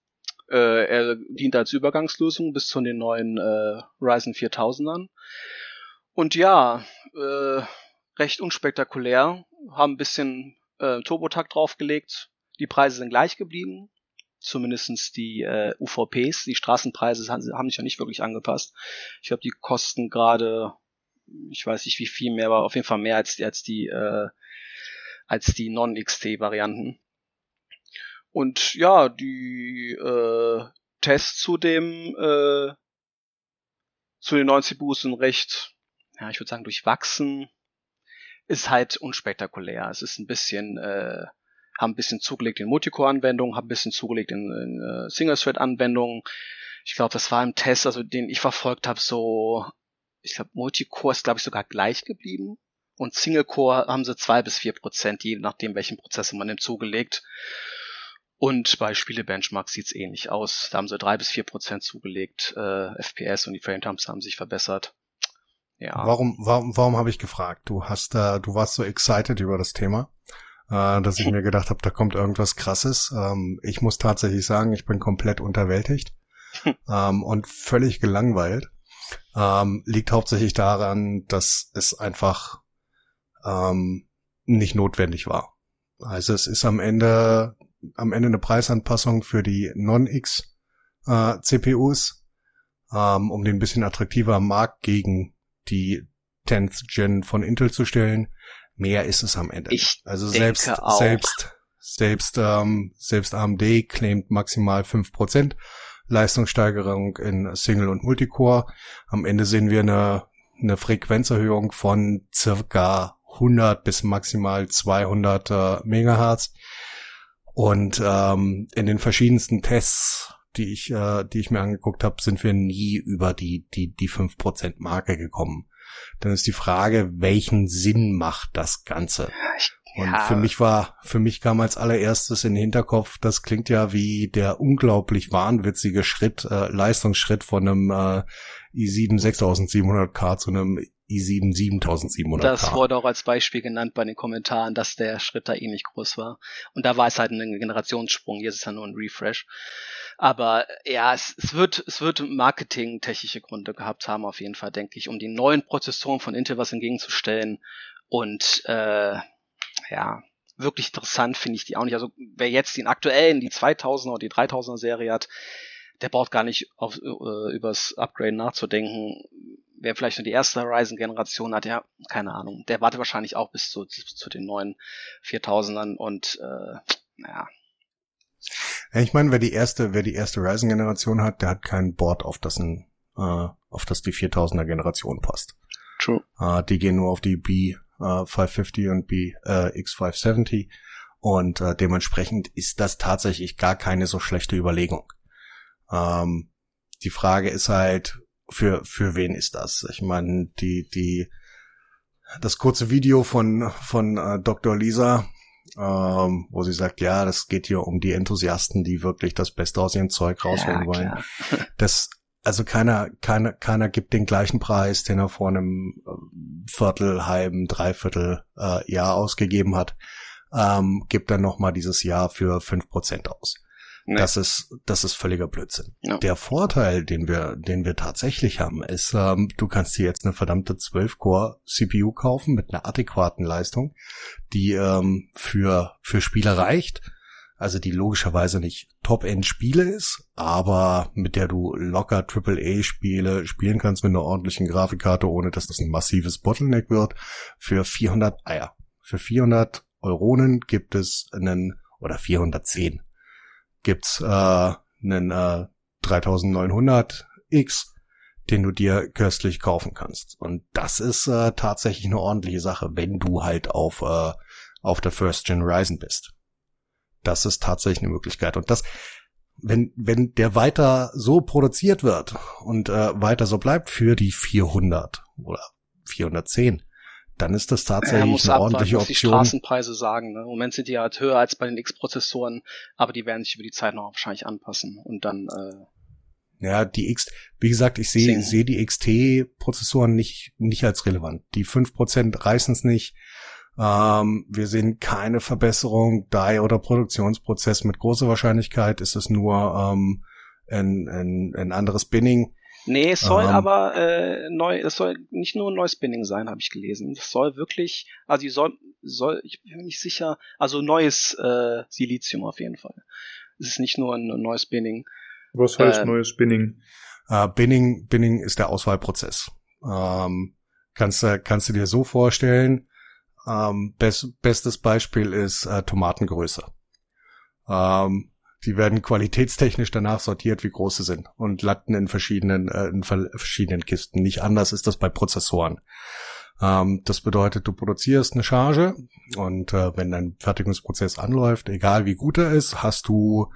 [SPEAKER 5] Äh, er dient als Übergangslösung bis zu den neuen äh, Ryzen 4000ern. Und ja, äh, recht unspektakulär, haben ein bisschen äh, Turbotakt draufgelegt. Die Preise sind gleich geblieben zumindestens die äh, UVPs, die Straßenpreise haben, sich ja nicht wirklich angepasst. Ich glaube, die kosten gerade, ich weiß nicht wie viel mehr, aber auf jeden Fall mehr als, als die äh, als die Non-XT-Varianten. Und ja, die äh, Tests zu dem äh, zu den 90 CPUs sind recht, ja, ich würde sagen, durchwachsen. Ist halt unspektakulär. Es ist ein bisschen äh, haben ein bisschen zugelegt in Multicore-Anwendungen, haben ein bisschen zugelegt in, in uh, Single-Thread-Anwendungen. Ich glaube, das war im Test, also den ich verfolgt habe, so, ich glaube, Multicore ist, glaube ich, sogar gleich geblieben. Und Single-Core haben sie zwei bis vier Prozent, je nachdem, welchen Prozessor man nimmt, zugelegt. Und bei Spiele-Benchmark sieht's ähnlich aus. Da haben sie drei bis vier Prozent zugelegt. Äh, FPS und die Frame-Times haben sich verbessert.
[SPEAKER 4] Ja. Warum, warum, warum habe ich gefragt? Du hast da, du warst so excited über das Thema äh, dass ich [laughs] mir gedacht habe, da kommt irgendwas Krasses. Ähm, ich muss tatsächlich sagen, ich bin komplett unterwältigt [laughs] ähm, und völlig gelangweilt. Ähm, liegt hauptsächlich daran, dass es einfach ähm, nicht notwendig war. Also es ist am Ende am Ende eine Preisanpassung für die Non-X äh, CPUs, ähm, um den ein bisschen attraktiver am Markt gegen die 10th Gen von Intel zu stellen. Mehr ist es am Ende.
[SPEAKER 5] Ich
[SPEAKER 4] also selbst,
[SPEAKER 5] auch.
[SPEAKER 4] selbst, selbst, ähm, selbst AMD claimt maximal fünf Prozent Leistungssteigerung in Single und Multicore. Am Ende sehen wir eine, eine Frequenzerhöhung von circa 100 bis maximal 200 äh, Megahertz. Und ähm, in den verschiedensten Tests, die ich, äh, die ich mir angeguckt habe, sind wir nie über die die die fünf Prozent Marke gekommen dann ist die Frage, welchen Sinn macht das Ganze? Und ja. für mich war, für mich kam als allererstes in den Hinterkopf, das klingt ja wie der unglaublich wahnwitzige Schritt, äh, Leistungsschritt von einem äh, i7 6700K zu einem i7 7700K.
[SPEAKER 5] Das wurde auch als Beispiel genannt bei den Kommentaren, dass der Schritt da ähnlich groß war. Und da war es halt ein Generationssprung, jetzt ist ja nur ein Refresh. Aber ja, es, es wird, es wird marketingtechnische Gründe gehabt haben, auf jeden Fall, denke ich, um die neuen Prozessoren von Intel was entgegenzustellen. Und äh, ja, wirklich interessant finde ich die auch nicht. Also wer jetzt den aktuellen, die 2000er oder die 3000er Serie hat, der braucht gar nicht auf, äh, übers Upgrade nachzudenken. Wer vielleicht nur die erste Ryzen-Generation hat, ja, keine Ahnung. Der wartet wahrscheinlich auch bis zu, zu den neuen 4000ern und äh, ja,
[SPEAKER 4] Ja, ich meine, wer die erste, wer die erste Ryzen-Generation hat, der hat kein Board, auf das ein, äh, auf das die 4000er Generation passt.
[SPEAKER 5] True.
[SPEAKER 4] Äh, die gehen nur auf die B äh, 550 und B äh, X570 und äh, dementsprechend ist das tatsächlich gar keine so schlechte Überlegung. Ähm, die Frage ist halt, für für wen ist das? Ich meine, die die das kurze Video von von äh, Dr. Lisa ähm, wo sie sagt, ja, das geht hier um die Enthusiasten, die wirklich das Beste aus ihrem Zeug rausholen ja, wollen. [laughs] Das, also keiner, keiner, keiner gibt den gleichen Preis, den er vor einem äh, Viertel, halben, Dreiviertel äh, Jahr ausgegeben hat, ähm, gibt dann nochmal dieses Jahr für fünf Prozent aus. Nee. Das ist, das ist völliger Blödsinn. Ja. Der Vorteil, den wir, den wir tatsächlich haben, ist, ähm, du kannst dir jetzt eine verdammte 12-Core-CPU kaufen mit einer adäquaten Leistung, die ähm, für, für Spiele reicht. Also die logischerweise nicht Top-End-Spiele ist, aber mit der du locker AAA-Spiele spielen kannst mit einer ordentlichen Grafikkarte, ohne dass das ein massives Bottleneck wird. Für 400 Eier. Für 400 Euronen gibt es einen, oder 410 gibt's äh, einen äh, 3900X, den du dir köstlich kaufen kannst. Und das ist äh, tatsächlich eine ordentliche Sache, wenn du halt auf, äh, auf der First Gen Ryzen bist. Das ist tatsächlich eine Möglichkeit. Und das, wenn, wenn der weiter so produziert wird und äh, weiter so bleibt für die 400 oder 410, dann ist das tatsächlich eine ordentliche Option.
[SPEAKER 5] die Straßenpreise sagen. Ne? Im Moment sind die halt höher als bei den X-Prozessoren, aber die werden sich über die Zeit noch wahrscheinlich anpassen und dann. Äh,
[SPEAKER 4] ja, die X, wie gesagt, ich sehe sehe die XT-Prozessoren nicht nicht als relevant. Die 5% reißen es nicht. Ähm, wir sehen keine Verbesserung Die oder Produktionsprozess. Mit großer Wahrscheinlichkeit ist es nur ähm, ein, ein, ein anderes Binning.
[SPEAKER 5] Nee, es soll ähm, aber äh, neu, es soll nicht nur ein neues Spinning sein, habe ich gelesen. Es soll wirklich, also die soll, soll, ich bin mir nicht sicher, also neues äh, Silizium auf jeden Fall. Es ist nicht nur ein, neues Spinning.
[SPEAKER 2] Was heißt ähm, neues Spinning?
[SPEAKER 4] Äh, Binning, Binning ist der Auswahlprozess. Ähm, kannst, du kannst du dir so vorstellen, ähm, best, bestes Beispiel ist äh, Tomatengröße. Ähm, die werden qualitätstechnisch danach sortiert, wie groß sie sind und landen in verschiedenen, äh, in verschiedenen Kisten. Nicht anders ist das bei Prozessoren. Ähm, das bedeutet, du produzierst eine Charge und äh, wenn dein Fertigungsprozess anläuft, egal wie gut er ist, hast du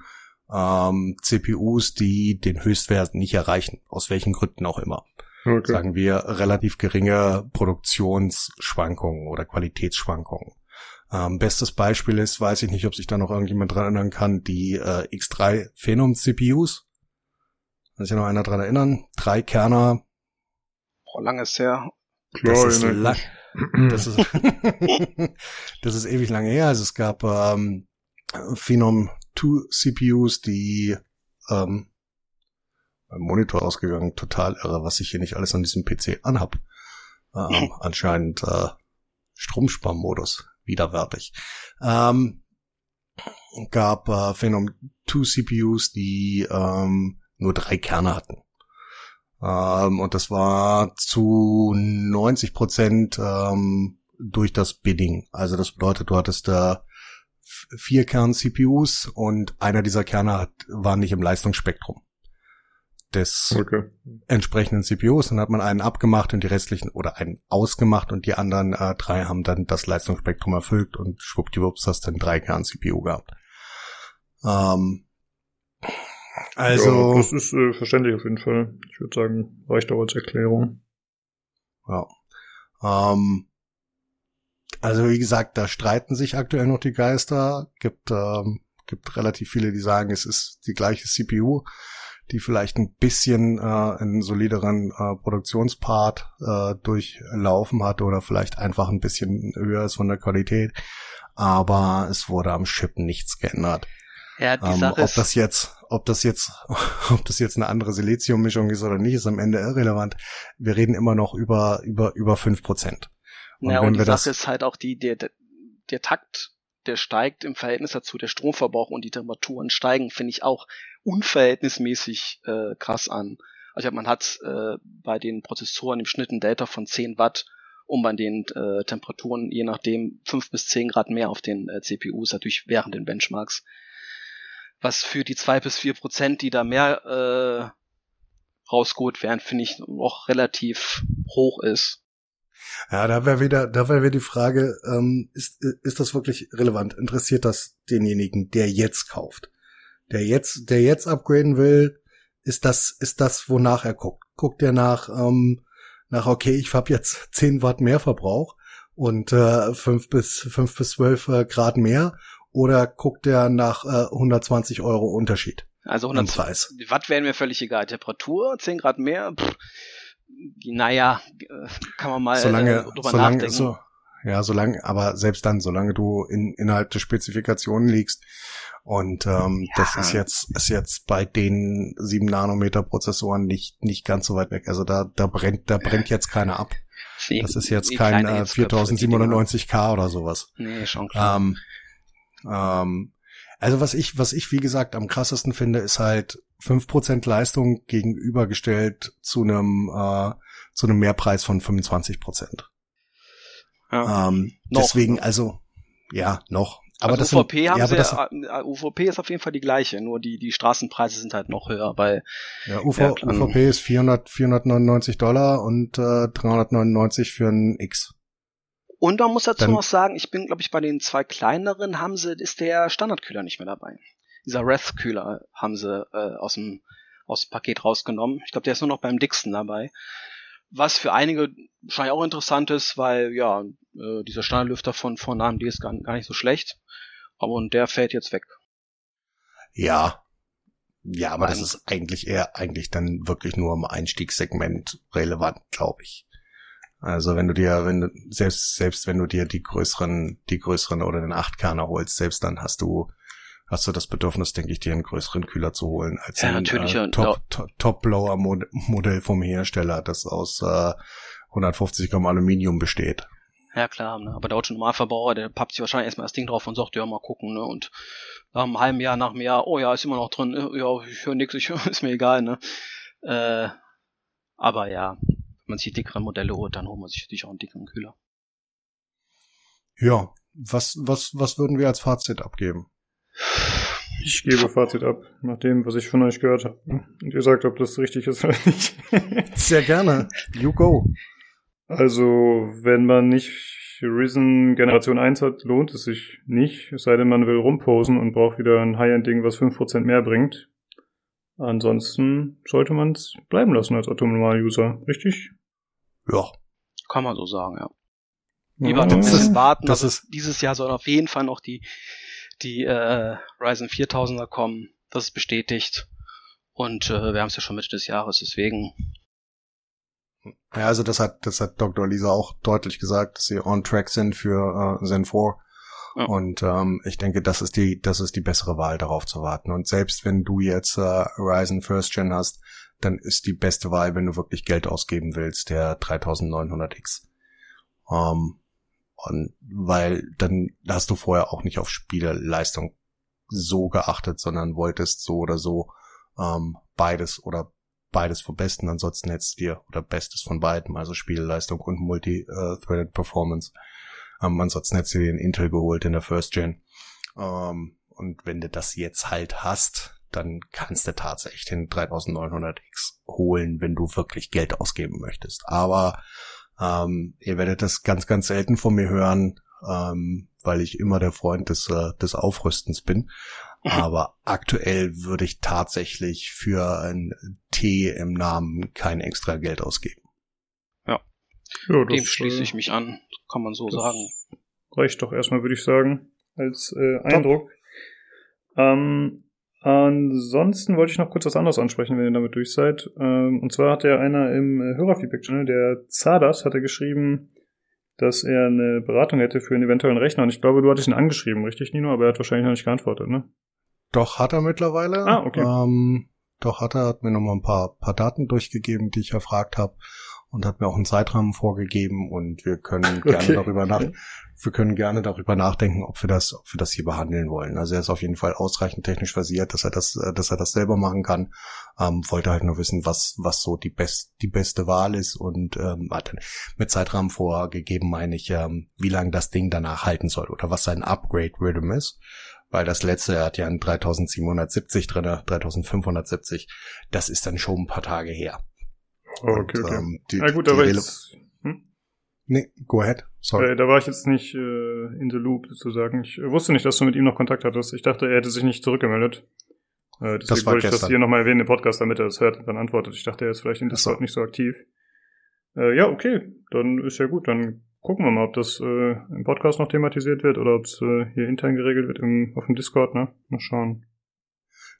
[SPEAKER 4] ähm, CPUs, die den Höchstwert nicht erreichen, aus welchen Gründen auch immer. Okay. Sagen wir relativ geringe Produktionsschwankungen oder Qualitätsschwankungen. Ähm, bestes Beispiel ist, weiß ich nicht, ob sich da noch irgendjemand dran erinnern kann, die äh, X3 Phenom CPUs. Kann sich noch einer dran erinnern? Drei Kerner.
[SPEAKER 5] Boah, lange ist her.
[SPEAKER 4] Das ist, lang, das ist, [laughs] das ist ewig lange her. Also es gab ähm, Phenom 2 CPUs, die ähm, beim Monitor ausgegangen, total irre, was ich hier nicht alles an diesem PC anhab. Ähm, [laughs] anscheinend äh, Stromsparmodus widerwärtig. Ähm, gab äh, Phenom 2 CPUs, die ähm, nur drei Kerne hatten. Ähm, und das war zu 90 Prozent ähm, durch das Bidding. Also das bedeutet, du hattest da vier Kern-CPUs und einer dieser Kerne hat, war nicht im Leistungsspektrum des okay. entsprechenden CPUs. Dann hat man einen abgemacht und die restlichen oder einen ausgemacht und die anderen äh, drei haben dann das Leistungsspektrum erfüllt und schwuppdiwupps hast dann drei Kern CPU gehabt. Ähm, also.
[SPEAKER 2] Ja, das ist äh, verständlich auf jeden Fall. Ich würde sagen, reicht auch als Erklärung.
[SPEAKER 4] Ja. Ähm, also wie gesagt, da streiten sich aktuell noch die Geister. Gibt ähm, gibt relativ viele, die sagen, es ist die gleiche CPU die vielleicht ein bisschen äh, einen solideren äh, Produktionspart äh, durchlaufen hat oder vielleicht einfach ein bisschen höher ist von der Qualität. Aber es wurde am Chip nichts geändert.
[SPEAKER 5] Ja, die ähm, Sache
[SPEAKER 4] ob das jetzt, ob das jetzt, [laughs] ob das jetzt eine andere Siliziummischung ist oder nicht, ist am Ende irrelevant. Wir reden immer noch über über über fünf Prozent.
[SPEAKER 5] Und ja, und die Sache ist halt auch die der der Takt der steigt im Verhältnis dazu, der Stromverbrauch und die Temperaturen steigen, finde ich auch unverhältnismäßig äh, krass an. Also man hat äh, bei den Prozessoren im Schnitt ein Delta von 10 Watt und bei den äh, Temperaturen je nachdem 5 bis 10 Grad mehr auf den äh, CPUs, natürlich während den Benchmarks. was für die zwei bis vier Prozent, die da mehr äh, rausgeholt werden, finde ich noch relativ hoch ist.
[SPEAKER 4] Ja, da wäre wieder, da wäre wieder die Frage, ähm, ist, ist das wirklich relevant? Interessiert das denjenigen, der jetzt kauft? Der jetzt, der jetzt upgraden will, ist das, ist das, wonach er guckt? Guckt er nach, ähm, nach, okay, ich habe jetzt [laughs] 10 Watt mehr Verbrauch und äh, 5 bis 5 bis 12 äh, Grad mehr oder guckt er nach äh, 120 Euro Unterschied?
[SPEAKER 5] Also 120 Watt wären mir völlig egal. Temperatur, 10 Grad mehr, pff, naja, kann man mal
[SPEAKER 4] solange, äh, drüber solange, nachdenken. So, ja, solange, aber selbst dann, solange du in, innerhalb der Spezifikationen liegst und ähm, ja. das ist jetzt ist jetzt bei den 7 Nanometer Prozessoren nicht nicht ganz so weit weg. Also da da brennt da brennt jetzt keiner ab. Nee, das ist jetzt kein äh, 4790K oder sowas.
[SPEAKER 5] Nee, schon klar.
[SPEAKER 4] Ähm, ähm, also was ich was ich wie gesagt am krassesten finde, ist halt 5% Leistung gegenübergestellt zu einem äh, zu einem Mehrpreis von 25%. Ja. Ähm, deswegen also ja noch aber
[SPEAKER 5] also das UVP
[SPEAKER 4] sind,
[SPEAKER 5] haben
[SPEAKER 4] ja,
[SPEAKER 5] sie, das, äh, UVP ist auf jeden Fall die gleiche, nur die, die Straßenpreise sind halt noch höher, weil.
[SPEAKER 4] Ja, UV, ja, UVP ist 400, 499 Dollar und äh, 399 für ein X.
[SPEAKER 5] Und man muss dazu Dann, noch sagen, ich bin, glaube ich, bei den zwei kleineren haben sie, ist der Standardkühler nicht mehr dabei. Dieser Wrath-Kühler haben sie äh, aus dem aus dem Paket rausgenommen. Ich glaube, der ist nur noch beim dicksten dabei. Was für einige wahrscheinlich auch interessant ist, weil ja, äh, dieser Standardlüfter von, von AMD ist gar, gar nicht so schlecht. Aber und der fällt jetzt weg.
[SPEAKER 4] Ja. Ja, aber Nein. das ist eigentlich eher eigentlich dann wirklich nur im Einstiegssegment relevant, glaube ich. Also wenn du dir, wenn du, selbst, selbst wenn du dir die größeren, die größeren oder den 8Kerner holst, selbst dann hast du, hast du das Bedürfnis, denke ich, dir einen größeren Kühler zu holen als
[SPEAKER 5] ja, ein äh,
[SPEAKER 4] Top, Top, Top vom Hersteller, das aus äh, 150 Gramm Aluminium besteht.
[SPEAKER 5] Ja klar, ne? aber der deutsche Normalverbraucher, der pappt sich wahrscheinlich erstmal das Ding drauf und sagt, ja, mal gucken, ne? Und nach einem halben Jahr, nach einem Jahr, oh ja, ist immer noch drin, äh, ja, ich höre nix, ich, [laughs] ist mir egal, ne? Äh, aber ja, wenn man sich dickere Modelle holt, dann holt man sich natürlich auch einen dickeren Kühler.
[SPEAKER 4] Ja, was, was, was würden wir als Fazit abgeben?
[SPEAKER 2] Ich gebe Fazit ab, nach dem, was ich von euch gehört habe. Und ihr sagt, ob das richtig ist oder nicht. [laughs]
[SPEAKER 4] Sehr gerne. You go.
[SPEAKER 2] Also, wenn man nicht Risen Generation 1 hat, lohnt es sich nicht. Es sei denn, man will rumposen und braucht wieder ein High-End-Ding, was 5% mehr bringt. Ansonsten sollte man es bleiben lassen als Atomnormal-User, richtig?
[SPEAKER 4] Ja.
[SPEAKER 5] Kann man so sagen, ja. Lieber ja, noch ein bisschen warten. Das ist dieses Jahr soll auf jeden Fall noch die, die äh, Ryzen 4000er kommen. Das ist bestätigt. Und äh, wir haben es ja schon Mitte des Jahres, deswegen
[SPEAKER 4] ja, also das hat, das hat Dr. Lisa auch deutlich gesagt, dass sie on track sind für äh, Zen 4. Ja. Und ähm, ich denke, das ist die, das ist die bessere Wahl, darauf zu warten. Und selbst wenn du jetzt äh, Ryzen First Gen hast, dann ist die beste Wahl, wenn du wirklich Geld ausgeben willst, der 3900X. Ähm, und weil dann hast du vorher auch nicht auf Spieleleistung so geachtet, sondern wolltest so oder so ähm, beides oder beides vom Besten, ansonsten hättest du dir, oder Bestes von beiden, also Spielleistung und Multi-Threaded Performance. Ähm, ansonsten hättest du dir den Intel geholt in der First Gen. Ähm, und wenn du das jetzt halt hast, dann kannst du tatsächlich den 3900X holen, wenn du wirklich Geld ausgeben möchtest. Aber ähm, ihr werdet das ganz, ganz selten von mir hören, ähm, weil ich immer der Freund des, äh, des Aufrüstens bin. [laughs] Aber aktuell würde ich tatsächlich für ein T im Namen kein extra Geld ausgeben.
[SPEAKER 5] Ja. ja Dem schließe ich mich an, kann man so sagen.
[SPEAKER 2] Reicht doch erstmal, würde ich sagen, als äh, Eindruck. Ähm, ansonsten wollte ich noch kurz was anderes ansprechen, wenn ihr damit durch seid. Ähm, und zwar hat ja einer im äh, Hörerfeedback-Channel, der Zadas, hatte geschrieben, dass er eine Beratung hätte für einen eventuellen Rechner. Und ich glaube, du hattest ihn angeschrieben, richtig, Nino? Aber er hat wahrscheinlich noch nicht geantwortet, ne?
[SPEAKER 4] Doch, hat er mittlerweile.
[SPEAKER 2] Ah, okay.
[SPEAKER 4] Ähm, doch hat er, hat mir nochmal ein paar, paar Daten durchgegeben, die ich erfragt habe und hat mir auch einen Zeitrahmen vorgegeben und wir können [laughs] gerne okay. darüber nach, wir können gerne darüber nachdenken, ob wir das, ob wir das hier behandeln wollen. Also er ist auf jeden Fall ausreichend technisch versiert, dass er das, dass er das selber machen kann. Ähm, wollte halt nur wissen, was, was so die best, die beste Wahl ist und ähm, hat dann mit Zeitrahmen vorgegeben, meine ich, ähm, wie lange das Ding danach halten soll oder was sein Upgrade Rhythm ist. Weil das letzte hat ja ein 3770 drinne, 3570. Das ist dann schon ein paar Tage her.
[SPEAKER 2] Okay, Und, okay. Ähm, die, Na gut, aber jetzt...
[SPEAKER 4] Hm? Nee, go ahead.
[SPEAKER 2] Sorry. Äh, da war ich jetzt nicht äh, in the loop sozusagen. Ich äh, wusste nicht, dass du mit ihm noch Kontakt hattest. Ich dachte, er hätte sich nicht zurückgemeldet. Äh, deswegen das wollte ich das hier nochmal erwähnen im Podcast, damit er das hört und dann antwortet. Ich dachte, er ist vielleicht in Discord so. nicht so aktiv. Äh, ja, okay, dann ist ja gut. Dann gucken wir mal, ob das äh, im Podcast noch thematisiert wird oder ob es äh, hier intern geregelt wird im, auf dem Discord, ne? Mal schauen.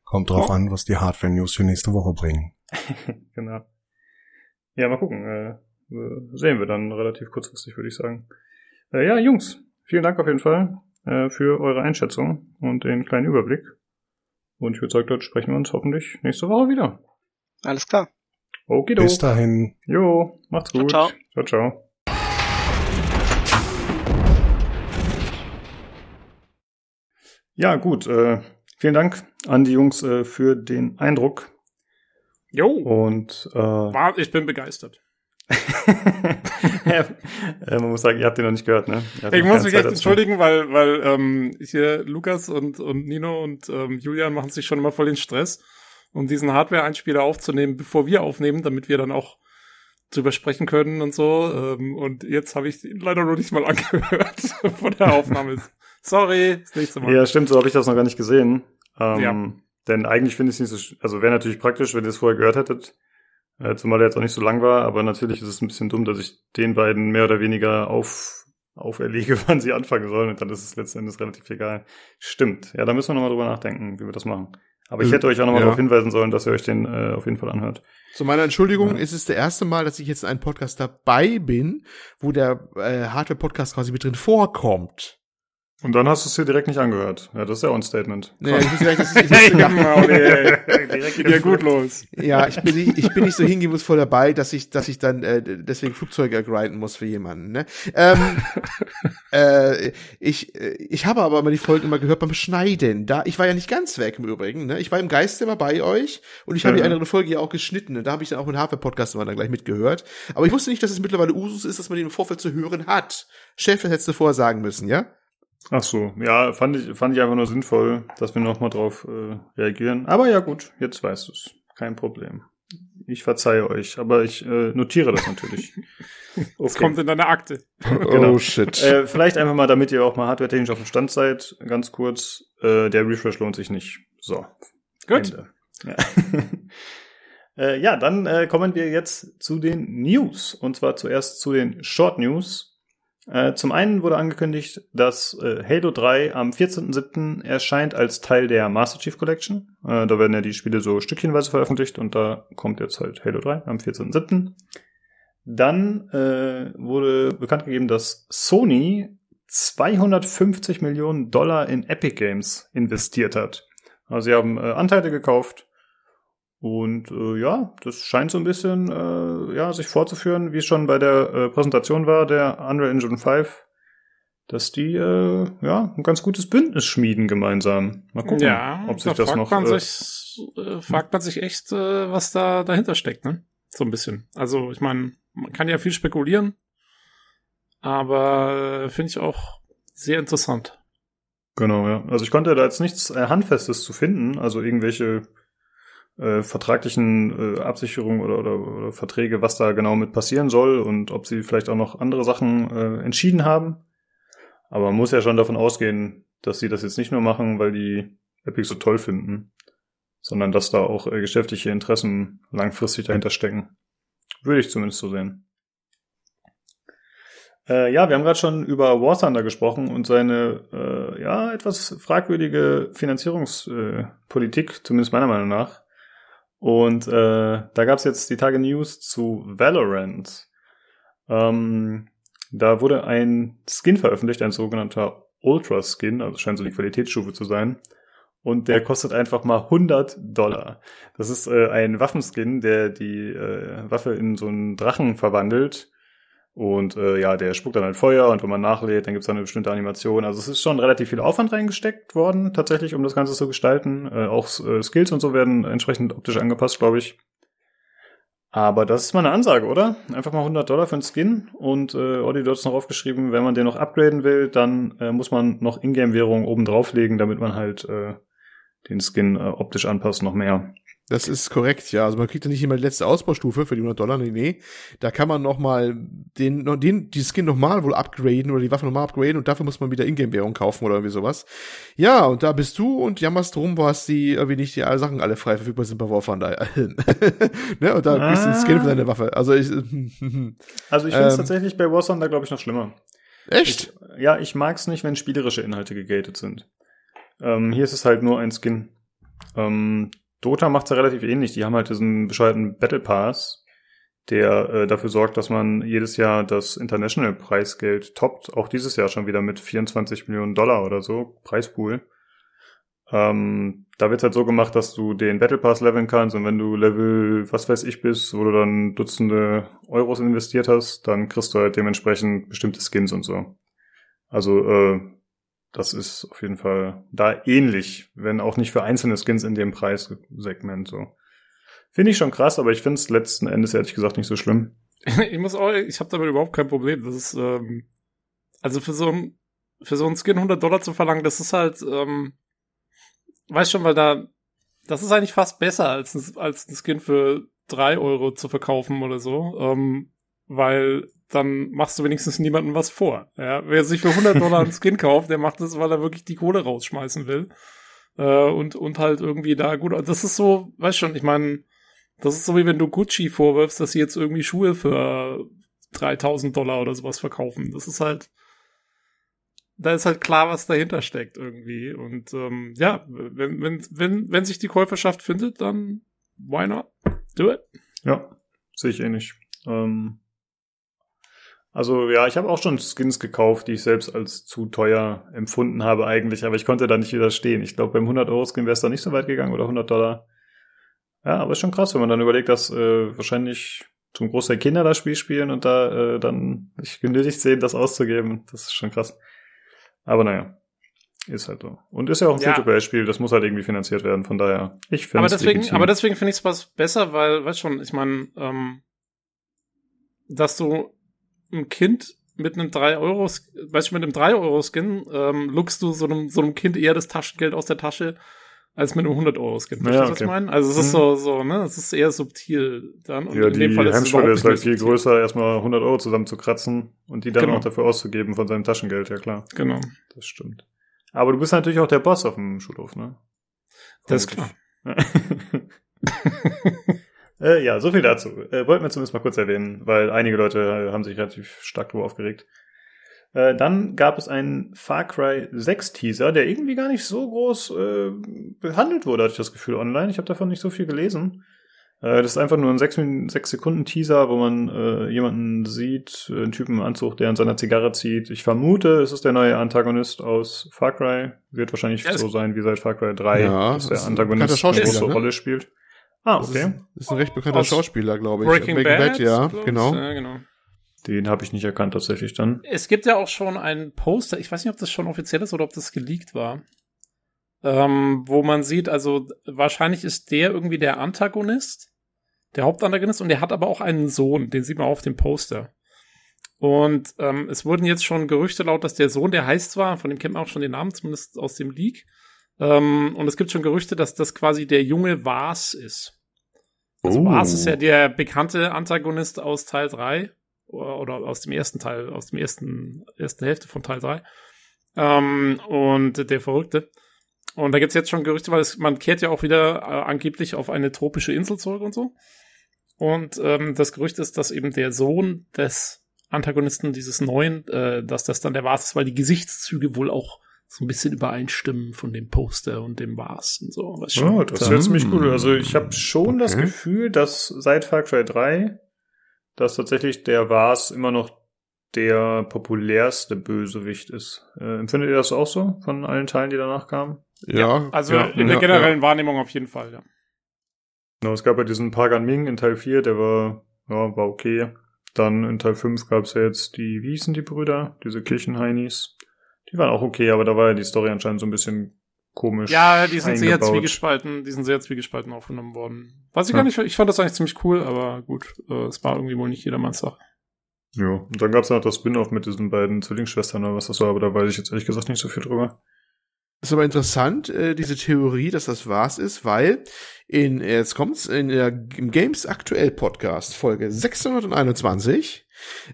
[SPEAKER 4] Kommt drauf oh. an, was die Hardware-News für nächste Woche bringen. [laughs]
[SPEAKER 2] genau. Ja, mal gucken. Äh, sehen wir dann relativ kurzfristig, würde ich sagen. Äh, ja, Jungs, vielen Dank auf jeden Fall äh, für eure Einschätzung und den kleinen Überblick. Und ich würde sagen, dort sprechen wir uns hoffentlich nächste Woche wieder.
[SPEAKER 5] Alles klar.
[SPEAKER 2] Okay,
[SPEAKER 4] Bis dahin.
[SPEAKER 2] Jo, macht's gut. Ciao, ciao. ciao, ciao. Ja, gut. Äh, vielen Dank an die Jungs äh, für den Eindruck.
[SPEAKER 3] Jo.
[SPEAKER 2] Und
[SPEAKER 3] äh, ich bin begeistert. [laughs]
[SPEAKER 2] ja, man muss sagen, ihr habt den noch nicht gehört, ne?
[SPEAKER 3] Ich muss mich echt entschuldigen, weil, weil ähm, hier Lukas und, und Nino und ähm, Julian machen sich schon immer voll den Stress, um diesen Hardware-Einspieler aufzunehmen, bevor wir aufnehmen, damit wir dann auch drüber sprechen können und so. Ähm, und jetzt habe ich leider noch nicht mal angehört von der Aufnahme. Sorry, das nächste Mal.
[SPEAKER 2] Ja, stimmt, so habe ich das noch gar nicht gesehen. Ähm, ja. Denn eigentlich finde ich es nicht so, also wäre natürlich praktisch, wenn ihr es vorher gehört hättet. Äh, zumal er jetzt auch nicht so lang war, aber natürlich ist es ein bisschen dumm, dass ich den beiden mehr oder weniger auf, auferlege, [laughs] wann sie anfangen sollen und dann ist es letzten Endes relativ egal. Stimmt. Ja, da müssen wir nochmal drüber nachdenken, wie wir das machen. Aber ich hätte euch auch nochmal ja. darauf hinweisen sollen, dass ihr euch den äh, auf jeden Fall anhört.
[SPEAKER 1] Zu meiner Entschuldigung, ja. ist es der erste Mal, dass ich jetzt in einem Podcast dabei bin, wo der äh, Hardware-Podcast quasi mit drin vorkommt.
[SPEAKER 2] Und dann hast du es dir direkt nicht angehört. Ja, das ist ja auch ein Statement.
[SPEAKER 1] Nee, ich muss direkt, das ich muss genau, [laughs] direkt wieder gut los. Ja, ich bin nicht, ich bin nicht so hingebungsvoll dabei, dass ich, dass ich dann äh, deswegen Flugzeuge grinden muss für jemanden. Ne? Ähm, [laughs] äh, ich, ich habe aber immer die Folgen immer gehört beim Schneiden. Da, ich war ja nicht ganz weg im Übrigen. Ne? Ich war im Geiste immer bei euch und ich habe ja. die andere Folge ja auch geschnitten. Und da habe ich dann auch mit Hardware-Podcast immer dann gleich mitgehört. Aber ich wusste nicht, dass es mittlerweile Usus ist, dass man den im Vorfeld zu hören hat. Chef, das hättest du vorher sagen müssen, ja?
[SPEAKER 2] Ach so, ja, fand ich, fand ich einfach nur sinnvoll, dass wir nochmal drauf äh, reagieren. Aber ja gut, jetzt weißt du es. Kein Problem. Ich verzeihe euch, aber ich äh, notiere das natürlich. [laughs]
[SPEAKER 3] Okay. Es kommt in deine Akte.
[SPEAKER 2] genau. Oh shit. Äh, vielleicht einfach mal, damit ihr auch mal hardware-technisch auf dem Stand seid, ganz kurz. Äh, der Refresh lohnt sich nicht. So.
[SPEAKER 3] Gut. Ja. [laughs]
[SPEAKER 2] äh, ja, dann äh, kommen wir jetzt zu den News. Und zwar zuerst zu den Short News. Äh, zum einen wurde angekündigt, dass äh, Halo 3 am 14.07. erscheint als Teil der Master Chief Collection. Äh, da werden ja die Spiele so stückchenweise veröffentlicht und da kommt jetzt halt Halo 3 am 14.07. Dann äh, wurde bekannt gegeben, dass Sony 250 Millionen Dollar in Epic Games investiert hat. Also sie haben äh, Anteile gekauft und äh, ja, das scheint so ein bisschen äh, ja, sich fortzuführen, wie es schon bei der äh, Präsentation war, der Unreal Engine 5, dass die äh, ja ein ganz gutes Bündnis schmieden gemeinsam. Mal gucken, ja, ob sich da das noch.
[SPEAKER 3] Man äh, sich, äh, fragt man sich echt, äh, was da dahinter steckt, ne? So ein bisschen. Also, ich meine, man kann ja viel spekulieren, aber äh, finde ich auch sehr interessant.
[SPEAKER 2] Genau, ja. Also ich konnte da jetzt nichts äh, Handfestes zu finden, also irgendwelche äh, vertraglichen äh, Absicherungen oder, oder, oder Verträge, was da genau mit passieren soll und ob sie vielleicht auch noch andere Sachen äh, entschieden haben. Aber man muss ja schon davon ausgehen, dass sie das jetzt nicht nur machen, weil die Epic so toll finden, sondern dass da auch äh, geschäftliche Interessen langfristig dahinter stecken. Würde ich zumindest so sehen. Äh, ja, wir haben gerade schon über War Thunder gesprochen und seine äh, ja etwas fragwürdige Finanzierungspolitik, zumindest meiner Meinung nach. Und äh, da gab es jetzt die Tage News zu Valorant. Ähm, da wurde ein Skin veröffentlicht, ein sogenannter Ultra Skin, also scheint so die Qualitätsstufe zu sein. Und der kostet einfach mal 100 Dollar. Das ist äh, ein Waffenskin, der die äh, Waffe in so einen Drachen verwandelt und äh, ja, der spuckt dann halt Feuer und wenn man nachlädt, dann gibt's dann eine bestimmte Animation. Also es ist schon relativ viel Aufwand reingesteckt worden, tatsächlich, um das Ganze zu gestalten. Äh, auch äh, Skills und so werden entsprechend optisch angepasst, glaube ich. Aber das ist mal eine Ansage, oder? Einfach mal 100 Dollar für einen Skin. Und äh, Olli, du hast noch aufgeschrieben, wenn man den noch upgraden will, dann äh, muss man noch Ingame-Währung oben drauflegen, damit man halt äh, den Skin äh, optisch anpasst noch mehr.
[SPEAKER 1] Das ist korrekt, ja. Also man kriegt ja nicht immer die letzte Ausbaustufe für die 100 Dollar, nee, nee. Da kann man noch mal den, den, die Skin nochmal wohl upgraden oder die Waffe nochmal upgraden und dafür muss man wieder Ingame-Währung kaufen oder irgendwie sowas. Ja, und da bist du und jammerst drum, was die irgendwie nicht die alle Sachen alle frei verfügbar sind bei War Thunder. [laughs] ne? Und da ah. kriegst du einen Skin für deine Waffe. Also ich, [laughs]
[SPEAKER 2] also ich finde es ähm, tatsächlich bei War Thunder, glaube ich, noch schlimmer.
[SPEAKER 1] Echt?
[SPEAKER 2] Ich, ja, ich mag es nicht, wenn spielerische Inhalte gegatet sind. Ähm, hier ist es halt nur ein Skin. Ähm, Dota macht's ja relativ ähnlich. Die haben halt diesen bescheuerten Battle Pass, der äh, dafür sorgt, dass man jedes Jahr das International Preisgeld toppt. Auch dieses Jahr schon wieder mit 24 Millionen Dollar oder so, Preispool. Ähm, da wird's halt so gemacht, dass du den Battle Pass leveln kannst und wenn du Level, was weiß ich bist, wo du dann Dutzende Euros investiert hast, dann kriegst du halt dementsprechend bestimmte Skins und so. Also äh, das ist auf jeden Fall da ähnlich, wenn auch nicht für einzelne Skins in dem Preissegment so. Finde ich schon krass, aber ich finde es letzten Endes ehrlich gesagt nicht so schlimm. [laughs]
[SPEAKER 3] ich muss auch, ich habe damit überhaupt kein Problem. Das ist, ähm, also für so ein, für so ein Skin 100 Dollar zu verlangen, das ist halt, ähm, weiß schon, weil da, das ist eigentlich fast besser als als ein Skin für drei Euro zu verkaufen oder so, ähm, weil dann machst du wenigstens niemandem was vor. Ja, wer sich für 100 Dollar einen Skin kauft, der macht das, weil er wirklich die Kohle rausschmeißen will. Äh, und, und halt irgendwie da gut. Das ist so, weißt schon, ich meine, das ist so wie wenn du Gucci vorwirfst, dass sie jetzt irgendwie Schuhe für 3000 Dollar oder sowas verkaufen. Das ist halt, da ist halt klar, was dahinter steckt irgendwie. Und ähm, ja, wenn, wenn, wenn, wenn sich die Käuferschaft findet, dann why not? Do it.
[SPEAKER 2] Ja, sehe ich eh nicht. Ähm, also ja, ich habe auch schon Skins gekauft, die ich selbst als zu teuer empfunden habe eigentlich, aber ich konnte da nicht widerstehen. Ich glaube, beim 100-Euro-Skin wäre es da nicht so weit gegangen oder 100 Dollar. Ja, aber ist schon krass, wenn man dann überlegt, dass äh, wahrscheinlich zum Großteil Kinder das Spiel spielen und da äh, dann sich genötigt sehen, das auszugeben. Das ist schon krass. Aber naja, ist halt so. Und ist ja auch ein ja. Free-to-Play-Spiel, das muss halt irgendwie finanziert werden, von daher, ich finde
[SPEAKER 3] Aber deswegen, aber deswegen finde ich es was besser, weil, weißt schon, ich meine, ähm, dass du ein Kind mit einem 3 Euro, weißt du, mit einem 3 Euro Skin, ähm, lookst du so einem, so einem Kind eher das Taschengeld aus der Tasche, als mit einem 100 Euro Skin. Verstehst du, ja, okay. was ich meine? Also es ist mhm. so, so, ne, es ist eher subtil dann.
[SPEAKER 2] Und ja, in dem Fall ist Hemmschwelle ist halt viel größer, erstmal 100 Euro zusammenzukratzen und die dann genau. auch dafür auszugeben von seinem Taschengeld, ja klar.
[SPEAKER 3] Genau.
[SPEAKER 2] Das stimmt. Aber du bist natürlich auch der Boss auf dem Schulhof, ne?
[SPEAKER 3] Das ist klar. [laughs] [laughs]
[SPEAKER 2] Äh, ja, so viel dazu. Äh, wollten wir zumindest mal kurz erwähnen, weil einige Leute haben sich relativ stark darüber aufgeregt. Äh, dann gab es einen Far Cry 6 Teaser, der irgendwie gar nicht so groß äh, behandelt wurde, hatte ich das Gefühl online. Ich habe davon nicht so viel gelesen. Äh, das ist einfach nur ein 6, 6 Sekunden Teaser, wo man äh, jemanden sieht, einen Typen im Anzug, der an seiner Zigarre zieht. Ich vermute, es ist der neue Antagonist aus Far Cry. Wird wahrscheinlich ja, so sein wie seit Far Cry 3,
[SPEAKER 1] ja,
[SPEAKER 2] dass der Antagonist eine große ne? Rolle spielt.
[SPEAKER 1] Ah, okay. Das ist, ist ein recht bekannter Aus Schauspieler, glaube ich.
[SPEAKER 3] Breaking, Breaking Bad, Bad
[SPEAKER 1] ja, genau.
[SPEAKER 3] Ja, genau.
[SPEAKER 2] Den habe ich nicht erkannt tatsächlich dann.
[SPEAKER 3] Es gibt ja auch schon ein Poster, ich weiß nicht, ob das schon offiziell ist oder ob das geleakt war, ähm, wo man sieht, also wahrscheinlich ist der irgendwie der Antagonist, der Hauptantagonist, und der hat aber auch einen Sohn, den sieht man auf dem Poster. Und ähm, es wurden jetzt schon Gerüchte laut, dass der Sohn, der heißt zwar, von dem kennt man auch schon den Namen, zumindest aus dem Leak, ähm, und es gibt schon Gerüchte, dass das quasi der junge Vars ist. Also oh. Vars ist ja der bekannte Antagonist aus Teil 3 oder aus dem ersten Teil, aus dem ersten, ersten Hälfte von Teil 3. Ähm, und der Verrückte. Und da gibt's jetzt schon Gerüchte, weil es, man kehrt ja auch wieder äh, angeblich auf eine tropische Insel zurück und so. Und ähm, das Gerücht ist, dass eben der Sohn des Antagonisten dieses neuen, äh, dass das dann der Vars ist, weil die Gesichtszüge wohl auch so ein bisschen übereinstimmen von dem Poster und dem Vars und so.
[SPEAKER 2] Was oh, das ist jetzt ziemlich cool. Also ich habe schon okay. das Gefühl, dass seit Far Cry 3, dass tatsächlich der Vars immer noch der populärste Bösewicht ist. Äh, empfindet ihr das auch so von allen Teilen, die danach kamen?
[SPEAKER 3] Ja. ja also ja, in der generellen ja. Wahrnehmung auf jeden Fall, ja.
[SPEAKER 2] Genau, es gab ja diesen Pagan Ming in Teil 4, der war, ja, war okay. Dann in Teil 5 gab es ja jetzt die, wie hießen die Brüder? Diese Kirchenheinis. Die waren auch okay, aber da war ja die Story anscheinend so ein bisschen komisch.
[SPEAKER 3] Ja, die sind sehr zwiegespalten, die sind sehr zwiegespalten aufgenommen worden. Weiß ich
[SPEAKER 2] Ja.
[SPEAKER 3] gar nicht, ich fand das eigentlich ziemlich cool, aber gut, äh, es war irgendwie wohl nicht jedermanns Sache.
[SPEAKER 2] Ja, und dann gab's noch das Spin-off mit diesen beiden Zwillingsschwestern oder was das war, aber da weiß ich jetzt ehrlich gesagt nicht so viel drüber.
[SPEAKER 1] Ist aber interessant, äh, diese Theorie, dass das was ist, weil in, jetzt kommt's, in der, im Games Aktuell Podcast, Folge 621,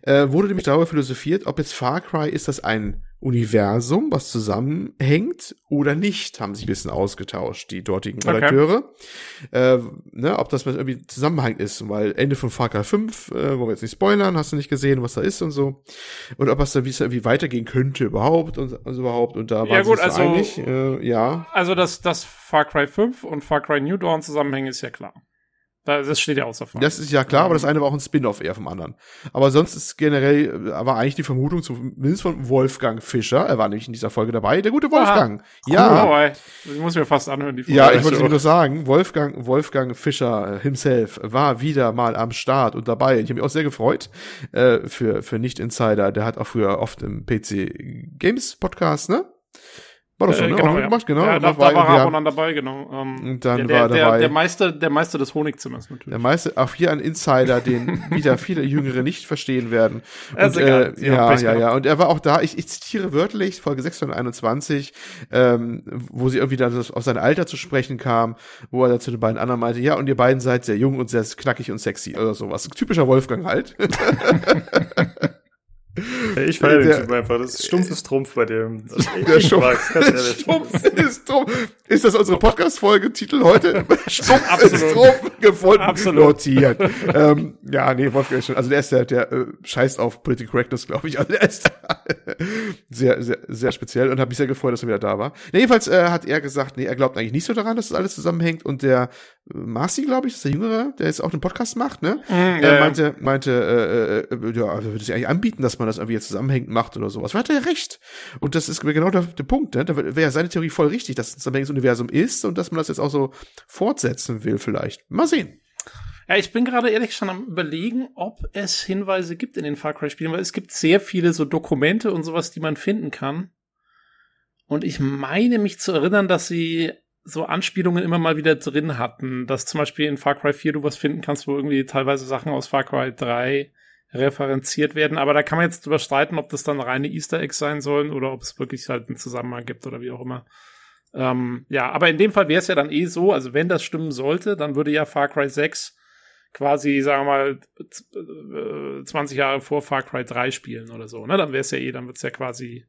[SPEAKER 1] äh, wurde nämlich darüber philosophiert, ob jetzt Far Cry ist das ein Universum, was zusammenhängt oder nicht, haben sich ein bisschen ausgetauscht, die dortigen
[SPEAKER 3] Okay.
[SPEAKER 1] Redakteure. Äh, ne, ob das irgendwie Zusammenhang ist, weil Ende von Far Cry 5, äh, wollen wir jetzt nicht spoilern, hast du nicht gesehen, was da ist und so. Und ob es da wie es irgendwie weitergehen könnte überhaupt und, und so überhaupt. Und da
[SPEAKER 3] Ja,
[SPEAKER 1] waren
[SPEAKER 3] gut,
[SPEAKER 1] sich
[SPEAKER 3] also-
[SPEAKER 1] einig. Äh, ja,
[SPEAKER 3] Also, dass, dass Far Cry 5 und Far Cry New Dawn zusammenhängen, ist ja klar. Da- Das steht ja außer Frage.
[SPEAKER 1] Das ist ja klar, aber das eine war auch ein Spin-off eher vom anderen. Aber sonst ist generell, äh, war eigentlich die Vermutung zumindest von Wolfgang Fischer, er war nämlich in dieser Folge dabei, der gute Wolfgang. Ja,
[SPEAKER 3] Oh, ey. Ich muss mir fast anhören, die
[SPEAKER 1] ja,
[SPEAKER 3] Folge.
[SPEAKER 1] ich wollte
[SPEAKER 2] auch.
[SPEAKER 1] nur sagen, Wolfgang, Wolfgang Fischer äh, himself war wieder mal am Start und dabei. Ich habe mich auch sehr gefreut äh, für, für Nicht-Insider. Der hat auch früher oft im PC Games Podcast, ne? War so,
[SPEAKER 3] Äh,
[SPEAKER 1] ne?
[SPEAKER 3] genau,
[SPEAKER 1] auch
[SPEAKER 3] ja.
[SPEAKER 1] gemacht, genau.
[SPEAKER 3] Ja, da,
[SPEAKER 1] noch
[SPEAKER 3] da war
[SPEAKER 1] wir
[SPEAKER 3] er ab
[SPEAKER 1] haben-
[SPEAKER 3] und an dabei, genau. Ähm,
[SPEAKER 1] Und dann
[SPEAKER 3] der,
[SPEAKER 1] war
[SPEAKER 3] der,
[SPEAKER 1] dabei-
[SPEAKER 3] Der, der, Meister, der Meister des Honigzimmers natürlich.
[SPEAKER 1] Der meiste, auch hier ein Insider, den [laughs] wieder viele Jüngere nicht verstehen werden.
[SPEAKER 3] Ja,
[SPEAKER 1] Und, äh, ja, ja,
[SPEAKER 3] gehabt.
[SPEAKER 1] ja. Und er war auch da, ich, ich zitiere wörtlich, Folge 621, ähm, wo sie irgendwie dann auf sein Alter zu sprechen kam, wo er dann zu den beiden anderen meinte, ja, und ihr beiden seid sehr jung und sehr knackig und sexy oder sowas. Typischer Wolfgang halt. [laughs]
[SPEAKER 2] Ich feiere den Typ einfach. Das ist stumpfes Trumpf bei dem.
[SPEAKER 1] Der Stumpf.
[SPEAKER 2] mag's. [laughs]
[SPEAKER 1] Stumpf ist Trumpf. Ist das unsere Podcast-Folge, Titel heute? [laughs] Stumpf
[SPEAKER 3] Absolut.
[SPEAKER 1] ist Trumpf gefunden,
[SPEAKER 3] Absolut.
[SPEAKER 1] notiert. ähm, ja, nee, Wolfgang ist schon, also der ist der, der äh, scheißt auf Political Correctness, glaube ich. Also der ist [laughs] sehr, sehr, sehr speziell und hat mich sehr gefreut, dass er wieder da war. Nee, jedenfalls äh, hat er gesagt, nee, er glaubt eigentlich nicht so daran, dass das alles zusammenhängt und der äh, Marci, glaube ich, ist der Jüngere, der jetzt auch den Podcast macht, ne?
[SPEAKER 3] Mhm,
[SPEAKER 1] Er meinte, meinte, äh, äh, ja, also würde sich eigentlich anbieten, dass man das irgendwie jetzt zusammenhängend macht oder sowas. Hat er ja recht. Und das ist genau der, der Punkt, ne? Da wäre seine Theorie voll richtig, dass es ein zusammenhängendes Universum ist und dass man das jetzt auch so fortsetzen will, vielleicht. Mal sehen.
[SPEAKER 3] Ja, ich bin gerade ehrlich schon am überlegen, ob es Hinweise gibt in den Far Cry Spielen, weil es gibt sehr viele so Dokumente und sowas, die man finden kann. Und ich meine mich zu erinnern, dass sie so Anspielungen immer mal wieder drin hatten, dass zum Beispiel in Far Cry 4 du was finden kannst, wo irgendwie teilweise Sachen aus Far Cry 3 referenziert werden. Aber da kann man jetzt drüber streiten, ob das dann reine Easter Eggs sein sollen oder ob es wirklich halt einen Zusammenhang gibt oder wie auch immer. Ähm, ja, aber in dem Fall wäre es ja dann eh so, also wenn das stimmen sollte, dann würde ja Far Cry 6 quasi, sagen wir mal, z- äh, 20 Jahre vor Far Cry 3 spielen oder so, ne? Dann wäre es ja eh, dann wird es ja quasi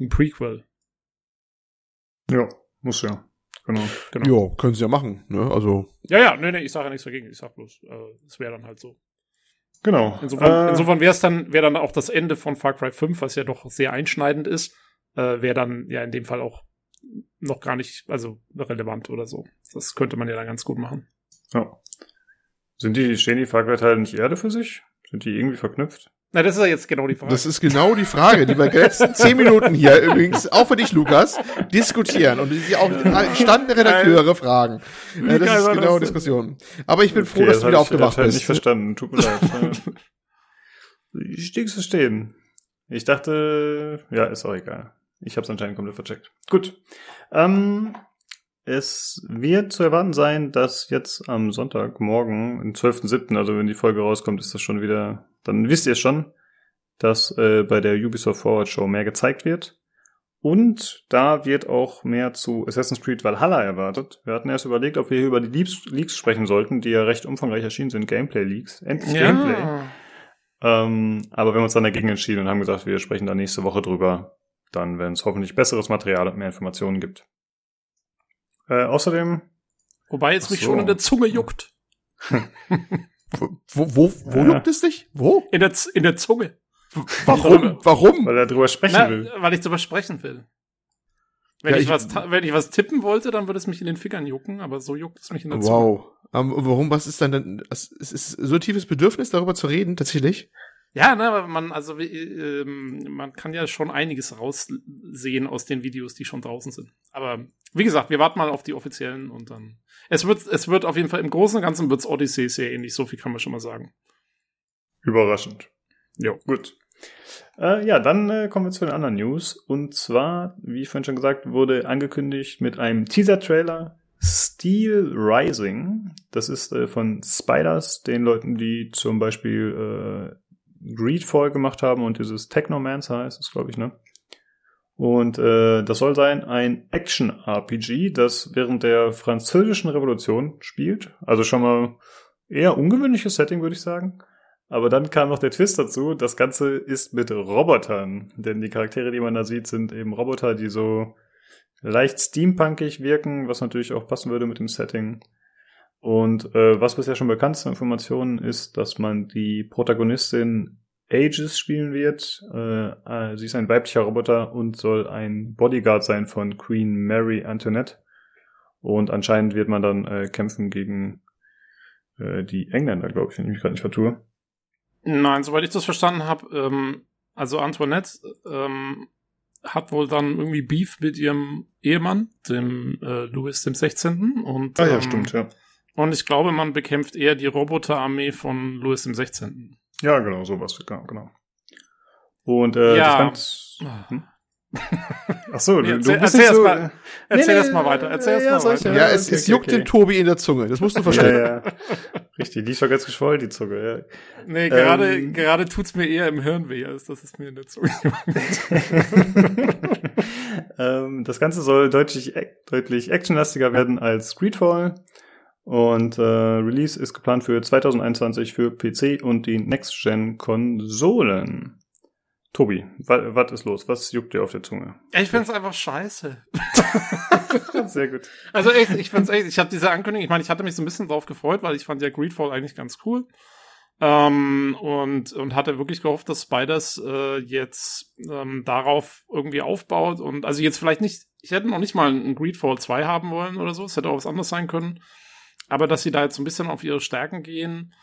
[SPEAKER 3] ein Prequel.
[SPEAKER 2] Ja, muss ja. Genau.
[SPEAKER 3] Genau.
[SPEAKER 1] Ja, können sie ja machen, ne? Also.
[SPEAKER 3] Ja, ja, nee, nee, ich sage ja nichts dagegen. Ich sag bloß, äh, es wäre dann halt so.
[SPEAKER 2] Genau.
[SPEAKER 3] Insofern,
[SPEAKER 2] Äh,
[SPEAKER 3] insofern wäre es dann, wäre dann auch das Ende von Far Cry 5, was ja doch sehr einschneidend ist, äh, wäre dann ja in dem Fall auch noch gar nicht, also relevant oder so. Das könnte man ja dann ganz gut machen.
[SPEAKER 2] ja. Sind die, stehen die Far-Cry-Teile nicht Erde für sich? Sind die irgendwie verknüpft?
[SPEAKER 3] Na, das ist ja jetzt genau die Frage.
[SPEAKER 1] Das ist genau die Frage, die wir die letzten zehn Minuten hier übrigens, auch für dich, Lukas, diskutieren und die auch gestandene Redakteure fragen. Äh, das ist genau Diskussion. Aber ich bin froh,
[SPEAKER 2] Okay,
[SPEAKER 1] dass du wieder
[SPEAKER 2] ich
[SPEAKER 1] aufgewacht bist.
[SPEAKER 2] nicht verstanden. Tut mir leid. ich stehe zu stehen. Ich dachte, ja, ist auch egal. Ich habe es anscheinend komplett vercheckt. Gut. Ähm, es wird zu erwarten sein, dass jetzt am Sonntagmorgen, am 12.07., also wenn die Folge rauskommt, ist das schon wieder, dann wisst ihr schon, dass äh, bei der Ubisoft Forward Show mehr gezeigt wird. Und da wird auch mehr zu Assassin's Creed Valhalla erwartet. Wir hatten erst überlegt, ob wir hier über die Leaks, Leaks sprechen sollten, die ja recht umfangreich erschienen sind. Gameplay-Leaks. Endlich Gameplay. Ähm, aber wir haben uns dann dagegen entschieden und haben gesagt, wir sprechen da nächste Woche drüber. Dann, wenn es hoffentlich besseres Material und mehr Informationen gibt. Äh, außerdem,
[SPEAKER 3] Wobei es
[SPEAKER 2] Ach
[SPEAKER 3] mich
[SPEAKER 2] so.
[SPEAKER 3] schon in der Zunge juckt. [laughs]
[SPEAKER 1] Wo, wo, wo
[SPEAKER 2] Ja.
[SPEAKER 1] juckt es dich? Wo?
[SPEAKER 3] In der, Z in der Zunge.
[SPEAKER 1] Warum? Warum?
[SPEAKER 2] weil er drüber sprechen
[SPEAKER 3] Na,
[SPEAKER 2] will.
[SPEAKER 3] weil ich drüber sprechen will. Wenn,
[SPEAKER 1] Ja,
[SPEAKER 3] ich,
[SPEAKER 1] ich-
[SPEAKER 3] was, wenn ich was tippen wollte, dann würde es mich in den Fingern jucken, aber so juckt es mich in der Zunge.
[SPEAKER 1] Wow. Ähm, warum, was ist dann denn, es es ist so ein tiefes Bedürfnis, darüber zu reden, tatsächlich?
[SPEAKER 3] Ja, ne, man, also ähm, man kann ja schon einiges raussehen aus den Videos, die schon draußen sind. Aber wie gesagt, wir warten mal auf die offiziellen und dann. Es wird, es wird auf jeden Fall im Großen und Ganzen wird's Odyssey sehr ähnlich, so viel kann man schon mal sagen.
[SPEAKER 2] Überraschend.
[SPEAKER 3] Jo.
[SPEAKER 2] Gut. Äh, ja, dann äh, kommen wir zu den anderen News. Und zwar, wie vorhin schon gesagt, wurde angekündigt mit einem Teaser-Trailer Steel Rising. Das ist äh, von Spiders, den Leuten, die zum Beispiel äh, Greedfall gemacht haben und dieses Technomancer heißt es, glaube ich, ne? Und äh, das soll sein ein Action-RPG, das während der französischen Revolution spielt. Also schon mal eher ungewöhnliches Setting, würde ich sagen. Aber dann kam noch der Twist dazu, das Ganze ist mit Robotern. Denn die Charaktere, die man da sieht, sind eben Roboter, die so leicht steampunkig wirken, was natürlich auch passen würde mit dem Setting. Und äh, was bisher schon bekannt ist Informationen ist, dass man die Protagonistin Aegis spielen wird. Äh, äh, sie ist ein weiblicher Roboter und soll ein Bodyguard sein von Queen Mary Antoinette. Und anscheinend wird man dann äh, kämpfen gegen äh, die Engländer, glaube ich, wenn ich mich gerade nicht vertue.
[SPEAKER 3] Nein, soweit ich das verstanden habe, ähm, also Antoinette ähm, hat wohl dann irgendwie Beef mit ihrem Ehemann, dem äh, Louis dem 16. Und,
[SPEAKER 2] ah ja, ähm, stimmt, ja.
[SPEAKER 3] Und ich glaube, man bekämpft eher die Roboterarmee von Louis dem 16.
[SPEAKER 2] Ja, genau, sowas, genau. genau. Und äh, ja. das ganz, hm? [laughs] Ach so,
[SPEAKER 3] du, erzähl, du bist erzähl, so, mal, erzähl nee, das mal weiter. Erzähl
[SPEAKER 1] ja,
[SPEAKER 3] das mal weiter.
[SPEAKER 1] Ja, es, okay, es juckt okay. den Tobi in der Zunge. Das musst du verstehen. [laughs] Ja, ja.
[SPEAKER 2] Richtig, die ist schon ganz geschwollen, die Zunge. Ja.
[SPEAKER 3] Nee, gerade, ähm, gerade tut's mir eher im Hirn weh, als dass es mir in der Zunge [laughs]
[SPEAKER 2] ähm, Das Ganze soll deutlich, deutlich actionlastiger werden als Greedfall. Und äh, Release ist geplant für 2021 für PC und die Next-Gen-Konsolen. Tobi, was ist los? Was juckt dir auf der Zunge?
[SPEAKER 3] Ich find's einfach scheiße. [laughs]
[SPEAKER 2] Sehr gut.
[SPEAKER 3] Also echt, ich find's echt, ich habe diese Ankündigung, ich meine, ich hatte mich so ein bisschen drauf gefreut, weil ich fand ja Greedfall eigentlich ganz cool. Ähm, und, und hatte wirklich gehofft, dass Spiders äh, jetzt ähm, darauf irgendwie aufbaut und also jetzt vielleicht nicht, ich hätte noch nicht mal ein Greedfall 2 haben wollen oder so, es hätte auch was anderes sein können, aber dass sie da jetzt so ein bisschen auf ihre Stärken gehen,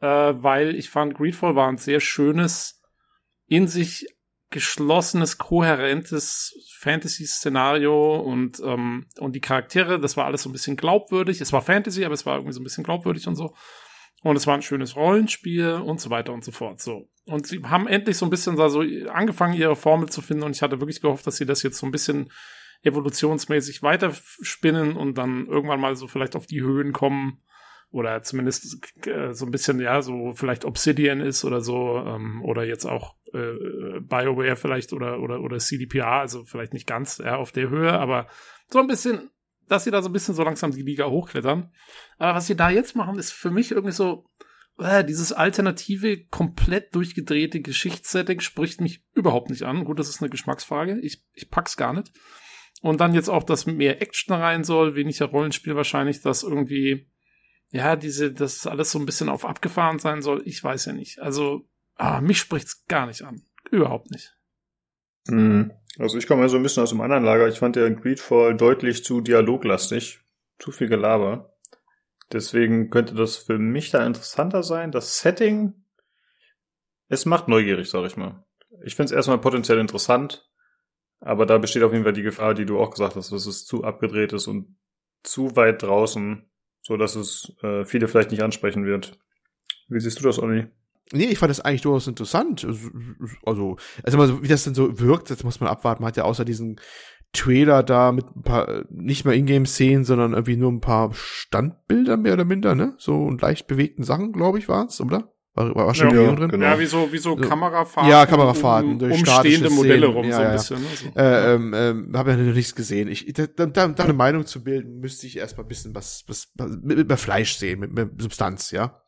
[SPEAKER 3] äh, weil ich fand, Greedfall war ein sehr schönes in sich geschlossenes, kohärentes Fantasy-Szenario und, ähm, und die Charaktere, das war alles so ein bisschen glaubwürdig. Es war Fantasy, aber es war irgendwie so ein bisschen glaubwürdig und so. Und es war ein schönes Rollenspiel und so weiter und so fort. So. Und sie haben endlich so ein bisschen da so angefangen, ihre Formel zu finden und ich hatte wirklich gehofft, dass sie das jetzt so ein bisschen evolutionsmäßig weiterspinnen und dann irgendwann mal so vielleicht auf die Höhen kommen, oder zumindest äh, so ein bisschen, ja, so vielleicht Obsidian ist oder so, ähm, oder jetzt auch äh, BioWare vielleicht oder, oder, oder CDPR, also vielleicht nicht ganz ja, auf der Höhe, aber so ein bisschen, dass sie da so ein bisschen so langsam die Liga hochklettern. Aber was sie da jetzt machen, ist für mich irgendwie so, äh, dieses alternative, komplett durchgedrehte Geschichtssetting spricht mich überhaupt nicht an. Gut, das ist eine Geschmacksfrage. Ich, ich pack's gar nicht. Und dann jetzt auch, dass mehr Action rein soll, weniger Rollenspiel wahrscheinlich, dass irgendwie ja, diese, das alles so ein bisschen auf abgefahren sein soll, ich weiß ja nicht. Also, ah, mich spricht's gar nicht an. Überhaupt nicht.
[SPEAKER 2] Mhm. Also ich komme ja so ein bisschen aus dem anderen Lager. Ich fand der Greedfall deutlich zu dialoglastig. Zu viel Gelaber. Deswegen könnte das für mich da interessanter sein. Das Setting, es macht neugierig, sag ich mal. Ich finde es erstmal potenziell interessant, aber da besteht auf jeden Fall die Gefahr, die du auch gesagt hast, dass es zu abgedreht ist und zu weit draußen so dass es äh, viele vielleicht nicht ansprechen wird. Wie siehst du das, Olli?
[SPEAKER 1] Nee, ich fand das eigentlich durchaus interessant. Also, also mal, wie das denn so wirkt, das muss man abwarten. Man hat ja außer diesen Trailer da mit ein paar, nicht mal Ingame-Szenen, sondern irgendwie nur ein paar Standbilder mehr oder minder, ne? So und leicht bewegten Sachen, glaube ich, war's, oder? War, war schon
[SPEAKER 3] ja, drin? Genau. Ja, wie so, wie so Kamerafahrten.
[SPEAKER 1] Ja, Kamerafahrten
[SPEAKER 3] um, durch umstehende Modelle rum,
[SPEAKER 1] ja,
[SPEAKER 3] so ein
[SPEAKER 1] bisschen. Ne? So. Äh, ähm, ähm, habe ja noch nichts gesehen. Ich, da, da, da eine Meinung zu bilden, müsste ich erstmal ein bisschen was, was, mit, mit Fleisch sehen, mit, mit Substanz, ja.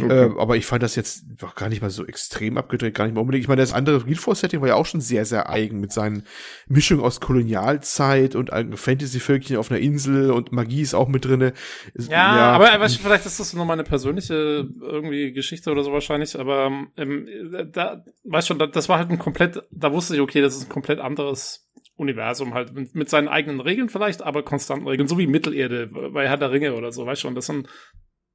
[SPEAKER 1] Okay. Äh, aber ich fand das jetzt doch gar nicht mal so extrem abgedreht, gar nicht mal unbedingt. Ich meine, das andere Greedfall-Setting war ja auch schon sehr, sehr eigen mit seinen Mischung aus Kolonialzeit und Fantasy-Völkchen auf einer Insel und Magie ist auch mit drinne.
[SPEAKER 3] Ja, ja, aber weißt, vielleicht ist das nur meine persönliche irgendwie Geschichte oder so wahrscheinlich, aber ähm, da, weißt schon, das war halt ein komplett, da wusste ich, okay, das ist ein komplett anderes Universum halt mit, mit seinen eigenen Regeln vielleicht, aber konstanten Regeln, so wie Mittelerde bei Herr der Ringe oder so, weißt schon, das sind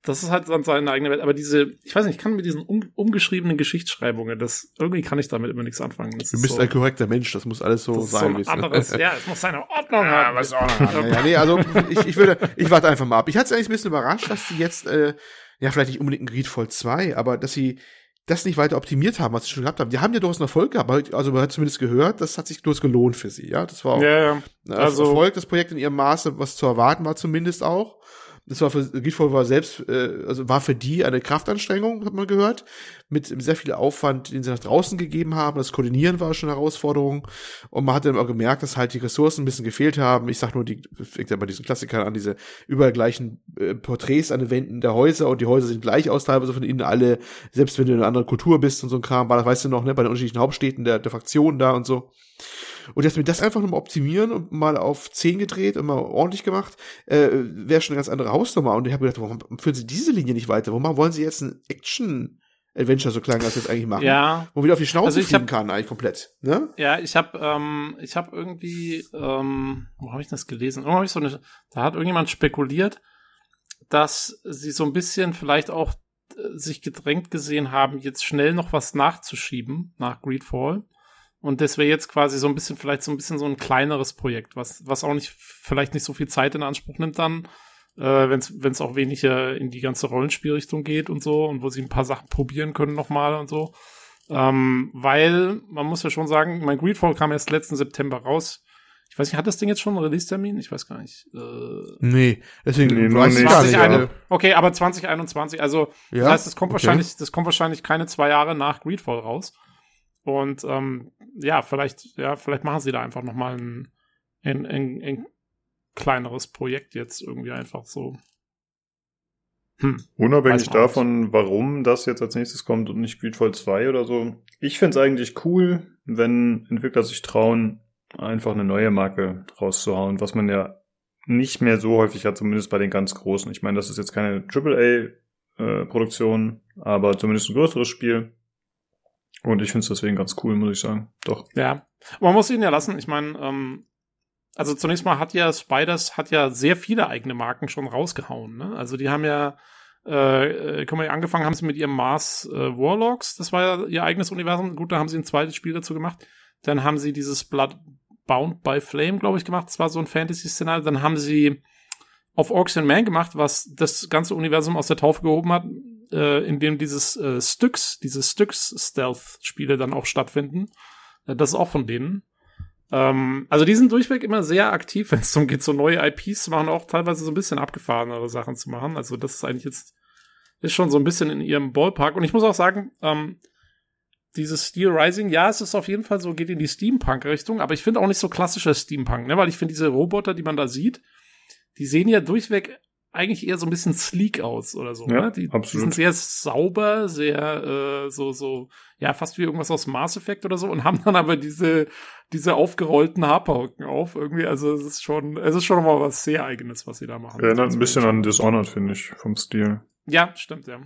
[SPEAKER 3] das ist halt dann seine eigene Welt. Aber diese, ich weiß nicht, ich kann mit diesen um, umgeschriebenen Geschichtsschreibungen, das, irgendwie kann ich damit immer nichts anfangen. Das
[SPEAKER 1] du bist so, ein korrekter Mensch, das muss alles so sein.
[SPEAKER 3] So ein anderes, [laughs] ja, es muss seine Ordnung ja, haben. Was Ordnung
[SPEAKER 1] haben. Ja, ja, nee, also ich, ich würde, ich warte einfach mal ab. Ich hatte es eigentlich ein bisschen überrascht, dass sie jetzt, äh, ja, vielleicht nicht unbedingt ein Greedfall 2, aber dass sie das nicht weiter optimiert haben, was sie schon gehabt haben. Die haben ja durchaus einen Erfolg gehabt, also man hat zumindest gehört, das hat sich durchaus gelohnt für sie, ja. Das war auch
[SPEAKER 3] ja, ja.
[SPEAKER 1] Also, Erfolg, das Projekt in ihrem Maße, was zu erwarten war zumindest auch. Das war für Gridfall war selbst, äh, also war für die eine Kraftanstrengung, hat man gehört, mit sehr viel Aufwand, den sie nach draußen gegeben haben. Das Koordinieren war schon eine Herausforderung. Und man hat dann auch gemerkt, dass halt die Ressourcen ein bisschen gefehlt haben. Ich sag nur, die fängt ja bei diesen Klassikern an, diese überall gleichen äh, Porträts an den Wänden der Häuser und die Häuser sind gleich aus, teilweise von innen alle, selbst wenn du in einer anderen Kultur bist und so ein Kram, war das weißt du noch, ne, bei den unterschiedlichen Hauptstädten der, der Fraktionen da und so. Und dass wir das einfach nochmal optimieren und mal auf 10 gedreht und mal ordentlich gemacht, äh, wäre schon eine ganz andere Hausnummer. Und ich habe gedacht, warum führen sie diese Linie nicht weiter? Warum wollen sie jetzt ein Action Adventure so klang, als jetzt eigentlich machen.
[SPEAKER 3] Ja.
[SPEAKER 1] Wo wieder auf die Schnauze also fliegen hab, kann, eigentlich komplett. Ne?
[SPEAKER 3] Ja, ich habe ähm, ich habe irgendwie, ähm, wo habe ich das gelesen? Irgendwo hab ich so eine, da hat irgendjemand spekuliert, dass sie so ein bisschen vielleicht auch äh, sich gedrängt gesehen haben, jetzt schnell noch was nachzuschieben nach Greedfall. Und das wäre jetzt quasi so ein bisschen, vielleicht so ein bisschen so ein kleineres Projekt, was, was auch nicht, vielleicht nicht so viel Zeit in Anspruch nimmt dann, äh, wenn es auch weniger in die ganze Rollenspielrichtung geht und so und wo sie ein paar Sachen probieren können nochmal und so. Ähm, weil, man muss ja schon sagen, mein Greedfall kam erst letzten September raus. Ich weiß nicht, hat das Ding jetzt schon einen Release-Termin? Ich weiß gar nicht.
[SPEAKER 1] Äh, nee, deswegen
[SPEAKER 3] nee, weiß ich gar nicht. Eine, okay, aber 2021, also ja? das heißt, es kommt okay. wahrscheinlich, das kommt wahrscheinlich keine zwei Jahre nach Greedfall raus. Und ähm, ja, vielleicht, ja, vielleicht machen sie da einfach nochmal ein, ein, ein, ein kleineres Projekt jetzt irgendwie einfach so.
[SPEAKER 2] Hm. Unabhängig davon, warum das jetzt als nächstes kommt und nicht Greedfall 2 oder so. Ich find's eigentlich cool, wenn Entwickler sich trauen, einfach eine neue Marke rauszuhauen, was man ja nicht mehr so häufig hat, zumindest bei den ganz großen. Ich meine, das ist jetzt keine AAA-Produktion, äh, aber zumindest ein größeres Spiel. Und ich finde es deswegen ganz cool, muss ich sagen. Doch.
[SPEAKER 3] Ja. Man muss ihn ja lassen. Ich meine, ähm, also zunächst mal hat ja Spiders hat ja sehr viele eigene Marken schon rausgehauen. Ne? Also die haben ja, äh, können wir angefangen haben sie mit ihrem Mars äh, Warlocks. Das war ja ihr eigenes Universum. Gut, da haben sie ein zweites Spiel dazu gemacht. Dann haben sie dieses Blood Bound by Flame, glaube ich, gemacht. Das war so ein Fantasy-Szenario. Dann haben sie auf Orcs and Man gemacht, was das ganze Universum aus der Taufe gehoben hat äh, in dem dieses äh, Styx, diese Styx-Stealth-Spiele dann auch stattfinden. Äh, das ist auch von denen. Ähm, also die sind durchweg immer sehr aktiv, [laughs] wenn es darum geht, so neue IPs zu machen, auch teilweise so ein bisschen abgefahrenere Sachen zu machen. Also das ist eigentlich jetzt, ist schon so ein bisschen in ihrem Ballpark. Und ich muss auch sagen, ähm, dieses Steel Rising, ja, es ist auf jeden Fall so, geht in die Steampunk-Richtung, aber ich finde auch nicht so klassischer Steampunk, ne, weil ich finde diese Roboter, die man da sieht, die sehen ja durchweg eigentlich eher so ein bisschen sleek aus oder so. Ja, ne? die, absolut. die sind sehr sauber, sehr äh, so so ja fast wie irgendwas aus Mass Effect oder so und [laughs] haben dann aber diese diese aufgerollten Haarpauken auf irgendwie. Also es ist schon es ist schon mal was sehr eigenes, was sie da machen.
[SPEAKER 2] Erinnert ein bisschen an Dishonored finde ich vom Stil.
[SPEAKER 3] Ja, stimmt ja.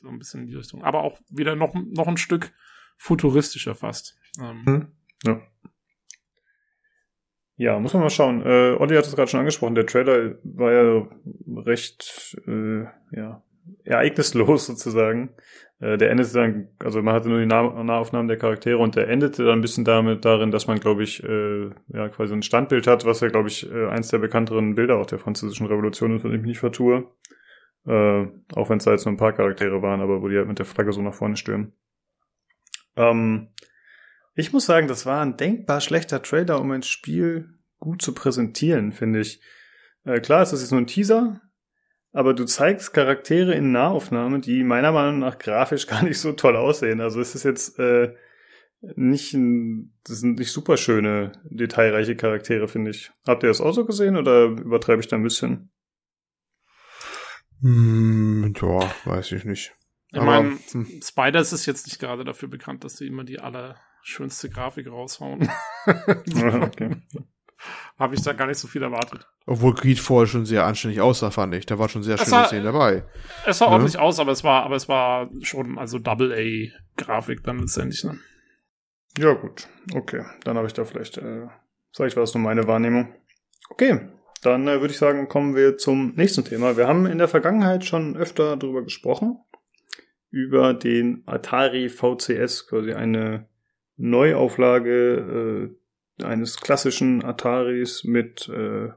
[SPEAKER 3] So ein bisschen in die Richtung, aber auch wieder noch noch ein Stück futuristischer fast. Ähm, hm. Ja.
[SPEAKER 2] Ja, muss man mal schauen. Äh, Olli hat es gerade schon angesprochen. Der Trailer war ja recht äh, ja, ereignislos [laughs] sozusagen. Äh, der endete dann, also man hatte nur die nah Nahaufnahmen der Charaktere und der endete dann ein bisschen damit darin, dass man, glaube ich, äh, ja quasi ein Standbild hat, was ja, glaube ich, äh, eins der bekannteren Bilder auch der französischen Revolution ist, wenn ich mich nicht vertue. Äh, auch wenn es da jetzt nur ein paar Charaktere waren, aber wo die halt mit der Flagge so nach vorne stürmen. Ähm, ich muss sagen, das war ein denkbar schlechter Trailer, um ein Spiel gut zu präsentieren, finde ich. Äh, klar, es ist jetzt nur ein Teaser, aber du zeigst Charaktere in Nahaufnahmen, die meiner Meinung nach grafisch [laughs] gar nicht so toll aussehen. Also es ist jetzt äh, nicht ein, das sind nicht super schöne, detailreiche Charaktere, finde ich. Habt ihr das auch so gesehen oder übertreibe ich da ein bisschen?
[SPEAKER 1] Hm, ja, weiß ich nicht.
[SPEAKER 3] Ich meine, hm. Spiders ist jetzt nicht gerade dafür bekannt, dass sie immer die allerschönste Grafik raushauen. [laughs] okay habe ich da gar nicht so viel erwartet.
[SPEAKER 1] Obwohl Greedfall schon sehr anständig aussah, fand ich. Da war schon sehr schöne Szenen dabei.
[SPEAKER 3] Es sah ne? ordentlich aus, aber es war, aber es war schon also Double A Grafik dann letztendlich. Ne?
[SPEAKER 2] Ja gut, okay, dann habe ich da vielleicht, äh, sag ich war es nur meine Wahrnehmung. Okay, dann äh, würde ich sagen, kommen wir zum nächsten Thema. Wir haben in der Vergangenheit schon öfter darüber gesprochen über den Atari VCS, quasi eine Neuauflage äh, eines klassischen Ataris mit äh,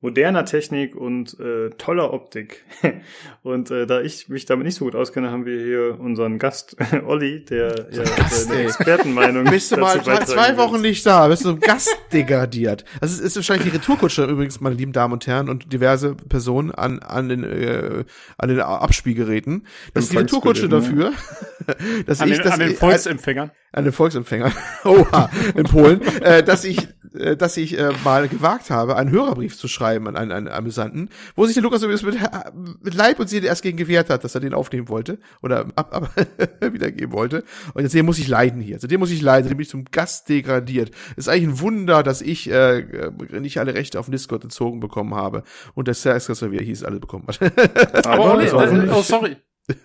[SPEAKER 2] moderner Technik und äh, toller Optik. [laughs] und äh, da ich mich damit nicht so gut auskenne, haben wir hier unseren Gast [laughs] Olli, der ja
[SPEAKER 1] Gast,
[SPEAKER 2] eine
[SPEAKER 1] ey.
[SPEAKER 2] Expertenmeinung [laughs]
[SPEAKER 1] Bist du mal zwei, Wochen
[SPEAKER 2] will.
[SPEAKER 1] nicht da, bist du im Gast degradiert. Das ist, ist wahrscheinlich die Retourkutsche übrigens, meine lieben Damen und Herren und diverse Personen an, an den, äh, an den Abspielgeräten. Das ist die Retourkutsche dafür, dass
[SPEAKER 3] An
[SPEAKER 1] ich,
[SPEAKER 3] den,
[SPEAKER 1] dass
[SPEAKER 3] an den
[SPEAKER 1] ich,
[SPEAKER 3] Volksempfängern.
[SPEAKER 1] An den Volksempfänger, [laughs] oha, in Polen, äh, dass ich, äh, dass ich äh, mal gewagt habe, einen Hörerbrief zu schreiben an einen, einen Amüsanten, wo sich der Lukas übrigens mit, [laughs] mit Leib und Seele erst gegen gewehrt hat, dass er den aufnehmen wollte oder [laughs] ab, ab, wiedergeben wollte. Und jetzt muss ich leiden hier. Seitdem muss ich leiden, seitdem bin ich zum Gast degradiert. Es ist eigentlich ein Wunder, dass ich äh, äh, nicht alle Rechte auf Discord entzogen bekommen habe und der Sergio, wie er hieß, alle bekommen hat.
[SPEAKER 3] Aber
[SPEAKER 2] war
[SPEAKER 3] äh,
[SPEAKER 2] nicht.
[SPEAKER 3] oh, sorry.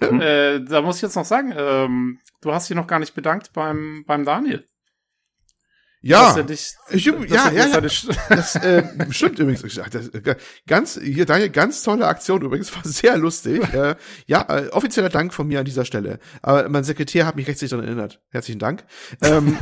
[SPEAKER 3] Äh, da muss ich jetzt noch sagen, ähm, du hast dich noch gar nicht bedankt beim, beim Daniel.
[SPEAKER 1] ja.
[SPEAKER 3] Dich,
[SPEAKER 1] Ich- ja, ja, ja. [laughs] Das äh, stimmt übrigens. Das, äh, ganz, hier, Daniel, ganz tolle Aktion übrigens, war sehr lustig. [laughs] Äh, ja, äh, offizieller Dank von mir an dieser Stelle. Aber mein Sekretär hat mich rechtlich daran erinnert. Herzlichen Dank. Ähm,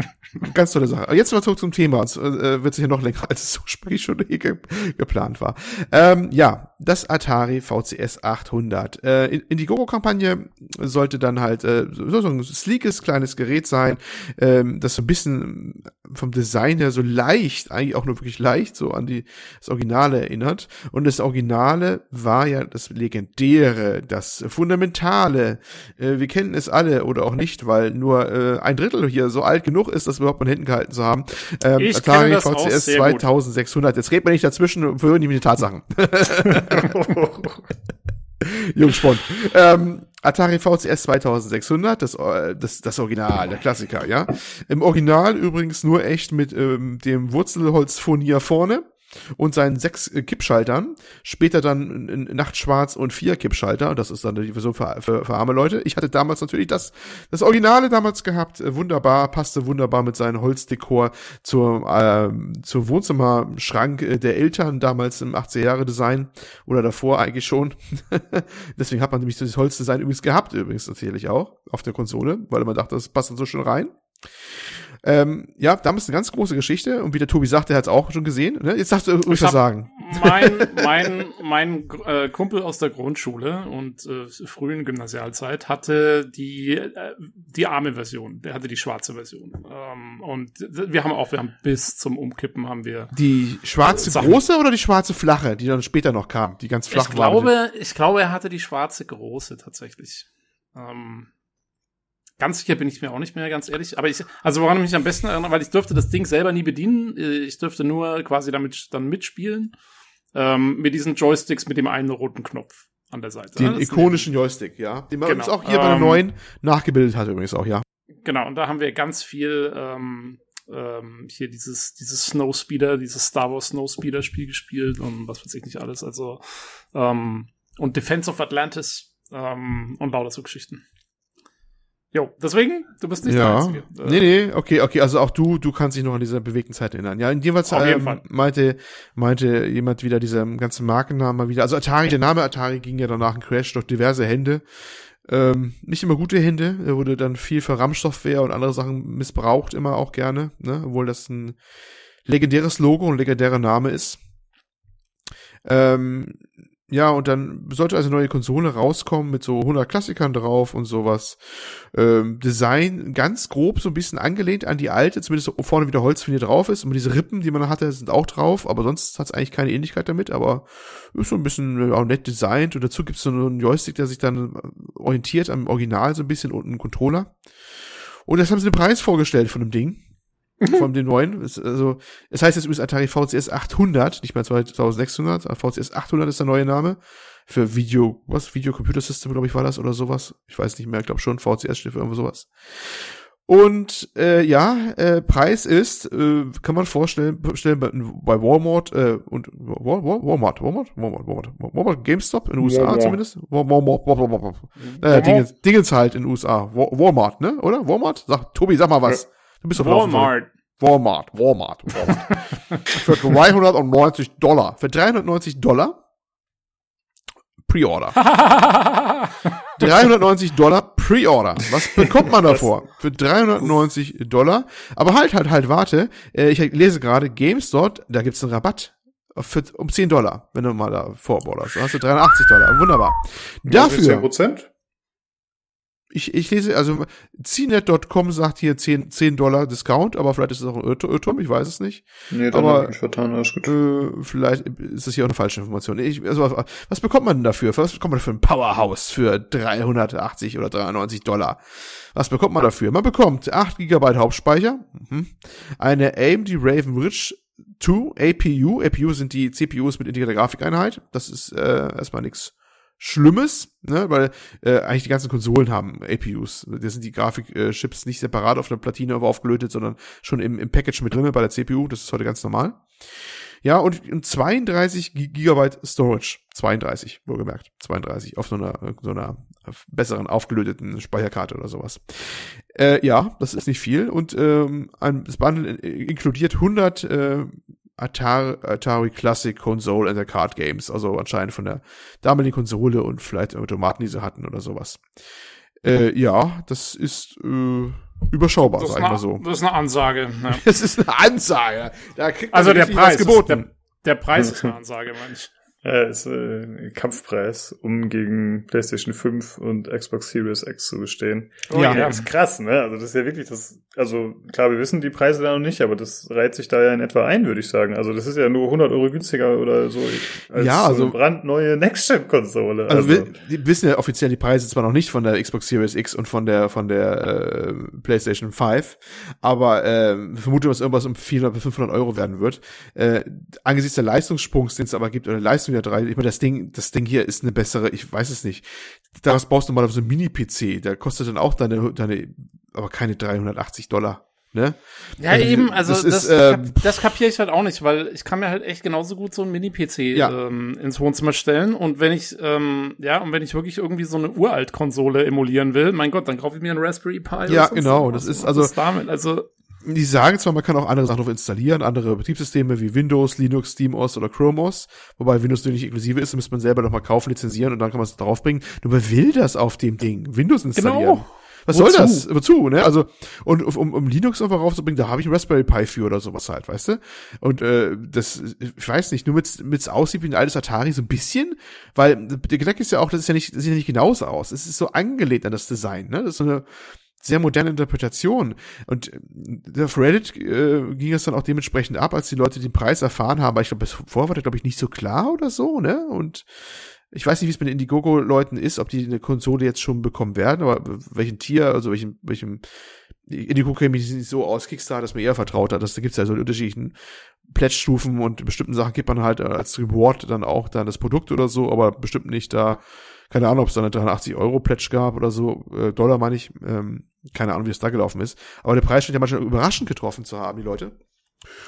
[SPEAKER 1] [laughs] ganz tolle Sache. Aber jetzt mal zurück zum Thema. Es äh, wird sicher noch länger, als es ursprünglich schon eh ge geplant war. Ähm, ja, das Atari VCS 800. Äh, in, in die Gogo-Kampagne sollte dann halt äh, so, so ein sleekes kleines Gerät sein, ähm, das so ein bisschen vom Design her so leicht, eigentlich auch nur wirklich leicht, so an die, das Originale erinnert. Und das Originale war ja das Legendäre, das Fundamentale. Äh, wir kennen es alle oder auch nicht, weil nur äh, ein Drittel hier so alt genug ist, das überhaupt mal hinten gehalten zu haben. Ähm,
[SPEAKER 3] Ich
[SPEAKER 1] Atari
[SPEAKER 3] das auch
[SPEAKER 1] VCS
[SPEAKER 3] sehr gut.
[SPEAKER 1] 2600. Jetzt redet man nicht dazwischen und verhören die mit den Tatsachen. [laughs] [laughs] Jungspund. Ähm, Atari VCS 2600, das, äh, das, das Original, der Klassiker, ja. Im Original übrigens nur echt mit ähm, dem Wurzelholzfurnier vorne und seinen sechs äh, Kippschaltern. Später dann Nachtschwarz und vier Kippschalter. Das ist dann die Version für, für, für arme Leute. Ich hatte damals natürlich das, das Originale damals gehabt. Äh, wunderbar, passte wunderbar mit seinem Holzdekor zur, ähm, zur Wohnzimmerschrank äh, der Eltern damals im 80er Jahre Design oder davor eigentlich schon. [laughs] Deswegen hat man nämlich dieses Holzdesign übrigens gehabt, übrigens natürlich auch auf der Konsole, weil man dachte, das passt dann so schön rein. Ähm, ja, damals eine ganz große Geschichte und wie der Tobi sagt, der hat es auch schon gesehen. Ne? Jetzt darfst du ruhig was sagen.
[SPEAKER 3] mein, [laughs] mein, mein äh, Kumpel aus der Grundschule und äh, frühen Gymnasialzeit hatte die, äh, die arme Version. Der hatte die schwarze Version. Ähm, und wir haben auch, wir haben bis zum Umkippen haben wir.
[SPEAKER 1] Die schwarze
[SPEAKER 3] Sachen.
[SPEAKER 1] große oder die schwarze flache, die dann später noch kam, die ganz flach
[SPEAKER 3] Ich
[SPEAKER 1] war?
[SPEAKER 3] glaube, ich glaube, er hatte die schwarze große tatsächlich. Ähm, ganz sicher bin ich mir auch nicht mehr, ganz ehrlich. Aber ich, also woran ich mich am besten erinnere, weil ich durfte das Ding selber nie bedienen. Äh, Ich durfte nur quasi damit dann mitspielen. Ähm, mit diesen Joysticks mit dem einen roten Knopf an der Seite.
[SPEAKER 1] Den ikonischen Joystick, ja. Den man
[SPEAKER 3] Genau.
[SPEAKER 1] übrigens auch hier bei der
[SPEAKER 3] Ähm,
[SPEAKER 1] neuen nachgebildet hat übrigens auch, ja.
[SPEAKER 3] Genau, und da haben wir ganz viel ähm, ähm, hier dieses, dieses Snowspeeder, dieses Star Wars Snowspeeder Spiel gespielt und was weiß ich nicht alles. Also ähm, und Defense of Atlantis ähm, und lauter so Geschichten. Jo, deswegen, du bist nicht der
[SPEAKER 1] Ja.
[SPEAKER 3] Einzige. Äh,
[SPEAKER 1] Nee, nee, okay, okay, also auch du, du kannst dich noch an diese bewegten Zeit erinnern. Ja, jedenfalls
[SPEAKER 3] Auf jeden
[SPEAKER 1] ähm,
[SPEAKER 3] Fall.
[SPEAKER 1] meinte, meinte jemand wieder diese ganzen Markennamen mal wieder. Also Atari, der Name Atari ging ja danach ein Crash durch diverse Hände. Ähm, nicht immer gute Hände, er wurde dann viel für RAM-Software und andere Sachen missbraucht, immer auch gerne, ne? obwohl das ein legendäres Logo und legendärer Name ist. Ähm, ja, und dann sollte also eine neue Konsole rauskommen mit so 100 Klassikern drauf und sowas. Ähm, Design ganz grob so ein bisschen angelehnt an die alte, zumindest vorne wieder Holzfinier drauf ist. Und diese Rippen, die man hatte, sind auch drauf, aber sonst hat es eigentlich keine Ähnlichkeit damit, aber ist so ein bisschen auch nett designt. Und dazu gibt es so einen Joystick, der sich dann äh, orientiert am Original so ein bisschen und einen Controller. Und das haben sie den Preis vorgestellt von dem Ding. Von dem neuen. Es, also, es heißt jetzt übrigens Atari VCS 800, nicht mehr 2600. VCS 800 ist der neue Name. Für Video, was? Video Computer System, glaube ich, war das oder sowas. Ich weiß nicht mehr, ich glaube schon. VCS steht für irgendwo sowas. Und äh, ja, äh, Preis ist, äh, kann man vorstellen, stellen bei, bei Walmart äh, und Wal- Wal- Walmart, Walmart, Walmart, Walmart, Walmart, GameStop in den USA
[SPEAKER 2] Walmart.
[SPEAKER 1] zumindest. Wal- Walmart, Walmart, Walmart. Äh, Dingens, Dingens halt in den USA. Wa- Walmart, ne? Oder? Walmart? Sag, Tobi, sag mal was. Du bist drauf.
[SPEAKER 3] Walmart.
[SPEAKER 1] Walmart, Walmart, Walmart. [laughs] Für 390 Dollar. Für 390 Dollar Pre-Order. [laughs] 390 Dollar Pre-Order. Was bekommt man [laughs] davor? Für 390 Dollar. Aber halt, halt, halt, warte. Äh, Ich lese gerade GameStop, da gibt's einen Rabatt. für, um 10 Dollar, wenn du mal da vorborderst. Dann hast du 380 Dollar. Wunderbar. Dafür.
[SPEAKER 2] 10 Prozent?
[SPEAKER 1] Ich, ich lese, also CNET.com sagt hier 10, 10 Dollar Discount, aber vielleicht ist es auch ein Irrtum, ich weiß es nicht.
[SPEAKER 2] Nee, dann
[SPEAKER 1] aber,
[SPEAKER 2] hab ich mich vertan, alles gut.
[SPEAKER 1] Äh, vielleicht ist das hier auch eine falsche Information. Ich, also, was bekommt man denn dafür? Was bekommt man für ein Powerhouse für 380 oder 390 Dollar? Was bekommt man dafür? Man bekommt 8 GB Hauptspeicher, mhm. eine AMD Raven Ridge 2 APU. APU sind die CPUs mit integrierter Grafikeinheit. Das ist äh, erstmal nichts Schlimmes, ne, weil äh, eigentlich die ganzen Konsolen haben APUs. Da sind die Grafikchips nicht separat auf der Platine aufgelötet, sondern schon im, im Package mit drin bei der CPU. Das ist heute ganz normal. Ja, und, und 32 Gigabyte Storage. 32, wohlgemerkt. 32 auf so einer, so einer besseren aufgelöteten Speicherkarte oder sowas. Äh, ja, das ist nicht viel. Und ähm, ein, das Bundle inkludiert 100 äh, Atari, Atari Classic Console and the Card Games, also anscheinend von der damaligen Konsole und vielleicht Automaten, die sie hatten oder sowas. Äh, ja, das ist äh, überschaubar, sag ich mal so.
[SPEAKER 3] Das ist eine Ansage. Ja. [laughs]
[SPEAKER 1] das ist eine Ansage. Da kriegt
[SPEAKER 3] man also der Preis geboten. Ist, der, der Preis [laughs] ist eine Ansage, meine ich.
[SPEAKER 2] Ja, ist äh, Kampfpreis, um gegen PlayStation 5 und Xbox Series X zu bestehen.
[SPEAKER 1] Oh, ja,
[SPEAKER 2] ja, ist krass, ne? Also das ist ja wirklich das, also klar, wir wissen die Preise da noch nicht, aber das reiht sich da ja in etwa ein, würde ich sagen. Also das ist ja nur 100 Euro günstiger oder so
[SPEAKER 1] als ja, also, so
[SPEAKER 2] eine brandneue Next-Gen-Konsole.
[SPEAKER 1] Also, also wir wissen ja offiziell die Preise zwar noch nicht von der Xbox Series X und von der von der äh, PlayStation 5, aber äh, vermute, dass irgendwas um 400 bis 500 Euro werden wird. Äh, angesichts der Leistungssprungs, den es aber gibt, oder Leistung der drei. Ich meine, das Ding, das Ding hier ist eine bessere, ich weiß es nicht. Daraus baust du mal auf so ein Mini-PC, der kostet dann auch deine, deine, aber keine 380 Dollar. Ne?
[SPEAKER 3] Ja, also, eben, also das, das, äh, das kapiere ich halt auch nicht, weil ich kann mir halt echt genauso gut so ein Mini-PC ja. ähm, ins Wohnzimmer stellen und wenn ich, ähm, ja, und wenn ich wirklich irgendwie so eine Uralt-Konsole emulieren will, mein Gott, dann kaufe ich mir einen Raspberry Pi.
[SPEAKER 1] Ja, genau, das ist also.
[SPEAKER 3] Damit, also
[SPEAKER 1] die sagen zwar, man kann auch andere Sachen noch installieren, andere Betriebssysteme wie Windows, Linux, SteamOS oder Chromos, wobei Windows nicht inklusive ist, müsste man selber noch mal kaufen, lizenzieren und dann kann man es draufbringen. Nur wer will das auf dem Ding? Windows installieren. Genau. Was Wozu? soll das? Wozu, ne? Also, und um, um Linux einfach raufzubringen, da habe ich einen Raspberry Pi für oder sowas halt, weißt du? Und äh, das, ich weiß nicht, nur mit mit aussieht wie ein altes Atari so ein bisschen, weil der Gedanke ist ja auch, das ist ja nicht, das sieht ja nicht genauso aus. Es ist so angelehnt an das Design, ne? Das ist so eine sehr moderne Interpretation. Und äh, auf Reddit äh, ging es dann auch dementsprechend ab, als die Leute den Preis erfahren haben. Aber ich glaube, vorher war das, glaube ich, nicht so klar oder so, ne? Und ich weiß nicht, wie es mit den Indiegogo-Leuten ist, ob die eine Konsole jetzt schon bekommen werden, aber welchen Tier, also welchen, welchem Indiegogo kenne ich nicht so aus, Kickstarter ist mir eher vertraut hat. Da gibt's ja so unterschiedlichen Pledge-Stufen und bestimmten Sachen gibt man halt als Reward dann auch dann das Produkt oder so, aber bestimmt nicht da keine Ahnung, ob es da eine 380 Euro Pledge gab oder so, äh, Dollar meine ich. Ähm, keine Ahnung, wie es da gelaufen ist. Aber der Preis scheint ja manchmal überraschend getroffen zu haben, die Leute.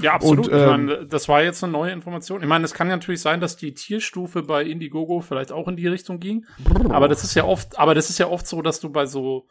[SPEAKER 3] Ja, absolut. Und, ähm, ich meine, das war jetzt eine neue Information. Ich meine, es kann ja natürlich sein, dass die Tierstufe bei Indiegogo vielleicht auch in die Richtung ging. Aber das ist ja oft, aber das ist ja oft so, dass du bei so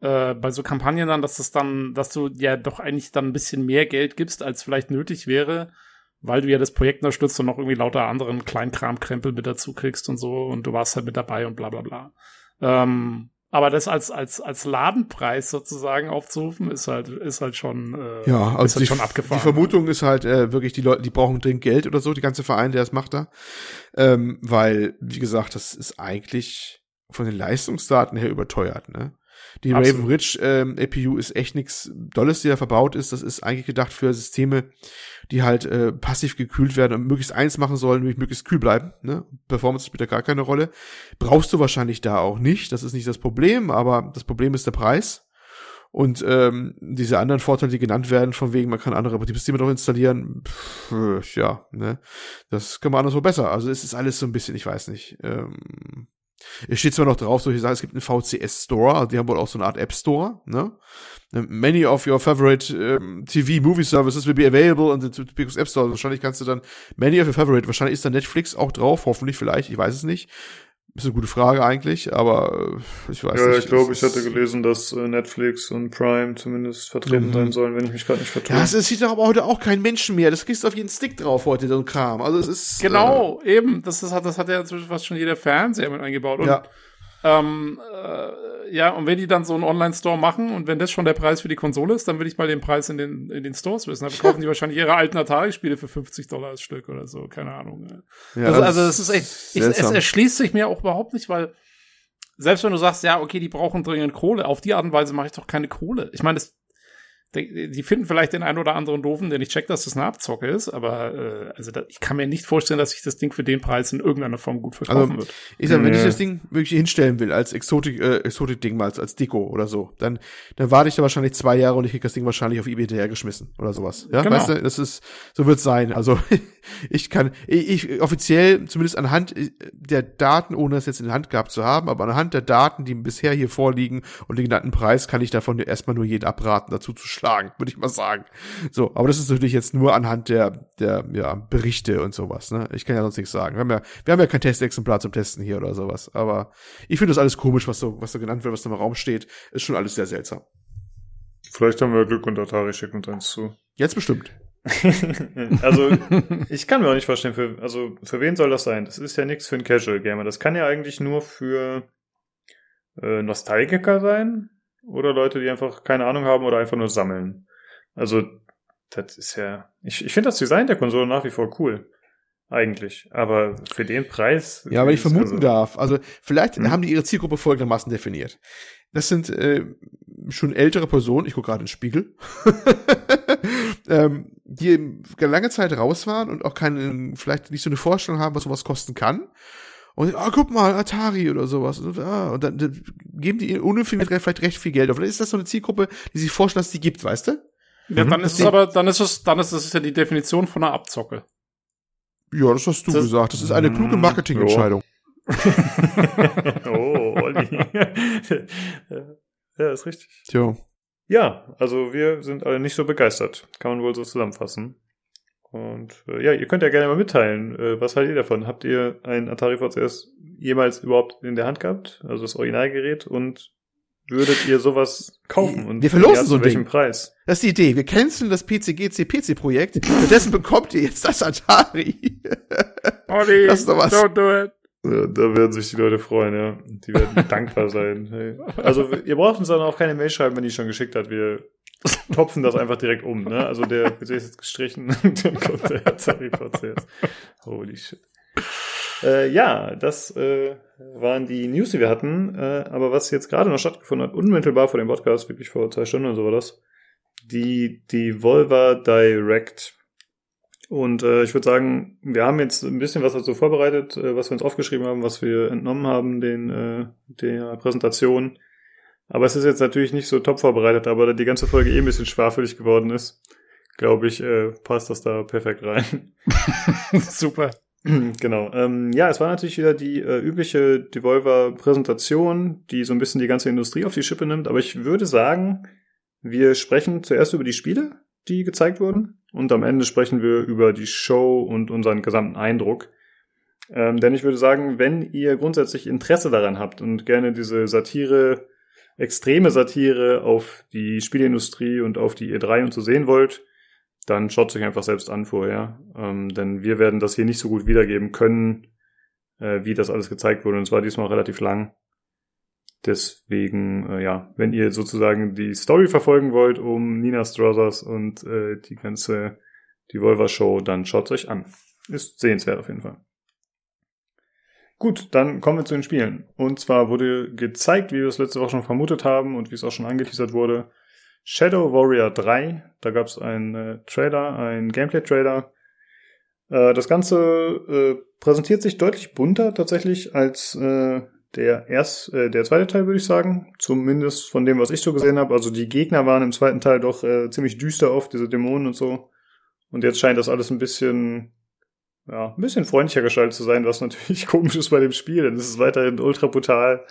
[SPEAKER 3] äh, bei so Kampagnen dann, dass das dann, dass du ja doch eigentlich dann ein bisschen mehr Geld gibst, als vielleicht nötig wäre, weil du ja das Projekt unterstützt und noch irgendwie lauter anderen Kleinkramkrempel mit dazu kriegst und so und du warst halt mit dabei und bla bla bla. Ähm, aber das als als als Ladenpreis sozusagen aufzurufen ist halt ist halt schon
[SPEAKER 1] äh, ja also halt die, schon abgefahren. Die Vermutung ist halt äh, wirklich die Leute die brauchen dringend Geld oder so die ganze Verein der das macht da ähm, weil wie gesagt das ist eigentlich von den Leistungsdaten her überteuert ne die Absolut. Raven Ridge ähm, APU ist echt nichts Dolles, die da verbaut ist. Das ist eigentlich gedacht für Systeme, die halt äh, passiv gekühlt werden und möglichst eins machen sollen, nämlich möglichst kühl bleiben. Ne? Performance spielt da gar keine Rolle. Brauchst du wahrscheinlich da auch nicht. Das ist nicht das Problem, aber das Problem ist der Preis. Und ähm, diese anderen Vorteile, die genannt werden, von wegen, man kann andere Betriebssysteme noch installieren, pff, ja, ne, das kann man anderswo besser. Also es ist alles so ein bisschen, ich weiß nicht. Ähm, es steht zwar noch drauf, solche Sachen, es gibt einen VCS Store, also die haben wohl auch so eine Art App Store, ne? Many of your favorite um, TV movie services will be available on the Typicus App Store. Wahrscheinlich kannst du dann many of your favorite, wahrscheinlich ist da Netflix auch drauf, hoffentlich vielleicht, ich weiß es nicht. Ist eine gute Frage eigentlich, aber äh, ich weiß
[SPEAKER 2] ja,
[SPEAKER 1] nicht.
[SPEAKER 2] Ja, ich glaube, ich hatte gelesen, dass äh, Netflix und Prime zumindest vertreten mhm. sein sollen, wenn ich mich gerade nicht vertue.
[SPEAKER 1] Ja, es sieht doch aber heute auch kein Menschen mehr. Das kriegst du auf jeden Stick drauf heute, so ein Kram. Also es ist.
[SPEAKER 3] Genau, äh, eben. Das, ist, das hat ja inzwischen fast schon jeder Fernseher mit eingebaut. Und
[SPEAKER 1] ja.
[SPEAKER 3] Ähm, äh, ja, und wenn die dann so einen Online-Store machen und wenn das schon der Preis für die Konsole ist, dann will ich mal den Preis in den, in den Stores wissen. Dann [laughs] kaufen die wahrscheinlich ihre alten Atari-Spiele für 50 Dollar das Stück oder so, keine Ahnung. Ja, also, also das ist echt, ich, es erschließt sich mir auch überhaupt nicht, weil selbst wenn du sagst, ja, okay, die brauchen dringend Kohle, auf die Art und Weise mache ich doch keine Kohle. Ich meine, das die finden vielleicht den einen oder anderen doofen, der nicht checkt, dass das eine Abzocke ist, aber äh, also da, ich kann mir nicht vorstellen, dass sich das Ding für den Preis in irgendeiner Form gut verkaufen also, wird.
[SPEAKER 1] Ich sag, nee. wenn ich das Ding wirklich hinstellen will, als Exotik, äh, Exotik-Ding mal, als, als Deko oder so, dann, dann warte ich da wahrscheinlich zwei Jahre und ich krieg das Ding wahrscheinlich auf Ebay geschmissen oder sowas. Ja, genau. weißt du, das ist, so wird's sein. Also [laughs] ich kann, ich, ich offiziell, zumindest anhand der Daten, ohne es jetzt in der Hand gehabt zu haben, aber anhand der Daten, die bisher hier vorliegen und den genannten Preis, kann ich davon erstmal nur jeden abraten, dazu zu schlagen, würde ich mal sagen. So, aber das ist natürlich jetzt nur anhand der, der ja, Berichte und sowas. Ne? Ich kann ja sonst nichts sagen. Wir haben ja, wir haben ja kein Testexemplar zum Testen hier oder sowas. Aber ich finde das alles komisch, was so, was so genannt wird, was da im Raum steht. Ist schon alles sehr seltsam.
[SPEAKER 2] Vielleicht haben wir Glück und Atari schickt uns eins zu.
[SPEAKER 1] Jetzt bestimmt. [laughs]
[SPEAKER 2] also, ich kann mir auch nicht vorstellen, für, also, für wen soll das sein? Das ist ja nichts für einen Casual Gamer. Das kann ja eigentlich nur für äh, Nostalgiker sein oder Leute, die einfach keine Ahnung haben oder einfach nur sammeln. Also, das ist ja. Ich, ich finde das Design der Konsole nach wie vor cool. Eigentlich. Aber für den Preis.
[SPEAKER 1] Ja, aber ich vermuten also, darf. Also, vielleicht hm? haben die ihre Zielgruppe folgendermaßen definiert. Das sind äh, schon ältere Personen, ich gucke gerade in den Spiegel, [laughs] ähm, die lange Zeit raus waren und auch keine, vielleicht nicht so eine Vorstellung haben, was sowas kosten kann. Und ah, guck mal, Atari oder sowas. Und, ah, und dann, dann geben die unnötig vielleicht recht viel Geld auf. Dann ist das so eine Zielgruppe, die sich vorstellen, dass die gibt, weißt du?
[SPEAKER 3] Ja, mhm. dann ist es aber, dann ist es, dann ist es ja die Definition von einer Abzocke.
[SPEAKER 1] Ja, das hast du das, gesagt. Das ist eine kluge mhm. Marketingentscheidung. [laughs]
[SPEAKER 2] oh, Olli. [laughs] ja, ist richtig.
[SPEAKER 1] Tja.
[SPEAKER 2] Ja, also wir sind alle nicht so begeistert. Kann man wohl so zusammenfassen. Und äh, ja, ihr könnt ja gerne mal mitteilen, äh, was haltet ihr davon? Habt ihr ein Atari VCS jemals überhaupt in der Hand gehabt? Also das Originalgerät und würdet ihr sowas [laughs] kaufen? Und
[SPEAKER 1] wir verlosen so
[SPEAKER 2] ein welchem Ding. Preis?
[SPEAKER 1] Das ist die Idee. Wir canceln das PCGC PC Projekt. Stattdessen bekommt ihr jetzt das Atari. [laughs]
[SPEAKER 3] Olli, das ist doch was. don't do it.
[SPEAKER 2] Ja, da werden sich die Leute freuen, ja. Die werden dankbar sein. Hey. Also ihr braucht uns dann auch keine Mail schreiben, wenn die schon geschickt hat. Wir [laughs] topfen das einfach direkt um. Ne? Also der PC ist jetzt gestrichen, dann [laughs] kommt der Atari VCS. Holy shit. Äh, ja, das äh, waren die News, die wir hatten. Äh, aber was jetzt gerade noch stattgefunden hat, unmittelbar vor dem Podcast, wirklich vor zwei Stunden oder so war das, die, Volva Direct. Und äh, ich würde sagen, wir haben jetzt ein bisschen was dazu vorbereitet, äh, was wir uns aufgeschrieben haben, was wir entnommen haben, den äh, der Präsentation. Aber es ist jetzt natürlich nicht so top vorbereitet, aber da die ganze Folge eh ein bisschen schwafelig geworden ist, glaube ich, äh, passt das da perfekt rein. [laughs]
[SPEAKER 3] Super. [clears throat]
[SPEAKER 2] Genau. Ähm, ja, es war natürlich wieder die äh, übliche Devolver-Präsentation, die so ein bisschen die ganze Industrie auf die Schippe nimmt. Aber ich würde sagen, wir sprechen zuerst über die Spiele, die gezeigt wurden. Und am Ende sprechen wir über die Show und unseren gesamten Eindruck. Ähm, denn ich würde sagen, wenn ihr grundsätzlich Interesse daran habt und gerne diese Satire, extreme Satire auf die Spieleindustrie und auf die E3 und so sehen wollt, dann schaut euch einfach selbst an vorher. Ähm, denn wir werden das hier nicht so gut wiedergeben können, äh, wie das alles gezeigt wurde. Und zwar diesmal relativ lang. Deswegen, äh, ja, wenn ihr sozusagen die Story verfolgen wollt um Nina Strothers und äh, die ganze Devolver Show, dann schaut euch an. Ist sehenswert auf jeden Fall. Gut, dann kommen wir zu den Spielen. Und zwar wurde gezeigt, wie wir es letzte Woche schon vermutet haben und wie es auch schon angeteasert wurde, Shadow Warrior 3. Da gab es einen äh, Trailer, einen Gameplay-Trailer. Äh, das Ganze äh, präsentiert sich deutlich bunter tatsächlich als äh, der erst, äh, der zweite Teil, würde ich sagen. Zumindest von dem, was ich so gesehen habe. Also die Gegner waren im zweiten Teil doch äh, ziemlich düster oft, diese Dämonen und so. Und jetzt scheint das alles ein bisschen, ja, ein bisschen freundlicher gestaltet zu sein, was natürlich [laughs] komisch ist bei dem Spiel, denn es ist weiterhin ultra brutal.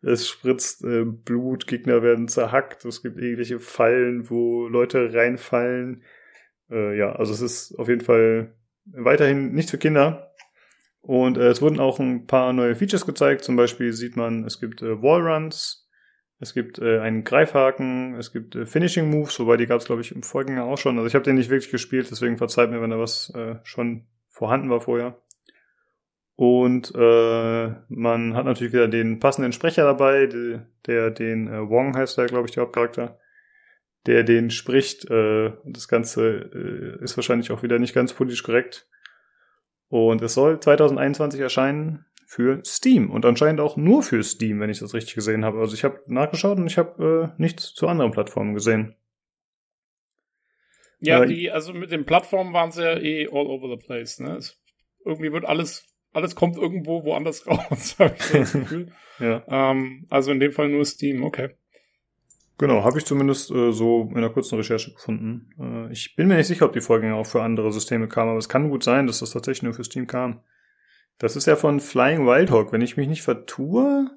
[SPEAKER 2] Es spritzt äh, Blut, Gegner werden zerhackt, es gibt irgendwelche Fallen, wo Leute reinfallen. Äh, ja, also es ist auf jeden Fall weiterhin nicht für Kinder. Und äh, es wurden auch ein paar neue Features gezeigt. Zum Beispiel sieht man, es gibt äh, Wallruns, es gibt äh, einen Greifhaken, es gibt äh, Finishing Moves, wobei die gab es, glaube ich, im Vorgänger auch schon. Also ich habe den nicht wirklich gespielt, deswegen verzeiht mir, wenn da was äh, schon vorhanden war vorher. Und äh, man hat natürlich wieder den passenden Sprecher dabei, der, der den äh, Wong heißt der, glaube ich, der Hauptcharakter, der den spricht. Äh, das Ganze äh, ist wahrscheinlich auch wieder nicht ganz politisch korrekt. Und es soll 2021 erscheinen für Steam und anscheinend auch nur für Steam, wenn ich das richtig gesehen habe. Also ich habe nachgeschaut und ich habe äh, nichts zu anderen Plattformen gesehen.
[SPEAKER 3] Ja, die, also mit den Plattformen waren sie ja eh all over the place. Ne? Es, irgendwie wird alles, alles kommt irgendwo woanders [laughs] raus, habe ich so das [laughs] Gefühl. ja. Ähm, also in dem Fall nur Steam, okay.
[SPEAKER 2] Genau, habe ich zumindest äh, so in einer kurzen Recherche gefunden. Äh, ich bin mir nicht sicher, ob die Vorgänger auch für andere Systeme kamen, aber es kann gut sein, dass das tatsächlich nur für Steam kam. Das ist ja von Flying Wildhawk. Wenn ich mich nicht vertue,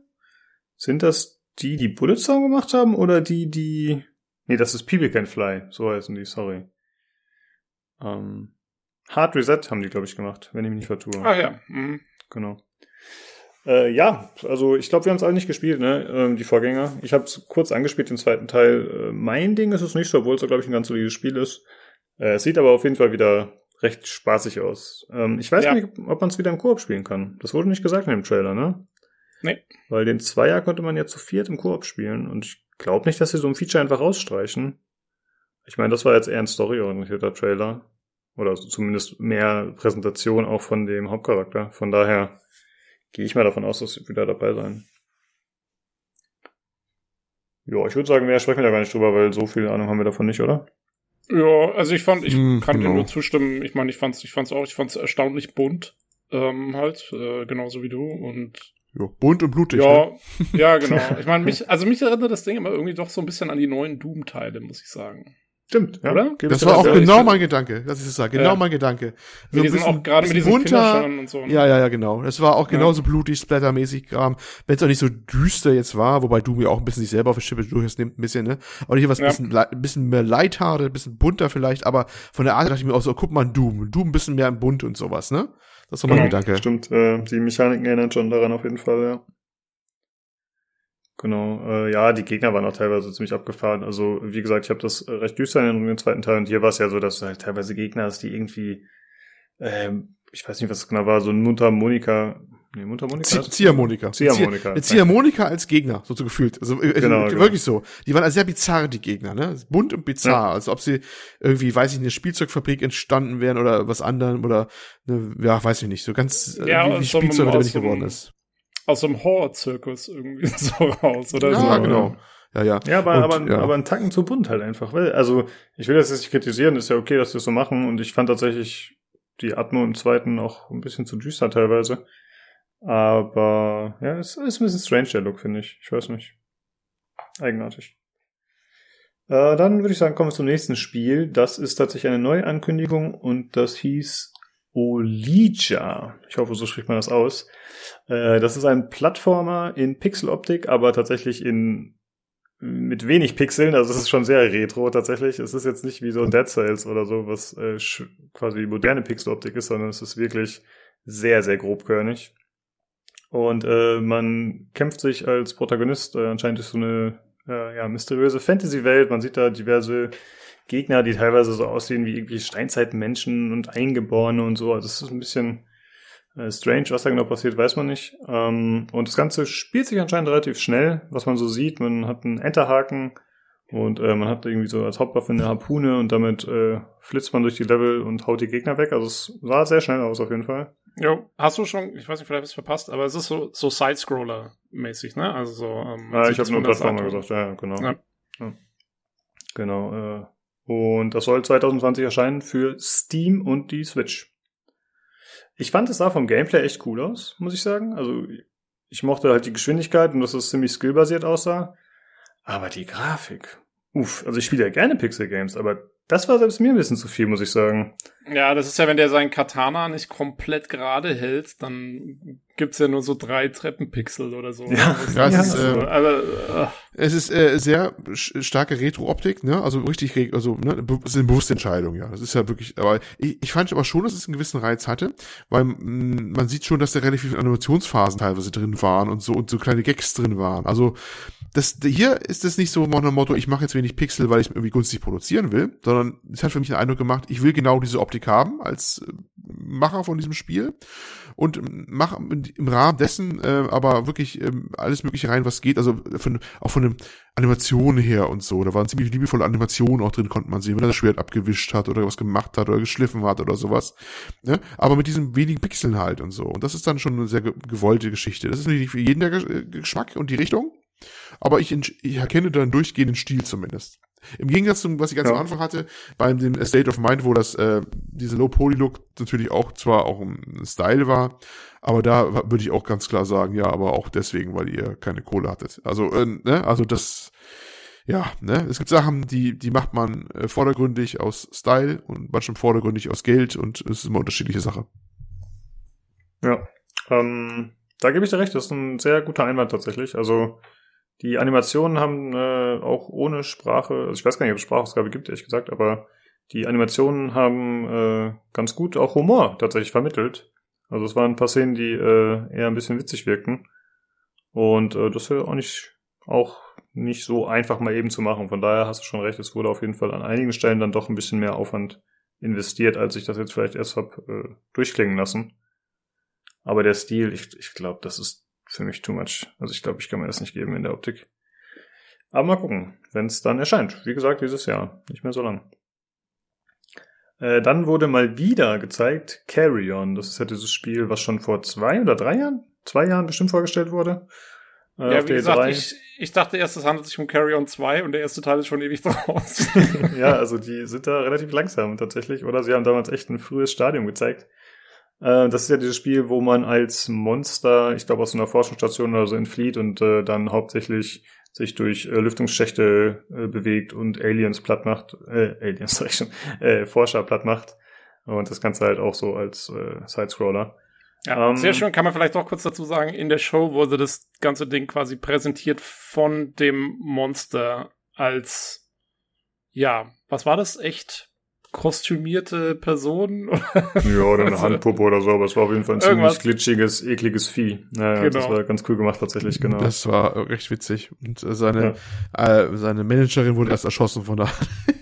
[SPEAKER 2] sind das die, die Bullet Song gemacht haben oder die, die... Nee, das ist People Can Fly. So heißen die, sorry. Ähm, Hard Reset haben die, glaube ich, gemacht, wenn ich mich nicht vertue.
[SPEAKER 3] Ah ja. Mhm.
[SPEAKER 2] Genau. Äh, ja, also ich glaube, wir haben es alle nicht gespielt, ne? Ähm, die Vorgänger. Ich habe es kurz angespielt, den zweiten Teil. Äh, mein Ding ist es nicht so, obwohl es, glaube ich, ein ganz solides Spiel ist. Äh, es sieht aber auf jeden Fall wieder recht spaßig aus. Ähm, ich weiß ja. nicht, ob man es wieder im Koop spielen kann. Das wurde nicht gesagt in dem Trailer, ne?
[SPEAKER 3] Nee.
[SPEAKER 2] Weil den Zweier konnte man ja zu viert im Koop spielen und ich glaube nicht, dass sie so ein Feature einfach rausstreichen. Ich meine, das war jetzt eher ein storyorientierter Trailer. Oder zumindest mehr Präsentation auch von dem Hauptcharakter. Von daher gehe ich mal davon aus, dass sie wieder dabei sein. Ja, ich würde sagen, mehr sprechen wir da gar nicht drüber, weil so viel Ahnung haben wir davon nicht, oder?
[SPEAKER 3] Ja, also ich fand, ich hm, kann genau. dir nur zustimmen. Ich meine, ich fand's, ich fand's auch, ich fand's erstaunlich bunt, ähm, halt, äh, genauso wie du und
[SPEAKER 1] ja, bunt und blutig.
[SPEAKER 3] Ja, ne? ja, genau. [laughs] Ich meine, mich, also mich erinnert das Ding immer irgendwie doch so ein bisschen an die neuen Doom-Teile, muss ich sagen.
[SPEAKER 2] Stimmt,
[SPEAKER 1] ja. oder? das war auch genau mein Gedanke, dass ich das sage. Genau ja. mein Gedanke.
[SPEAKER 3] So die sind auch gerade mit diesen bunter, und so.
[SPEAKER 1] Ne? Ja, ja, ja, genau. Das war auch genauso ja. blutig, splattermäßig Kram. Wenn es auch nicht so düster jetzt war, wobei du mir auch ein bisschen sich selber auf die Schippe durchaus nimmt, ein bisschen, ne? Aber hier was ja. bisschen, ein bisschen mehr Leithaare, ein bisschen bunter vielleicht, aber von der Art dachte ich mir auch so, guck mal, Doom. Doom ein bisschen mehr im Bunt und sowas, ne? Das war mein genau. Gedanke.
[SPEAKER 2] Stimmt, äh, die Mechaniken erinnern schon daran auf jeden Fall, ja. Genau, äh, ja, die Gegner waren auch teilweise ziemlich abgefahren. Also, wie gesagt, ich habe das recht düster in den zweiten Teil und hier war es ja so, dass du halt teilweise Gegner hast, die irgendwie, ähm, ich weiß nicht, was es genau war, so ein Mundharmonika, nee, Mundharmonika?
[SPEAKER 1] Ziehharmonika.
[SPEAKER 2] Ziehharmonika.
[SPEAKER 1] Eine Ziehharmonika als Gegner, so, so gefühlt. Also, äh, genau, wirklich genau. so. Die waren also sehr bizarr, die Gegner, ne? Bunt und bizarr. Ja. Also, ob sie irgendwie, weiß ich, eine Spielzeugfabrik entstanden wären oder was anderem oder, ne, ja, weiß ich nicht, so ganz,
[SPEAKER 3] äh, ja,
[SPEAKER 1] wie, wie Spielzeug nicht geworden ist
[SPEAKER 3] aus dem Horror-Zirkus irgendwie [laughs] so raus, oder
[SPEAKER 1] ja,
[SPEAKER 3] so.
[SPEAKER 1] Ja, genau. Ja, ja.
[SPEAKER 2] Ja, aber, und, aber, ja. aber ein Tacken zu bunt halt einfach. Weil, also, ich will das jetzt nicht kritisieren, ist ja okay, dass wir das so machen. Und ich fand tatsächlich die Atmo im zweiten auch ein bisschen zu düster teilweise. Aber, ja, es ist ein bisschen strange, der Look, finde ich. Ich weiß nicht. Eigenartig. Äh, dann würde ich sagen, kommen wir zum nächsten Spiel. Das ist tatsächlich eine Neuankündigung und das hieß Olija. Ich hoffe, so spricht man das aus. Äh, das ist ein Plattformer in Pixeloptik, aber tatsächlich in mit wenig Pixeln, also es ist schon sehr retro tatsächlich. Es ist jetzt nicht wie so Dead Cells oder so, was äh, quasi moderne Pixeloptik ist, sondern es ist wirklich sehr, sehr grobkörnig. Und äh, man kämpft sich als Protagonist, äh, anscheinend ist so eine äh, ja, mysteriöse Fantasy-Welt. Man sieht da diverse Gegner, die teilweise so aussehen wie irgendwie Steinzeitmenschen und Eingeborene und so. Also es ist ein bisschen äh, strange, was da genau passiert, weiß man nicht. Ähm, und das Ganze spielt sich anscheinend relativ schnell, was man so sieht. Man hat einen Enterhaken und äh, man hat irgendwie so als Hauptwaffe eine Harpune und damit äh, flitzt man durch die Level und haut die Gegner weg. Also es sah sehr schnell aus auf jeden Fall.
[SPEAKER 3] Jo, hast du schon, ich weiß nicht, vielleicht hast du es verpasst, aber es ist so, so Side-Scroller-mäßig, ne? Also so.
[SPEAKER 2] Ähm, ah, ich habe nur Plattformer gesagt, ja, genau. Ja. Ja. Genau, äh, und das soll 2020 erscheinen für Steam und die Switch. Ich fand es sah vom Gameplay echt cool aus, muss ich sagen. Also ich mochte halt die Geschwindigkeit und dass es ziemlich skillbasiert aussah. Aber die Grafik. Uff, also ich spiele ja gerne Pixel Games, aber das war selbst mir ein bisschen zu viel, muss ich sagen.
[SPEAKER 3] Ja, das ist ja, wenn der seinen Katana nicht komplett gerade hält, dann gibt's ja nur so drei Treppenpixel oder so.
[SPEAKER 1] Ja, ja es, ist, äh, also, äh, es ist äh, sehr starke Retro-Optik, ne? Also richtig, also ne, es ist eine bewusste Entscheidung, ja. Das ist ja wirklich, aber ich, ich fand aber schon, dass es einen gewissen Reiz hatte, weil mh, mm, man sieht schon, dass da relativ viele Animationsphasen teilweise drin waren und so und so kleine Gags drin waren. Also das hier ist es nicht so nach dem Motto, ich mache jetzt wenig Pixel, weil ich irgendwie günstig produzieren will, sondern es hat für mich einen Eindruck gemacht, ich will genau diese Optik haben als äh, Macher von diesem Spiel und machen im Rahmen dessen äh, aber wirklich ähm, alles mögliche rein, was geht. Also von, auch von den Animationen her und so. Da waren ziemlich liebevolle Animationen auch drin, konnte man sehen, wenn er das Schwert abgewischt hat oder was gemacht hat oder geschliffen hat oder sowas. Ne? Aber mit diesen wenigen Pixeln halt und so. Und das ist dann schon eine sehr gewollte Geschichte. Das ist nicht für jeden der Geschmack und die Richtung. Aber ich, ich erkenne da einen durchgehenden Stil zumindest. Im Gegensatz zum, was ich ganz ja. am Anfang hatte, bei dem State of Mind, wo das, äh, diese Low-Poly-Look natürlich auch zwar auch ein Style war, aber da würde ich auch ganz klar sagen, ja, aber auch deswegen, weil ihr keine Kohle hattet. Also, äh, ne, also das, ja, ne, es gibt Sachen, die, die macht man äh, vordergründig aus Style und manchmal vordergründig aus Geld und es ist immer unterschiedliche Sache.
[SPEAKER 2] Ja, ähm, da gebe ich dir recht, das ist ein sehr guter Einwand tatsächlich. Also, die Animationen haben äh, auch ohne Sprache, also ich weiß gar nicht, ob es Sprachausgabe gibt, ehrlich gesagt, aber die Animationen haben äh, ganz gut auch Humor tatsächlich vermittelt. Also es waren ein paar Szenen, die äh, eher ein bisschen witzig wirkten. Und äh, das wäre auch nicht, auch nicht so einfach mal eben zu machen. Von daher hast du schon recht, es wurde auf jeden Fall an einigen Stellen dann doch ein bisschen mehr Aufwand investiert, als ich das jetzt vielleicht erst hab äh, durchklingen lassen. Aber der Stil, ich, ich glaube, das ist für mich too much. Also ich glaube, ich kann mir das nicht geben in der Optik. Aber mal gucken, wenn es dann erscheint. Wie gesagt, dieses Jahr, nicht mehr so lang. Äh, dann wurde mal wieder gezeigt Carry On. Das ist ja dieses Spiel, was schon vor zwei oder drei Jahren, zwei Jahren bestimmt vorgestellt wurde.
[SPEAKER 3] Äh, ja, wie gesagt, ich, ich dachte erst, es handelt sich um Carry On 2 und der erste Teil ist schon ewig [laughs] draus. [laughs]
[SPEAKER 2] ja, also die sind da relativ langsam tatsächlich. Oder sie haben damals echt ein frühes Stadium gezeigt. Äh, das ist ja dieses Spiel, wo man als Monster, ich glaube aus einer Forschungsstation oder so entflieht und äh, dann hauptsächlich sich durch äh, Lüftungsschächte äh, bewegt und Aliens platt macht, äh, Aliens [laughs] sag ich schon, äh, Forscher platt macht. Und das Ganze halt auch so als äh, Sidescroller.
[SPEAKER 3] Ja, ähm, sehr schön. Kann man vielleicht auch kurz dazu sagen, in der Show wurde das ganze Ding quasi präsentiert von dem Monster als, ja, was war das? Echt kostümierte Person. [laughs]
[SPEAKER 2] ja, oder eine also, Handpuppe oder so, aber es war auf jeden Fall ein ziemlich glitschiges, ekliges Vieh. Naja, genau. das war ganz cool gemacht tatsächlich, genau.
[SPEAKER 1] Das war recht witzig. Und äh, seine, ja. äh, seine Managerin wurde erst erschossen von da. [laughs]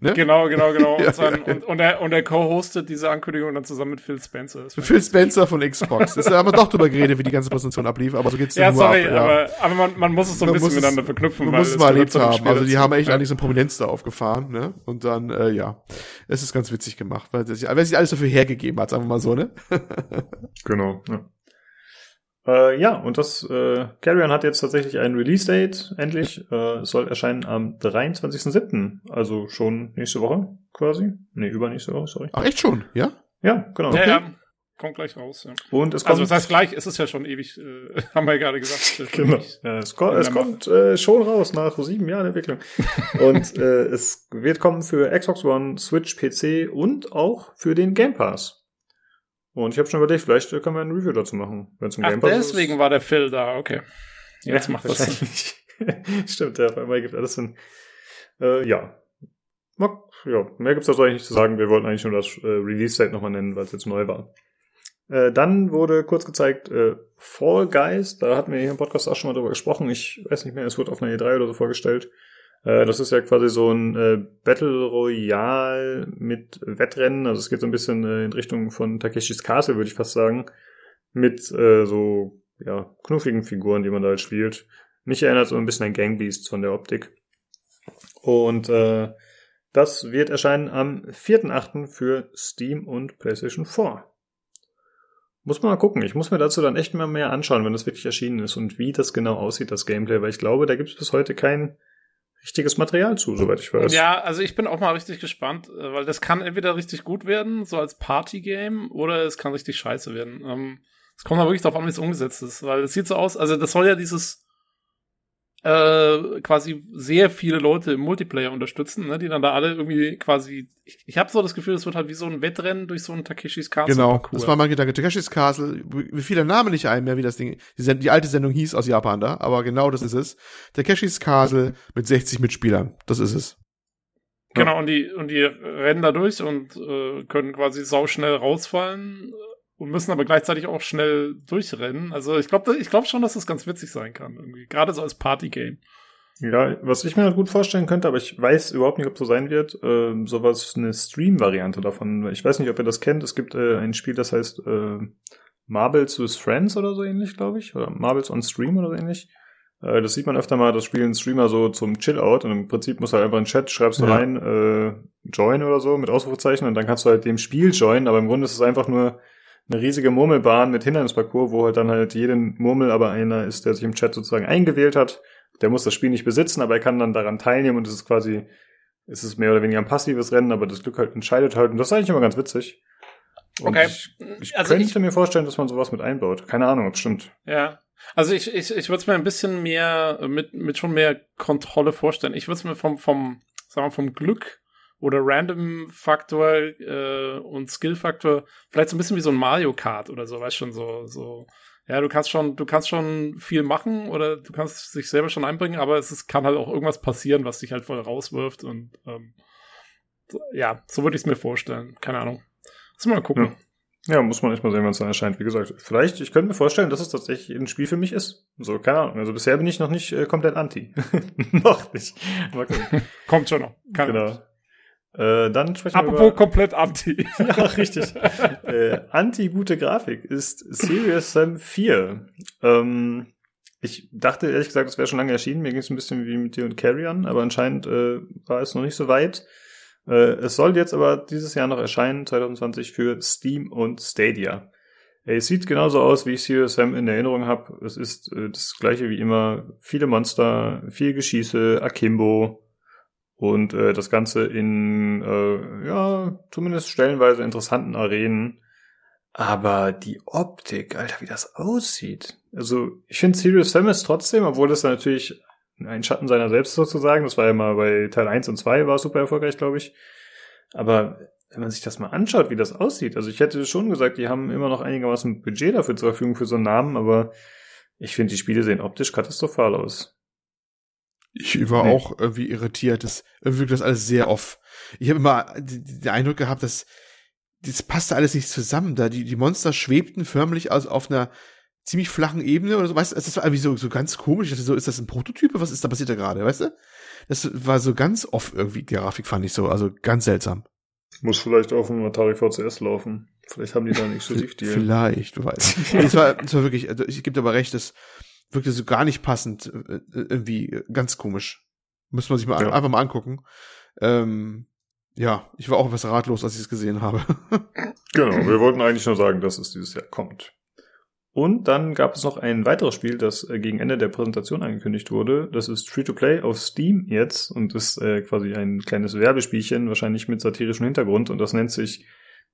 [SPEAKER 3] Ne? Genau, genau, genau. [laughs] Und, sein, und, und, er, und er co-hostet diese Ankündigung dann zusammen mit Phil Spencer.
[SPEAKER 1] Phil Spencer von Xbox. Das haben wir doch drüber geredet, wie die ganze Präsentation ablief, aber so geht's
[SPEAKER 3] ja, nur sorry, ab. Ja, aber, aber man, man muss es so ein man bisschen miteinander verknüpfen.
[SPEAKER 1] Man muss es mal erlebt haben. Also die haben echt ja. eigentlich so eine Prominenz da aufgefahren, ne? Und dann, äh, ja, es ist ganz witzig gemacht, weil sich alles dafür hergegeben hat, sagen wir mal so, ne? [laughs]
[SPEAKER 2] genau, ja. Äh, ja, und das äh, Carrion hat jetzt tatsächlich ein Release-Date, endlich. Äh, es soll erscheinen am 23.07., also schon nächste Woche quasi. Nee, übernächste Woche, sorry.
[SPEAKER 1] Ach, echt schon, ja?
[SPEAKER 2] Ja, genau.
[SPEAKER 3] Okay. Ja, ja. Kommt gleich raus, ja.
[SPEAKER 2] Und es also, kommt.
[SPEAKER 3] Also, das heißt gleich, es ist ja schon ewig, äh, [laughs] haben wir ja gerade gesagt.
[SPEAKER 2] Genau. Ja, es, ko es kommt äh, schon raus nach sieben Jahren Entwicklung. [laughs] und äh, es wird kommen für Xbox One, Switch, PC und auch für den Game Pass. Und ich habe schon überlegt, vielleicht können wir ein Review dazu machen,
[SPEAKER 3] wenn es im Game Pass deswegen ist. war der Phil da, okay. Jetzt ja, macht das
[SPEAKER 2] Sinn. [laughs] Stimmt, ja, auf einmal gibt alles Sinn. Äh, ja. Ja, mehr gibt's dazu eigentlich nicht zu sagen. Wir wollten eigentlich nur das äh, Release-Date nochmal nennen, weil es jetzt neu war. Äh, dann wurde kurz gezeigt äh, Fall Guys. Da hatten wir hier im Podcast auch schon mal drüber gesprochen. Ich weiß nicht mehr, es wurde auf einer E3 oder so vorgestellt. Äh, das ist ja quasi so ein äh, Battle Royale mit Wettrennen. Also es geht so ein bisschen äh, in Richtung von Takeshis Castle, würde ich fast sagen. Mit so ja, knuffigen Figuren, die man da halt spielt. Mich erinnert so ein bisschen an Gang Beasts von der Optik. Und äh, das wird erscheinen am 4.8. für Steam und PlayStation 4. Muss man mal gucken. Ich muss mir dazu dann echt mal mehr anschauen, wenn das wirklich erschienen ist und wie das genau aussieht, das Gameplay, weil ich glaube, da gibt es bis heute kein richtiges Material zu, soweit ich weiß.
[SPEAKER 3] Ja, also ich bin auch mal richtig gespannt, äh, weil das kann entweder richtig gut werden, so als Partygame, oder es kann richtig scheiße werden. Ähm, es kommt mal wirklich darauf an, wie es umgesetzt ist, weil es sieht so aus, also das soll ja dieses äh, quasi sehr viele Leute im Multiplayer unterstützen, ne, die dann da alle irgendwie quasi. Ich, ich habe so das Gefühl, es wird halt wie so ein Wettrennen durch so ein Takeshis Castle.
[SPEAKER 1] Genau, Parcours. das war mein Gedanke. Takeshis Castle, wie viele Namen nicht ein mehr, wie das Ding, die, die alte Sendung hieß aus Japan da, aber genau das ist es. Takeshis Castle mit 60 Mitspielern, das ist es.
[SPEAKER 3] Genau, und die, und die rennen da durch und äh, können quasi sauschnell rausfallen und müssen aber gleichzeitig auch schnell durchrennen. Also ich glaube ich glaub schon, dass das ganz witzig sein kann. Irgendwie. Gerade so als Partygame.
[SPEAKER 2] Ja, was ich mir halt gut vorstellen könnte, aber ich weiß überhaupt nicht, ob so sein wird, äh, sowas, eine Stream-Variante davon. Ich weiß nicht, ob ihr das kennt. Es gibt äh, ein Spiel, das heißt äh, Marbles with Friends oder so ähnlich, glaube ich. Oder Marbles on Stream oder so ähnlich. Äh, das sieht man öfter mal, das spielen Streamer so zum Chill-Out und im Prinzip muss halt einfach ein Chat, schreibst du ja. rein, äh, Join oder so mit Ausrufezeichen und dann kannst du halt dem Spiel joinen, aber im Grunde ist es einfach nur eine riesige Murmelbahn mit Hindernisparcours, wo halt dann halt jeden Murmel aber einer ist, der sich im Chat sozusagen eingewählt hat der muss das Spiel nicht besitzen, aber er kann dann daran teilnehmen und es ist quasi, es ist mehr oder weniger ein passives Rennen, aber das Glück halt entscheidet halt und das ist eigentlich immer ganz witzig. Und okay. Ich, ich also könnte ich, mir vorstellen, dass man sowas mit einbaut. Keine Ahnung, ob es stimmt.
[SPEAKER 3] Ja. Also ich, ich, ich würde es mir ein bisschen mehr, mit, mit schon mehr Kontrolle vorstellen. Ich würde es mir vom, vom, sagen wir, vom Glück oder Random-Faktor äh, und Skill-Faktor vielleicht so ein bisschen wie so ein Mario Kart oder so, weißt schon, so, so ja, du kannst schon, du kannst schon viel machen oder du kannst dich selber schon einbringen, aber es ist, kann halt auch irgendwas passieren, was dich halt voll rauswirft und ähm, ja, so würde ich es mir vorstellen. Keine Ahnung. Lass mal gucken.
[SPEAKER 2] Ja. ja muss man echt mal sehen, wenn es dann erscheint. Wie gesagt, vielleicht, ich könnte mir vorstellen, dass es tatsächlich ein Spiel für mich ist. So, keine Ahnung. Also bisher bin ich noch nicht äh, komplett anti. [laughs] noch nicht.
[SPEAKER 3] Kommt schon noch.
[SPEAKER 2] Keine genau. Ahnung. Äh, dann
[SPEAKER 3] sprechen Apropos wir über, komplett anti. [laughs]
[SPEAKER 2] ja, richtig. äh, anti-gute Grafik ist Serious Sam 4. Ähm, ich dachte ehrlich gesagt, es wäre schon lange erschienen. Mir ging es ein bisschen wie mit dir und Carrie an, aber anscheinend äh, war es noch nicht so weit. Äh, es soll jetzt aber dieses Jahr noch erscheinen, 2020, für Steam und Stadia. Es sieht genauso aus, wie ich Serious Sam in Erinnerung habe. Es ist äh, das gleiche wie immer. Viele Monster, viel Geschieße, Akimbo, und äh, das Ganze in, äh, ja, zumindest stellenweise interessanten Arenen. Aber die Optik, Alter, wie das aussieht. Also, ich finde Serious Sam ist trotzdem, obwohl das natürlich ein Schatten seiner selbst sozusagen, das war ja mal bei Teil 1 und 2, war super erfolgreich, glaube ich. Aber wenn man sich das mal anschaut, wie das aussieht, also ich hätte schon gesagt, die haben immer noch einigermaßen Budget dafür zur Verfügung für so einen Namen, aber ich finde, die Spiele sehen optisch katastrophal aus.
[SPEAKER 1] Ich war nee. auch irgendwie irritiert. Das irgendwie wirkt das alles sehr off. Ich habe immer den Eindruck gehabt, dass das passte alles nicht zusammen. Da die, die Monster schwebten förmlich also auf einer ziemlich flachen Ebene oder so. Weißt du, das war irgendwie so, so ganz komisch. Ich dachte so, ist das ein Prototyp? Was ist da passiert da gerade? Weißt du? Das war so ganz off irgendwie, die Grafik fand ich so. Also ganz seltsam.
[SPEAKER 2] Muss vielleicht auf dem Atari VCS laufen. Vielleicht haben die da nicht so die.
[SPEAKER 1] Vielleicht, du weißt. [laughs] es war, es war wirklich, also ich gebe dir aber recht, dass wirkte so gar nicht passend, äh, äh, irgendwie ganz komisch. Muss man sich mal ja. einfach mal angucken. Ähm, ja, ich war auch etwas ratlos, als ich es gesehen habe. [laughs]
[SPEAKER 2] genau, wir wollten eigentlich nur sagen, dass es dieses Jahr kommt. Und dann gab es noch ein weiteres Spiel, das äh, gegen Ende der Präsentation angekündigt wurde. Das ist Free-to-Play auf Steam jetzt und ist äh, quasi ein kleines Werbespielchen, wahrscheinlich mit satirischem Hintergrund. Und das nennt sich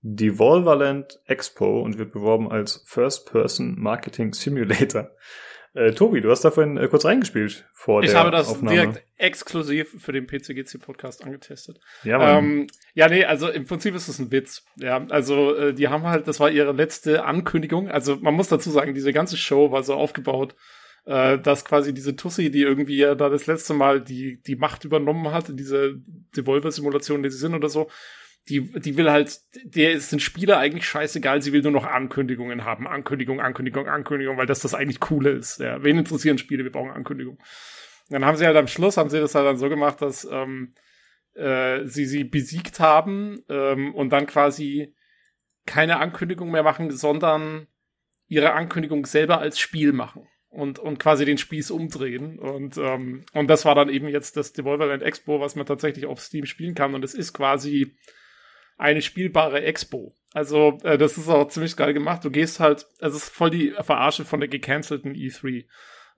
[SPEAKER 2] Devolverland Expo und wird beworben als First-Person Marketing Simulator. Äh, Tobi, du hast da vorhin äh, kurz reingespielt vor
[SPEAKER 3] ich
[SPEAKER 2] der
[SPEAKER 3] habe das
[SPEAKER 2] Aufnahme.
[SPEAKER 3] direkt exklusiv für den PCGC-Podcast angetestet. Ja, ähm, ja, nee, also im Prinzip ist es ein Witz. Ja, also äh, die haben halt, das war ihre letzte Ankündigung. Also man muss dazu sagen, diese ganze Show war so aufgebaut, äh, dass quasi diese Tussi, die irgendwie ja da das letzte Mal die, die Macht übernommen hat, diese Devolver-Simulation, die sie sind oder so, die, die will halt, der ist den Spieler eigentlich scheißegal, sie will nur noch Ankündigungen haben. Ankündigung, Ankündigung, Ankündigung, weil das das eigentlich Coole ist. Ja. Wen interessieren Spiele? Wir brauchen Ankündigung. Dann haben sie halt am Schluss, haben sie das halt dann so gemacht, dass ähm, äh, sie sie besiegt haben ähm, und dann quasi keine Ankündigung mehr machen, sondern ihre Ankündigung selber als Spiel machen und, und quasi den Spieß umdrehen. Und, ähm, und das war dann eben jetzt das Devolverland Expo, was man tatsächlich auf Steam spielen kann. Und es ist quasi eine spielbare Expo. Also, äh, das ist auch ziemlich geil gemacht. Du gehst halt, es ist voll die Verarsche von der gecancelten E3.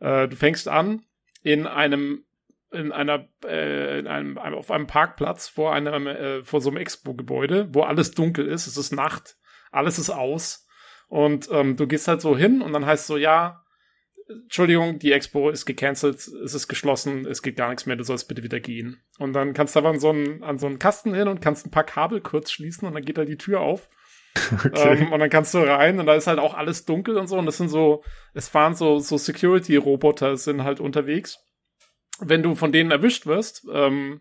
[SPEAKER 3] Äh, du fängst an in einem in einer äh, in einem, auf einem Parkplatz vor einem äh, vor so einem Expo-Gebäude, wo alles dunkel ist, es ist Nacht, alles ist aus und ähm, du gehst halt so hin und dann heißt so ja Entschuldigung, die Expo ist gecancelt, es ist geschlossen, es geht gar nichts mehr, du sollst bitte wieder gehen. Und dann kannst du aber an so einen, an so einen Kasten hin und kannst ein paar Kabel kurz schließen und dann geht da die Tür auf. [laughs] Okay. Ähm, und dann kannst du rein und da ist halt auch alles dunkel und so und das sind so, es fahren so, so Security-Roboter sind halt unterwegs. Wenn du von denen erwischt wirst, ähm,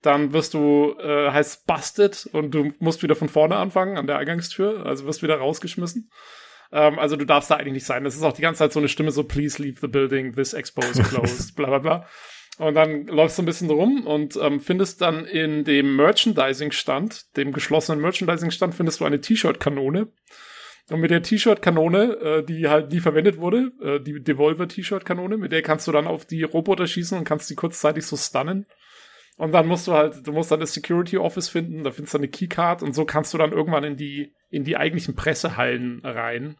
[SPEAKER 3] dann wirst du, äh, heißt busted und du musst wieder von vorne anfangen an der Eingangstür, also wirst wieder rausgeschmissen. Ähm, also du darfst da eigentlich nicht sein. Das ist auch die ganze Zeit so eine Stimme so, please leave the building, this expo is closed, [laughs] bla bla bla. Und dann läufst du ein bisschen rum und ähm, findest dann in dem Merchandising-Stand, dem geschlossenen Merchandising-Stand, findest du eine T-Shirt-Kanone. Und mit der T-Shirt-Kanone, äh, die halt nie verwendet wurde, äh, die Devolver-T-Shirt-Kanone, mit der kannst du dann auf die Roboter schießen und kannst die kurzzeitig so stunnen. Und dann musst du halt, du musst dann das Security Office finden, da findest du eine Keycard und so kannst du dann irgendwann in die, in die eigentlichen Pressehallen rein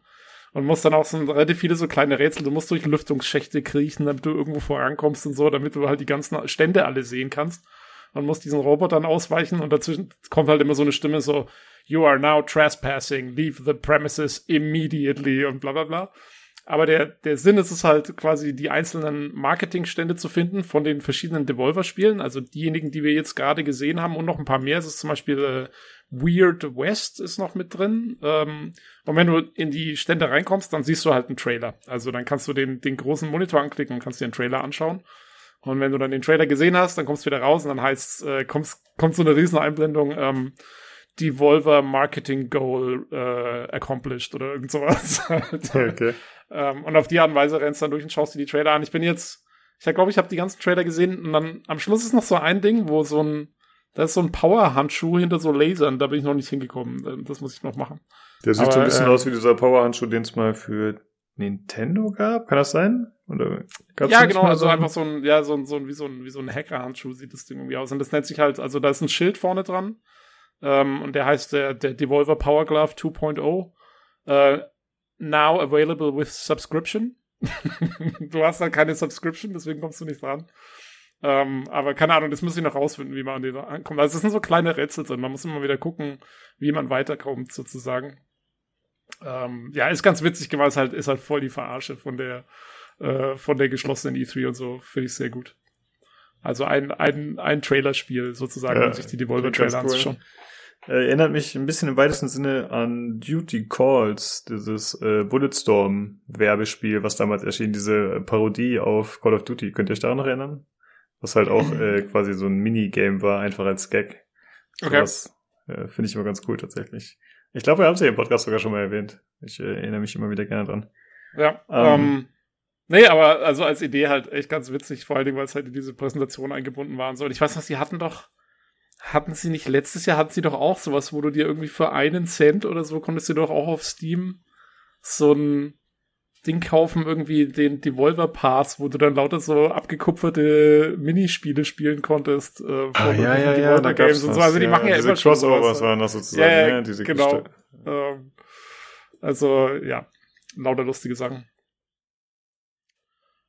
[SPEAKER 3] und musst dann auch so relativ viele so kleine Rätsel, du musst durch Lüftungsschächte kriechen, damit du irgendwo vorankommst und so, damit du halt die ganzen Stände alle sehen kannst. Und musst diesen Robotern ausweichen und dazwischen kommt halt immer so eine Stimme so, you are now trespassing, leave the premises immediately und bla bla bla. Aber der, der Sinn ist es halt quasi, die einzelnen Marketingstände zu finden von den verschiedenen Devolver-Spielen. Also diejenigen, die wir jetzt gerade gesehen haben und noch ein paar mehr. Es ist zum Beispiel äh, Weird West ist noch mit drin. Ähm, und wenn du in die Stände reinkommst, dann siehst du halt einen Trailer. Also dann kannst du den, den großen Monitor anklicken und kannst dir den Trailer anschauen. Und wenn du dann den Trailer gesehen hast, dann kommst du wieder raus und dann heißt, äh, kommst, kommt so eine riesen Einblendung, ähm, Devolver Marketing Goal äh, accomplished oder irgend sowas. [laughs] okay. Ähm, und auf die Art und Weise rennst du dann durch und schaust dir die Trailer an. Ich bin jetzt, ich glaube, ich habe die ganzen Trailer gesehen und dann am Schluss ist noch so ein Ding, wo so ein, da ist so ein Power-Handschuh hinter so Lasern, da bin ich noch nicht hingekommen. Äh, das muss ich noch machen.
[SPEAKER 2] Der sieht Aber, so ein bisschen äh, aus wie dieser Power-Handschuh, den es mal für Nintendo gab. Kann das sein? Oder
[SPEAKER 3] ja, genau, also so einfach so ein, ja, so ein, so ein, wie so ein, wie so ein Hacker-Handschuh sieht das Ding irgendwie aus. Und das nennt sich halt, also da ist ein Schild vorne dran. Ähm, und der heißt der, der Devolver Power Glove 2.0. Äh, now available with subscription. [laughs] du hast halt keine Subscription, deswegen kommst du nicht dran. Ähm, aber keine Ahnung, das muss ich noch rausfinden, wie man an den ankommt. Also es sind so kleine Rätsel drin. Man muss immer wieder gucken, wie man weiterkommt, sozusagen. Ähm, ja, ist ganz witzig gemacht, ist halt, ist halt voll die Verarsche von der, äh, von der geschlossenen E3 und so. Finde ich sehr gut. Also ein, ein, ein Trailerspiel sozusagen, ja, um sich die Devolver-Trailer cool. Anzuschauen.
[SPEAKER 2] Erinnert mich ein bisschen im weitesten Sinne an Duty Calls, dieses äh, Bulletstorm-Werbespiel, was damals erschien, diese Parodie auf Call of Duty. Könnt ihr euch daran noch erinnern? Was halt auch [clears throat] äh, quasi so ein Minigame war, einfach als Gag. Okay. Das äh, finde ich immer ganz cool tatsächlich. Ich glaube, wir haben es ja im Podcast sogar schon mal erwähnt. Ich äh, erinnere mich immer wieder gerne dran.
[SPEAKER 3] Ja. Ähm, ähm, nee, aber also als Idee halt echt ganz witzig, vor allen Dingen, weil es halt in diese Präsentation eingebunden war und so. Und ich weiß noch, sie hatten doch, hatten sie nicht letztes Jahr, hatten sie doch auch sowas, wo du dir irgendwie für einen Cent oder so konntest du doch auch auf Steam so ein Ding kaufen, irgendwie den Devolver Pass, wo du dann lauter so abgekupferte Minispiele spielen konntest äh, von
[SPEAKER 2] ah, ja, ja, ja, Games und so. Also die ja, machen ja immer
[SPEAKER 3] Crossovers
[SPEAKER 2] waren das sozusagen, ja, ja,
[SPEAKER 3] diese genau. Ähm, also ja, lauter lustige Sachen.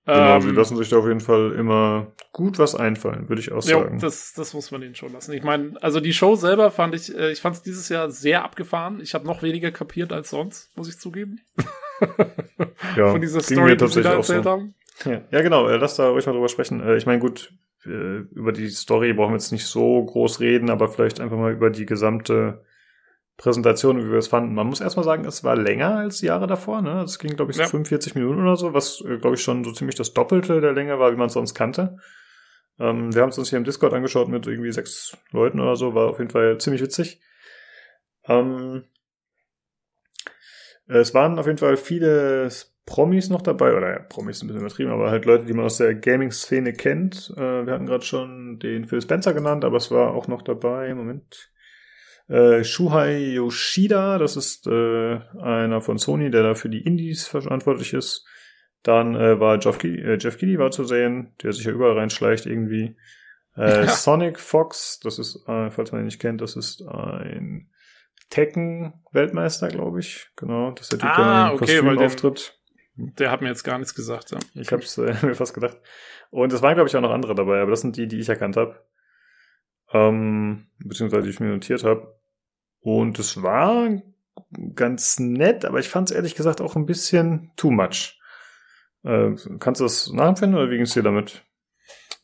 [SPEAKER 2] Genau, ähm, sie lassen sich da auf jeden Fall immer gut was einfallen, würde ich auch sagen.
[SPEAKER 3] Ja, das, das muss man ihnen schon lassen. Ich meine, also die Show selber fand ich, äh, ich fand es dieses Jahr sehr abgefahren. Ich habe noch weniger kapiert als sonst, muss ich zugeben. [laughs]
[SPEAKER 2] ja, Von dieser Story, die sie da erzählt so. haben. Ja, ja, genau, äh, lass da ruhig mal drüber sprechen. Äh, ich meine, gut, über die Story brauchen wir jetzt nicht so groß reden, aber vielleicht einfach mal über die gesamte Präsentation, wie wir es fanden. Man muss erstmal sagen, es war länger als die Jahre davor. Ne? Es ging, glaube ich, so ja. 45 Minuten oder so, was, glaube ich, schon so ziemlich das Doppelte der Länge war, wie man es sonst kannte. Ähm, wir haben es uns hier im Discord angeschaut mit irgendwie sechs Leuten oder so, war auf jeden Fall ziemlich witzig. Ähm, es waren auf jeden Fall viele Promis noch dabei, oder ja, Promis ein bisschen übertrieben, aber halt Leute, die man aus der Gaming-Szene kennt. Äh, wir hatten gerade schon den Phil Spencer genannt, aber es war auch noch dabei, Moment. Äh, Shuhei Yoshida, das ist äh, einer von Sony, der da für die Indies verantwortlich ist. Dann äh, war Jeff äh, Jeff Keighley war zu sehen, der sich ja überall reinschleicht irgendwie. Äh, ja. Sonic Fox, das ist, äh, falls man ihn nicht kennt, das ist ein Tekken-Weltmeister, glaube ich. Genau, das ist der Typ,
[SPEAKER 3] ah, der okay, weil auftritt. Der hat mir jetzt gar nichts gesagt. Ja.
[SPEAKER 2] Ich habe es äh, [laughs] mir fast gedacht. Und es waren, glaube ich, auch noch andere dabei, aber das sind die, die ich erkannt habe. Ähm, beziehungsweise die ich mir notiert habe. Und es war ganz nett, aber ich fand es ehrlich gesagt auch ein bisschen too much. Äh, kannst du das nachempfinden oder wie ging es dir damit?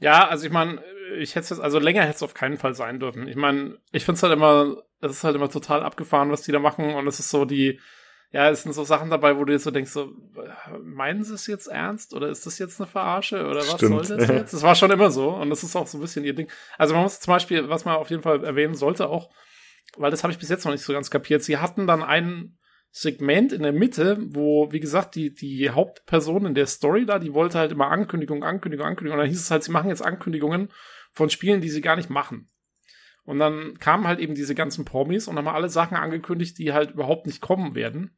[SPEAKER 3] Ja, also ich meine, ich hätte es also länger hätte es auf keinen Fall sein dürfen. Ich meine, ich finde es halt immer es ist halt immer total abgefahren, was die da machen. Und es ist so die, ja, es sind so Sachen dabei, wo du jetzt so denkst, so, meinen sie es jetzt ernst? Oder ist das jetzt eine Verarsche? Oder was Stimmt. soll das jetzt? Das war schon immer so. Und das ist auch so ein bisschen ihr Ding. Also man muss zum Beispiel, was man auf jeden Fall erwähnen sollte, auch, weil das habe ich bis jetzt noch nicht so ganz kapiert, sie hatten dann einen, Segment in der Mitte, wo, wie gesagt, die, die Hauptperson in der Story da, die wollte halt immer Ankündigung, Ankündigung, Ankündigung. Und dann hieß es halt, sie machen jetzt Ankündigungen von Spielen, die sie gar nicht machen. Und dann kamen halt eben diese ganzen Promis und haben alle Sachen angekündigt, die halt überhaupt nicht kommen werden.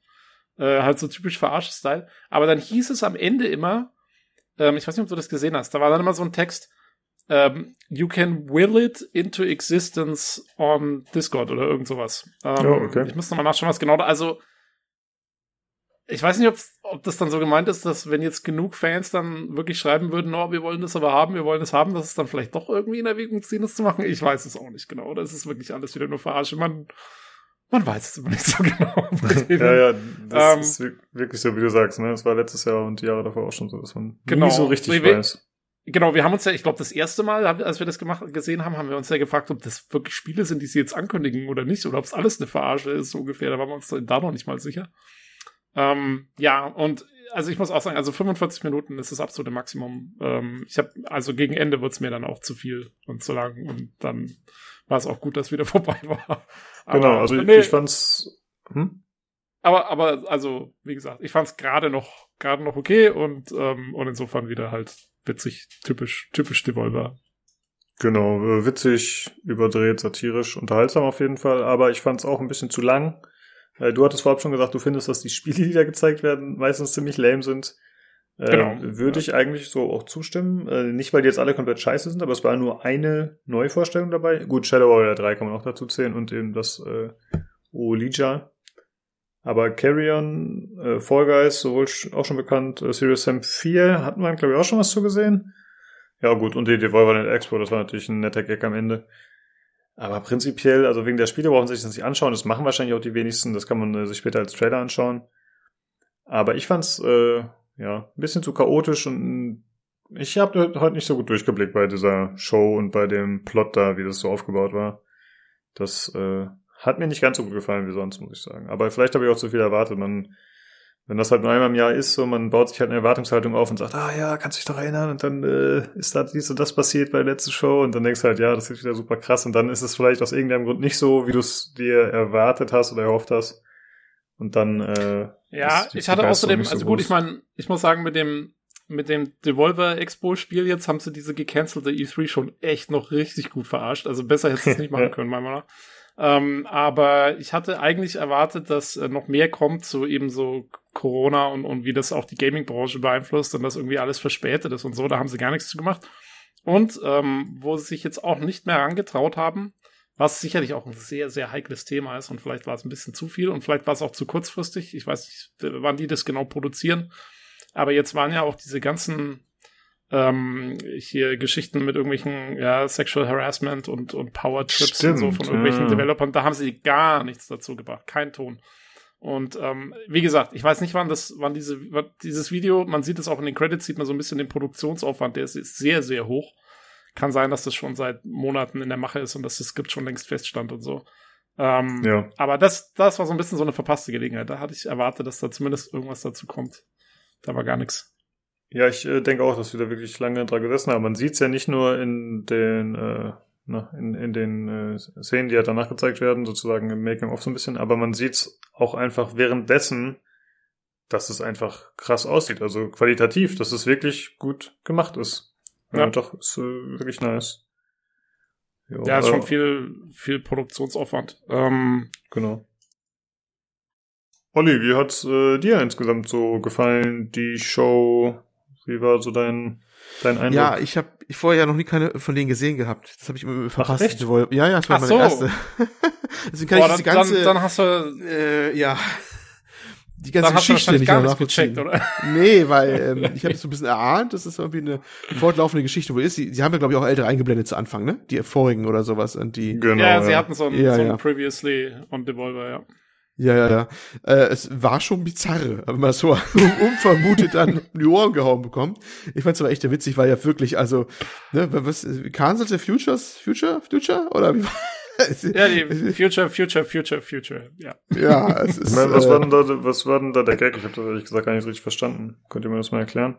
[SPEAKER 3] Äh, halt so typisch Verarsche-Style. Aber dann hieß es am Ende immer, ähm, ich weiß nicht, ob du das gesehen hast, da war dann immer so ein Text, ähm, you can will it into existence on Discord oder irgend sowas. Ähm, oh, okay. Ich muss nochmal nachschauen, was genau da, also ich weiß nicht, ob, ob das dann so gemeint ist, dass wenn jetzt genug Fans dann wirklich schreiben würden, oh, wir wollen das aber haben, wir wollen es haben, dass es dann vielleicht doch irgendwie in Erwägung ziehen, das zu machen. Ich weiß es auch nicht genau. Oder ist es wirklich alles wieder nur Verarsche? Man, man weiß es immer nicht so [laughs] genau. [laughs]
[SPEAKER 2] ja, ja, das ähm, ist wirklich so, wie du sagst. Ne? Es war letztes Jahr und die Jahre davor auch schon so, dass man genau, nie so richtig so, weiß.
[SPEAKER 3] Genau, wir haben uns ja, ich glaube, das erste Mal, als wir das gemacht, gesehen haben, haben wir uns ja gefragt, ob das wirklich Spiele sind, die sie jetzt ankündigen oder nicht, oder ob es alles eine Verarsche ist, so ungefähr. Da waren wir uns da noch nicht mal sicher. Ähm, ja, und also ich muss auch sagen, also 45 Minuten ist das absolute Maximum. Ähm, ich habe also gegen Ende wird's mir dann auch zu viel und zu lang und dann war es auch gut, dass wieder [laughs] vorbei war.
[SPEAKER 2] Aber, genau, also nee, ich fand's. Hm?
[SPEAKER 3] Aber aber also wie gesagt, ich fand's gerade noch gerade noch okay und ähm, und insofern wieder halt witzig, typisch typisch Devolver.
[SPEAKER 2] Genau, äh, witzig, überdreht, satirisch, unterhaltsam auf jeden Fall. Aber ich fand's auch ein bisschen zu lang. Äh, du hattest vorab schon gesagt, du findest, dass die Spiele, die da gezeigt werden, meistens ziemlich lame sind. Äh, genau. Würde ich eigentlich so auch zustimmen. Äh, nicht, weil die jetzt alle komplett scheiße sind, aber es war nur eine Neuvorstellung dabei. Gut, Shadow Warrior 3 kann man auch dazu zählen und eben das äh, Olija. Aber Carrion, äh, Fall Guys, sowohl auch schon bekannt, äh, Serious Sam 4 hatten wir, glaube ich, auch schon was zu gesehen. Ja gut, und die Devolver Net Expo, das war natürlich ein netter Gag am Ende. Aber prinzipiell, also wegen der Spiele brauchen sie sich das nicht anschauen. Das machen wahrscheinlich auch die wenigsten. Das kann man äh, sich später als Trailer anschauen. Aber ich fand's äh, ja ein bisschen zu chaotisch und ich habe heute nicht so gut durchgeblickt bei dieser Show und bei dem Plot da, wie das so aufgebaut war. Das äh, hat mir nicht ganz so gut gefallen wie sonst, muss ich sagen. Aber vielleicht habe ich auch zu viel erwartet. Man wenn das halt nur einmal im Jahr ist, so man baut sich halt eine Erwartungshaltung auf und sagt, ah ja, kannst dich doch erinnern und dann äh, ist da dies und das passiert bei der letzten Show und dann denkst du halt, ja, das ist wieder super krass und dann ist es vielleicht aus irgendeinem Grund nicht so, wie du es dir erwartet hast oder erhofft hast und dann äh,
[SPEAKER 3] ja, ich hatte außerdem, so also gut, ich meine, ich muss sagen, mit dem mit dem Devolver Expo Spiel jetzt haben sie diese gecancelte E3 schon echt noch richtig gut verarscht, also besser hätte es [laughs] nicht machen können, meiner Meinung nach. Ähm, aber ich hatte eigentlich erwartet, dass äh, noch mehr kommt zu eben so Corona und, und wie das auch die Gaming-Branche beeinflusst und dass irgendwie alles verspätet ist und so. Da haben sie gar nichts zu gemacht. Und ähm, wo sie sich jetzt auch nicht mehr herangetraut haben, was sicherlich auch ein sehr, sehr heikles Thema ist und vielleicht war es ein bisschen zu viel und vielleicht war es auch zu kurzfristig. Ich weiß nicht, wann die das genau produzieren. Aber jetzt waren ja auch diese ganzen ähm, hier Geschichten mit irgendwelchen ja, Sexual Harassment und, und Power Trips und so von irgendwelchen ja. Developern. Da haben sie gar nichts dazu gebracht, kein Ton. Und ähm, wie gesagt, ich weiß nicht, wann das, wann diese, wann dieses Video, man sieht es auch in den Credits, sieht man so ein bisschen den Produktionsaufwand, der ist, ist sehr, sehr hoch. Kann sein, dass das schon seit Monaten in der Mache ist und dass das Skript schon längst feststand und so. Ähm, ja. Aber das, das war so ein bisschen so eine verpasste Gelegenheit. Da hatte ich erwartet, dass da zumindest irgendwas dazu kommt. Da war gar nichts.
[SPEAKER 2] Ja, ich äh, denke auch, dass wir da wirklich lange dran gesessen haben. Man sieht es ja nicht nur in den äh, ne, in, in den äh, Szenen, die ja danach gezeigt werden, sozusagen im Making-of so ein bisschen, aber man sieht's auch einfach währenddessen, dass es einfach krass aussieht, also qualitativ, dass es wirklich gut gemacht ist. Ja, ja doch, ist äh, wirklich nice.
[SPEAKER 3] Jo, ja, ist schon viel, viel Produktionsaufwand. Ähm,
[SPEAKER 2] genau. Olli, wie hat's äh, dir insgesamt so gefallen, die Show? Wie war so dein dein Eindruck?
[SPEAKER 1] Ja, ich habe ich vorher ja noch nie keine von denen gesehen gehabt. Das habe ich immer verpasst.
[SPEAKER 3] Ach, echt?
[SPEAKER 1] Ja, ja, das war
[SPEAKER 3] Ach
[SPEAKER 1] meine
[SPEAKER 3] so.
[SPEAKER 1] erste. [laughs] Deswegen kann Boah, ich diese ganze
[SPEAKER 3] dann, dann hast du
[SPEAKER 1] äh, ja die ganze Geschichte nicht
[SPEAKER 3] gar nicht gecheckt, oder? [laughs]
[SPEAKER 1] Nee, weil ähm, ich habe so ein bisschen erahnt, dass es irgendwie eine fortlaufende Geschichte wohl ist. Sie, sie haben ja, glaube ich, auch ältere eingeblendet zu Anfang, ne? Die vorigen oder sowas. Und die
[SPEAKER 3] genau, ja, ja, sie hatten so ein, ja, so ein ja. Previously on Devolver, ja.
[SPEAKER 1] Ja, ja, ja. Äh, es war schon bizarr, wenn man so [laughs] unvermutet dann [laughs] die Ohren gehauen bekommt. Ich fand's aber echt witzig, weil ja wirklich, also, ne, was, Cancel the Futures, Future, Future? Oder wie war [laughs]
[SPEAKER 3] ja, die Future, Future, Future, Future, ja.
[SPEAKER 1] Ja, es ist,
[SPEAKER 2] ich meine, was, äh, war denn da, was war denn da der Gag? Ich habe das ehrlich gesagt gar nicht richtig verstanden. Könnt ihr mir das mal erklären?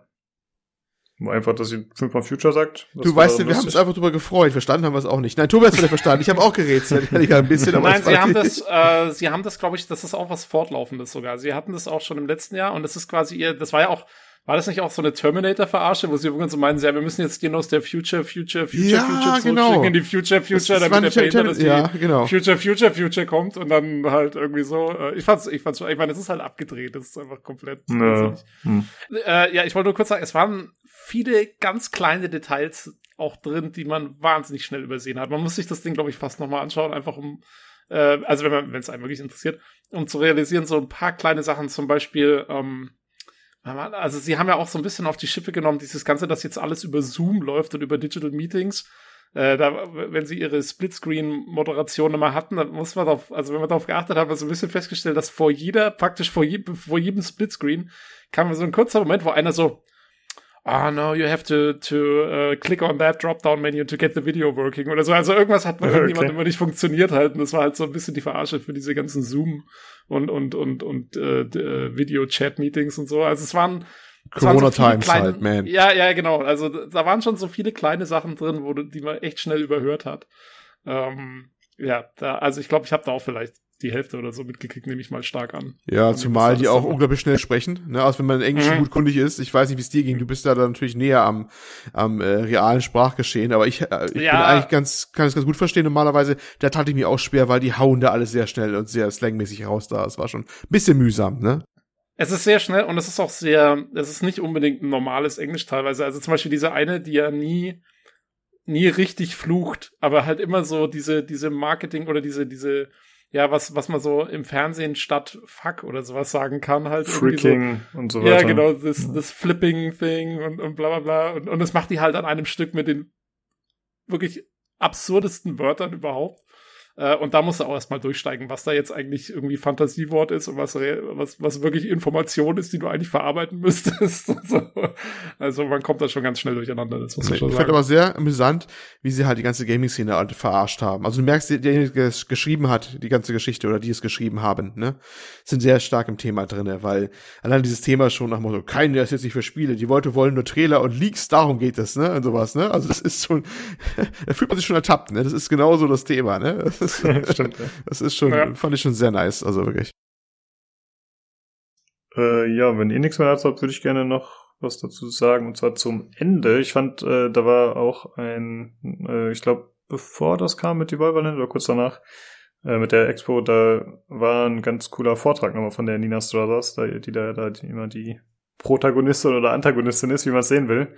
[SPEAKER 2] Einfach, dass sie fünfmal Future sagt.
[SPEAKER 1] Du weißt ja, wir haben uns einfach drüber gefreut. Verstanden haben wir es auch nicht. Nein, Tobi hat es verstanden. Ich habe auch gerätselt. Ich ein bisschen,
[SPEAKER 3] aber Nein, sie haben das, äh, sie haben das, glaube ich, das ist auch was Fortlaufendes sogar. Sie hatten das auch schon im letzten Jahr und das ist quasi ihr, das war ja auch, war das nicht auch so eine Terminator-Verarsche, wo sie irgendwann so meinen, ja, wir müssen jetzt den aus der Future, Future, Future,
[SPEAKER 1] ja,
[SPEAKER 3] Future
[SPEAKER 1] genau.
[SPEAKER 3] in die Future, Future, das, damit der Painter, dass
[SPEAKER 1] ja, genau.
[SPEAKER 3] Future, Future, Future kommt und dann halt irgendwie so, äh, ich fand's, ich fand's, ich meine, es ist halt abgedreht, das ist einfach komplett,
[SPEAKER 2] ja. Hm.
[SPEAKER 3] Äh, ja, ich wollte nur kurz sagen, es waren viele ganz kleine Details auch drin, die man wahnsinnig schnell übersehen hat. Man muss sich das Ding, glaube ich, fast nochmal anschauen, einfach um, äh, also wenn man, wenn es einem wirklich interessiert, um zu realisieren, so ein paar kleine Sachen, zum Beispiel, ähm, also sie haben ja auch so ein bisschen auf die Schippe genommen, dieses Ganze, dass jetzt alles über Zoom läuft und über Digital Meetings. Äh, da, wenn sie ihre Splitscreen-Moderation immer hatten, dann muss man darauf, also wenn man darauf geachtet hat, man so ein bisschen festgestellt, dass vor jeder, praktisch vor, je, vor jedem Splitscreen kam so ein kurzer Moment, wo einer so, ah oh, no, you have to, to uh, click on that drop-down menu to get the video working oder so. Also irgendwas hat bei okay. irgendjemand immer nicht funktioniert halt. Und das war halt so ein bisschen die Verarsche für diese ganzen Zoom und, und, und, und äh, äh Video-Chat-Meetings und so. Also es waren
[SPEAKER 1] Corona so Times kleine, halt, man.
[SPEAKER 3] Ja, ja, genau. Also da waren schon so viele kleine Sachen drin, wo die man echt schnell überhört hat. Ähm, ja, da, also ich glaube, ich habe da auch vielleicht die Hälfte oder so mitgekriegt, nehme ich mal stark an.
[SPEAKER 1] Ja, zumal die auch unglaublich schnell sprechen, ne? Also wenn man Englisch mhm. gut kundig ist, ich weiß nicht, wie es dir ging, du bist da dann natürlich näher am, am äh, realen Sprachgeschehen, aber ich, äh, ich ja. bin eigentlich ganz, kann es ganz gut verstehen. Normalerweise, da tat ich mir auch schwer, weil die hauen da alles sehr schnell und sehr slangmäßig raus da. Es war schon ein bisschen mühsam, ne?
[SPEAKER 3] Es ist sehr schnell und es ist auch sehr, es ist nicht unbedingt ein normales Englisch teilweise. Also zum Beispiel diese eine, die ja nie, nie richtig flucht, aber halt immer so diese, diese Marketing oder diese, diese, ja, was, was man so im Fernsehen statt Fuck oder sowas sagen kann, halt.
[SPEAKER 2] Freaking
[SPEAKER 3] so,
[SPEAKER 2] und so weiter.
[SPEAKER 3] Ja, genau, das, das Flipping Thing und, und bla bla bla. Und, und das macht die halt an einem Stück mit den wirklich absurdesten Wörtern überhaupt. Äh, und da musst du auch erstmal durchsteigen, was da jetzt eigentlich irgendwie Fantasiewort ist und was, was, was wirklich Information ist, die du eigentlich verarbeiten müsstest. [laughs] also man kommt da schon ganz schnell durcheinander. Das muss
[SPEAKER 1] ich schon sagen. Aber sehr amüsant, wie sie halt die ganze Gaming-Szene halt verarscht haben. Also du merkst, derjenige, der es geschrieben hat, die ganze Geschichte oder die es geschrieben haben, ne, sind sehr stark im Thema drinne, weil allein dieses Thema schon nach Motto, keiner ist jetzt nicht für Spiele, die Leute wollen nur Trailer und Leaks, darum geht es, ne, und sowas, ne. Also das ist schon, [laughs] da fühlt man sich schon ertappt, ne. Das ist genauso das Thema, ne. Das ist, Stimmt, ja. Das ist schon, ja. fand ich schon sehr nice, also wirklich.
[SPEAKER 2] Äh, ja, wenn ihr nichts mehr habt, würde ich gerne noch was dazu sagen, und zwar zum Ende. Ich fand, äh, da war auch ein, äh, ich glaube, bevor das kam mit Devolverland oder kurz danach, äh, mit der Expo, da war ein ganz cooler Vortrag nochmal von der Nina Struthers, da, die da, da immer die Protagonistin oder Antagonistin ist, wie man es sehen will.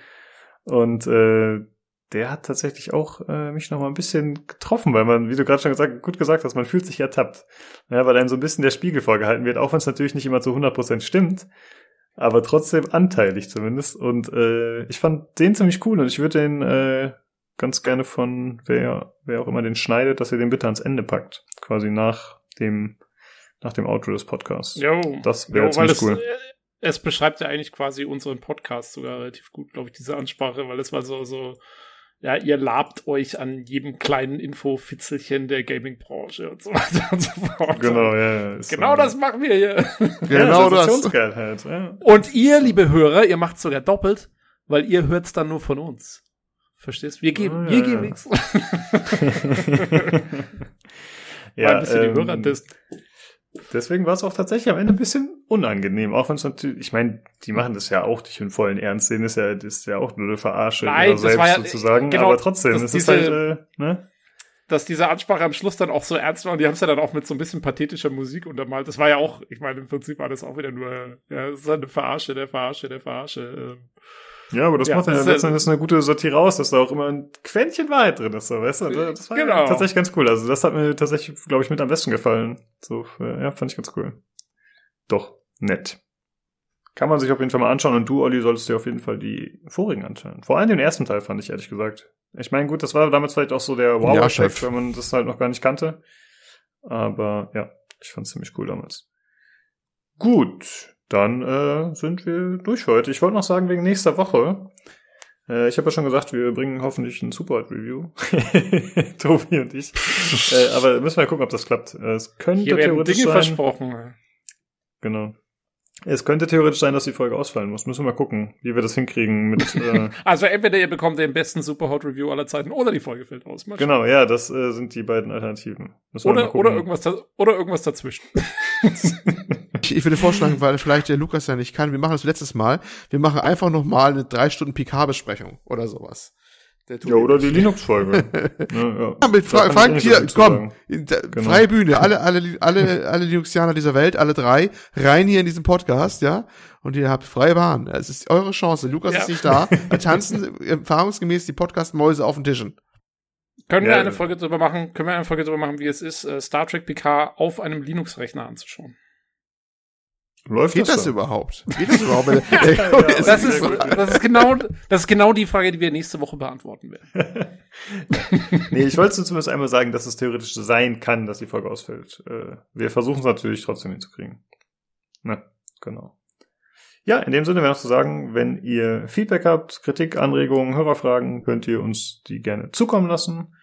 [SPEAKER 2] Und äh, der hat tatsächlich auch äh, mich noch mal ein bisschen getroffen, weil man, wie du gerade schon gesagt, gut gesagt hast, man fühlt sich ertappt. Ja, weil einem so ein bisschen der Spiegel vorgehalten wird, auch wenn es natürlich nicht immer zu 100% stimmt, aber trotzdem anteilig zumindest. Und äh, ich fand den ziemlich cool und ich würde den äh, ganz gerne von wer, wer auch immer den schneidet, dass ihr den bitte ans Ende packt. Quasi nach dem, nach dem Outro des Podcasts.
[SPEAKER 3] Jo,
[SPEAKER 2] das wäre ziemlich cool.
[SPEAKER 3] Äh, es beschreibt ja eigentlich quasi unseren Podcast sogar relativ gut, glaube ich, diese Ansprache, weil es war so, so, ja, ihr labt euch an jedem kleinen Info-Fitzelchen der Gaming-Branche und so weiter und so fort.
[SPEAKER 2] Genau, ja.
[SPEAKER 3] Genau das machen wir hier. [laughs]
[SPEAKER 2] Genau ja, das. Halt,
[SPEAKER 3] ja. Und ihr, liebe Hörer, ihr macht sogar doppelt, weil ihr hört's dann nur von uns. Verstehst? Wir geben, oh, wir ja, geben nichts.
[SPEAKER 2] ja, ein bisschen ähm, die Hörer disst. Deswegen war es auch tatsächlich am Ende ein bisschen unangenehm, auch wenn es natürlich, ich meine, die machen das ja auch nicht in vollen Ernst, sehen ist ja, das ist ja auch nur eine Verarsche
[SPEAKER 3] Nein, ihrer selbst ja,
[SPEAKER 2] sozusagen, genau, aber trotzdem, es ist halt, äh, ne?
[SPEAKER 3] Dass diese Ansprache am Schluss dann auch so ernst war und die haben es ja dann auch mit so ein bisschen pathetischer Musik untermalt. Das war ja auch, ich meine, im Prinzip war das auch wieder nur, ja, es ist halt eine Verarsche, der Verarsche, der Verarsche. Ähm.
[SPEAKER 2] Ja, aber das ja, macht ja letzten Endes eine gute Satire aus, dass da auch immer ein Quäntchen Wahrheit drin ist, so, weißt du? Das war genau. tatsächlich ganz cool. Also das hat mir tatsächlich, glaube ich, mit am besten gefallen. So, ja, fand ich ganz cool. Doch, nett. Kann man sich auf jeden Fall mal anschauen und du, Olli, solltest dir auf jeden Fall die vorigen anschauen. Vor allem den ersten Teil fand ich ehrlich gesagt. Ich meine, gut, das war damals vielleicht auch so der Wow-Effekt, ja, wenn man das halt noch gar nicht kannte. Aber ja, ich fand es ziemlich cool damals. Gut, dann äh, sind wir durch heute. Ich wollte noch sagen, wegen nächster Woche. Äh, ich habe ja schon gesagt, wir bringen hoffentlich ein Superhot-Review. [laughs] Tobi und ich. äh, aber müssen wir gucken, ob das klappt. Äh, es könnte
[SPEAKER 3] Hier werden Dinge sein. versprochen.
[SPEAKER 2] Genau. Es könnte theoretisch sein, dass die Folge ausfallen muss. Müssen wir mal gucken, wie wir das hinkriegen mit. [laughs] Äh
[SPEAKER 3] also entweder ihr bekommt den besten Superhot Review aller Zeiten oder die Folge fällt aus.
[SPEAKER 2] Genau, ja, das äh, sind die beiden Alternativen.
[SPEAKER 3] Oder, oder irgendwas, oder irgendwas dazwischen. [laughs]
[SPEAKER 1] ich, ich würde vorschlagen, weil vielleicht der Lukas ja nicht kann. Wir machen das letztes Mal. Wir machen einfach noch mal eine drei Stunden PK-Besprechung oder sowas.
[SPEAKER 2] Ja, oder die Linux-Folge. [laughs] ja,
[SPEAKER 1] ja. ja, mit Fra Frank hier, komm, genau. freie Bühne, [laughs] alle, alle, alle, alle Linuxianer dieser Welt, alle drei, rein hier in diesen Podcast, ja, und ihr habt freie Bahn. Es ist eure Chance. Lukas ja. ist nicht da. Da tanzen erfahrungsgemäß die Podcast-Mäuse auf den Tischen.
[SPEAKER 3] Können wir eine Folge drüber machen, können wir eine Folge drüber machen, wie es ist, äh, Star Trek PK auf einem Linux-Rechner anzuschauen?
[SPEAKER 1] Läuft Geht das, das überhaupt? Geht das überhaupt? [laughs] [laughs]
[SPEAKER 3] das, ist, das, ist genau, das ist genau die Frage, die wir nächste Woche beantworten werden. [laughs]
[SPEAKER 2] nee, ich wollte zumindest einmal sagen, dass es theoretisch sein kann, dass die Folge ausfällt. Äh, wir versuchen es natürlich trotzdem hinzukriegen. Na, genau. Ja, in dem Sinne wäre noch zu sagen, wenn ihr Feedback habt, Kritik, Anregungen, Hörerfragen, könnt ihr uns die gerne zukommen lassen.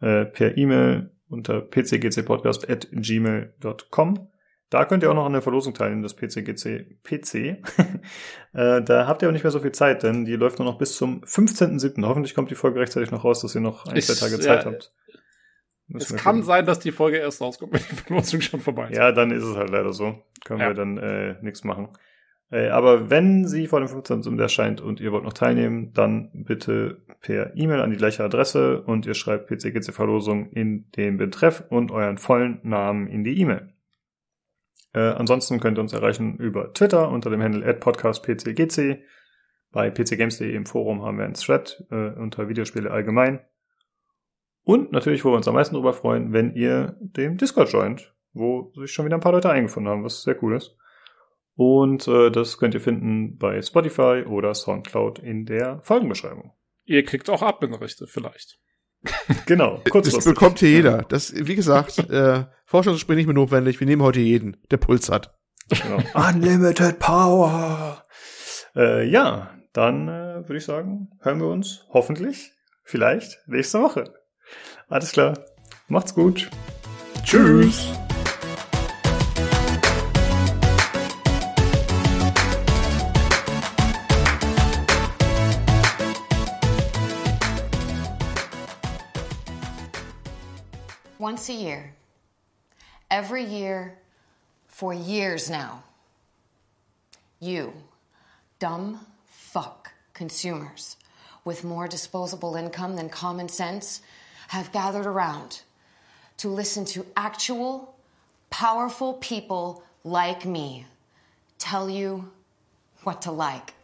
[SPEAKER 2] Äh, per E-Mail unter pcgcpodcast.gmail.com. Da könnt ihr auch noch an der Verlosung teilnehmen, das PCGC PC. [laughs] äh, da habt ihr aber nicht mehr so viel Zeit, denn die läuft nur noch bis zum 15.07. Hoffentlich kommt die Folge rechtzeitig noch raus, dass ihr noch ein, zwei Tage Zeit ja, habt.
[SPEAKER 3] Müssen es kann gucken. sein, dass die Folge erst rauskommt, wenn die Verlosung schon vorbei ist.
[SPEAKER 2] Ja, dann ist es halt leider so. Können ja. wir dann äh, nichts machen. Äh, aber wenn sie vor dem 15. erscheint und ihr wollt noch teilnehmen, dann bitte per E-Mail an die gleiche Adresse und ihr schreibt PCGC Verlosung in den Betreff und euren vollen Namen in die E-Mail. Äh, ansonsten könnt ihr uns erreichen über Twitter unter dem Handle podcastpcgc. Bei pcgames.de im Forum haben wir einen Thread äh, unter Videospiele allgemein. Und natürlich, wo wir uns am meisten darüber freuen, wenn ihr dem Discord joint, wo sich schon wieder ein paar Leute eingefunden haben, was sehr cool ist. Und äh, das könnt ihr finden bei Spotify oder Soundcloud in der Folgenbeschreibung.
[SPEAKER 3] Ihr kriegt auch Adminrechte vielleicht. [laughs]
[SPEAKER 2] Genau,
[SPEAKER 1] kurzfristig. Das bekommt hier jeder. Das, wie gesagt, äh, Forschungsgespräch nicht mehr notwendig. Wir nehmen heute jeden, der Puls hat.
[SPEAKER 2] Genau. [laughs] Unlimited Power. Äh, ja, dann äh, würde ich sagen, hören wir uns hoffentlich, vielleicht nächste Woche. Alles klar. Macht's gut. Tschüss.
[SPEAKER 6] Once a year, every year for years now. You, dumb fuck consumers with more disposable income than common sense, have gathered around to listen to actual, powerful people like me tell you what to like,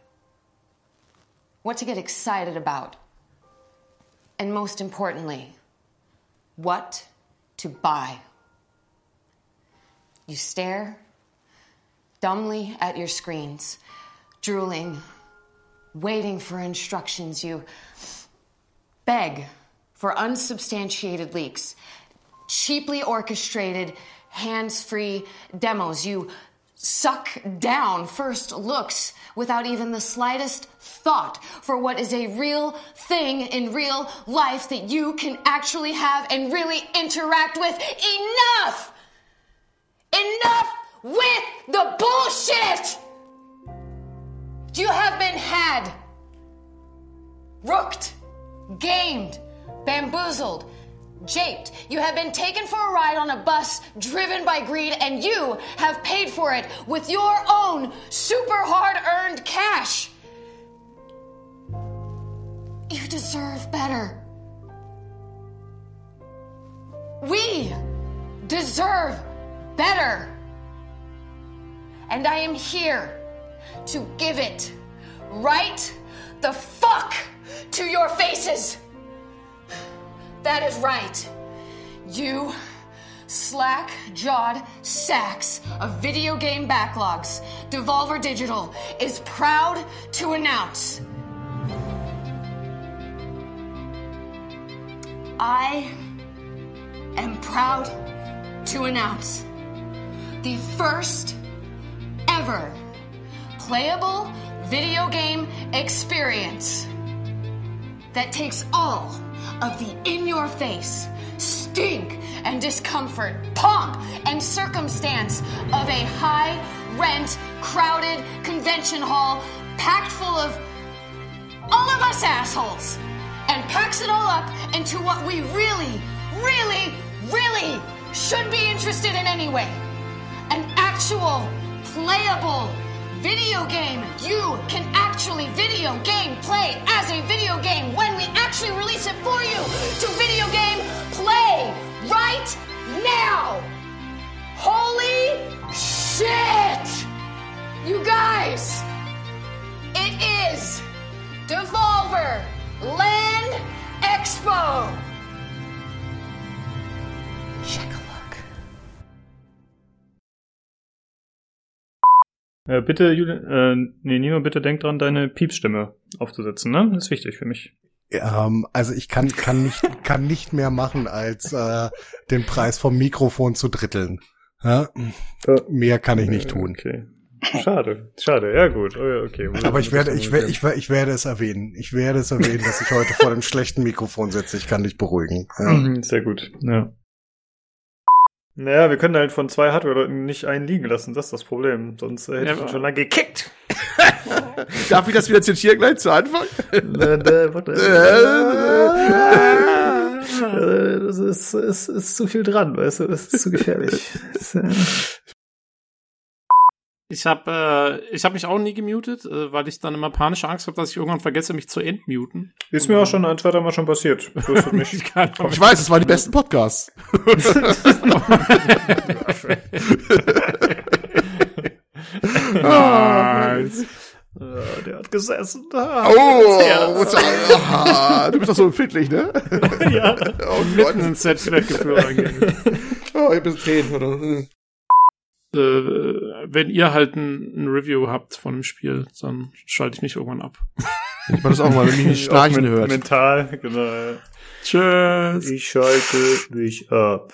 [SPEAKER 6] what to get excited about, and most importantly, what to buy. You stare dumbly at your screens, drooling, waiting for instructions. You beg for unsubstantiated leaks, cheaply orchestrated, hands free demos. You suck down first looks without even the slightest thought for what is a real thing in real life that you can actually have and really interact with. Enough! Enough with the bullshit! You have been had, rooked, gamed, bamboozled japed. You have been taken for a ride on a bus driven by greed, and you have paid for it with your own super hard earned cash. You deserve better. We deserve better. And I am here to give it right the fuck to your faces. That is right. You slack jawed sacks of video game backlogs. Devolver Digital is proud to announce. I am proud to announce the first ever playable video game experience that takes all of the in your face, stink, and discomfort, pomp and circumstance of a high rent, crowded convention hall packed full of all of us assholes and packs it all up into what we really, really, really should be interested in anyway. An actual playable video game. You can actually video game play as a video game when we actually release it for you to video game play right now. Holy shit! You guys, it is Devolver Land Expo. Check
[SPEAKER 2] Äh, bitte, Julian, äh, nee, Nino, bitte denk dran, deine Piepsstimme aufzusetzen, ne? Das ist wichtig für mich.
[SPEAKER 4] Ähm, also ich kann, kann nicht, kann nicht mehr machen, als äh, den Preis vom Mikrofon zu dritteln. Ja? Mehr kann ich nicht tun.
[SPEAKER 2] Okay. Schade, schade, ja gut, oh, okay.
[SPEAKER 4] Aber ich werde, ich werde, ich werde, ich werde es erwähnen. Ich werde es erwähnen, dass ich heute vor dem schlechten Mikrofon sitze. Ich kann dich beruhigen.
[SPEAKER 2] Ja. Sehr gut, ja. Naja, wir können halt von zwei Hardware-Leuten nicht einen liegen lassen, das ist das Problem. Sonst äh, hätte ja, ich ihn schon lange gekickt. [laughs]
[SPEAKER 1] Darf ich das wieder zitieren gleich zu Anfang?
[SPEAKER 2] das ist, ist, ist zu viel dran, weißt du, das ist zu gefährlich. [laughs]
[SPEAKER 3] Ich habe äh, ich hab mich auch nie gemutet, äh, weil ich dann immer panische Angst habe, dass ich irgendwann vergesse, mich zu entmuten.
[SPEAKER 2] Ist mir auch schon ein zweites Mal schon passiert. [laughs]
[SPEAKER 1] Ich, ich weiß, es waren die besten Podcasts. [laughs]
[SPEAKER 2] nice. Ja, der hat gesessen.
[SPEAKER 1] Ah, oh, ah, du bist doch so empfindlich, ne? [laughs]
[SPEAKER 3] ja. Oh Gott. Mitten ins Set weggeführt.
[SPEAKER 1] oh, ich hab ein Tränen, oder?
[SPEAKER 3] Äh, wenn ihr halt ein, ein, Review habt von dem Spiel, dann schalte ich mich irgendwann ab.
[SPEAKER 1] Ich mache das auch mal, wenn mich nicht [laughs] schnarchen hört.
[SPEAKER 2] Mental, genau.
[SPEAKER 3] Tschüss.
[SPEAKER 2] Ich schalte mich ab.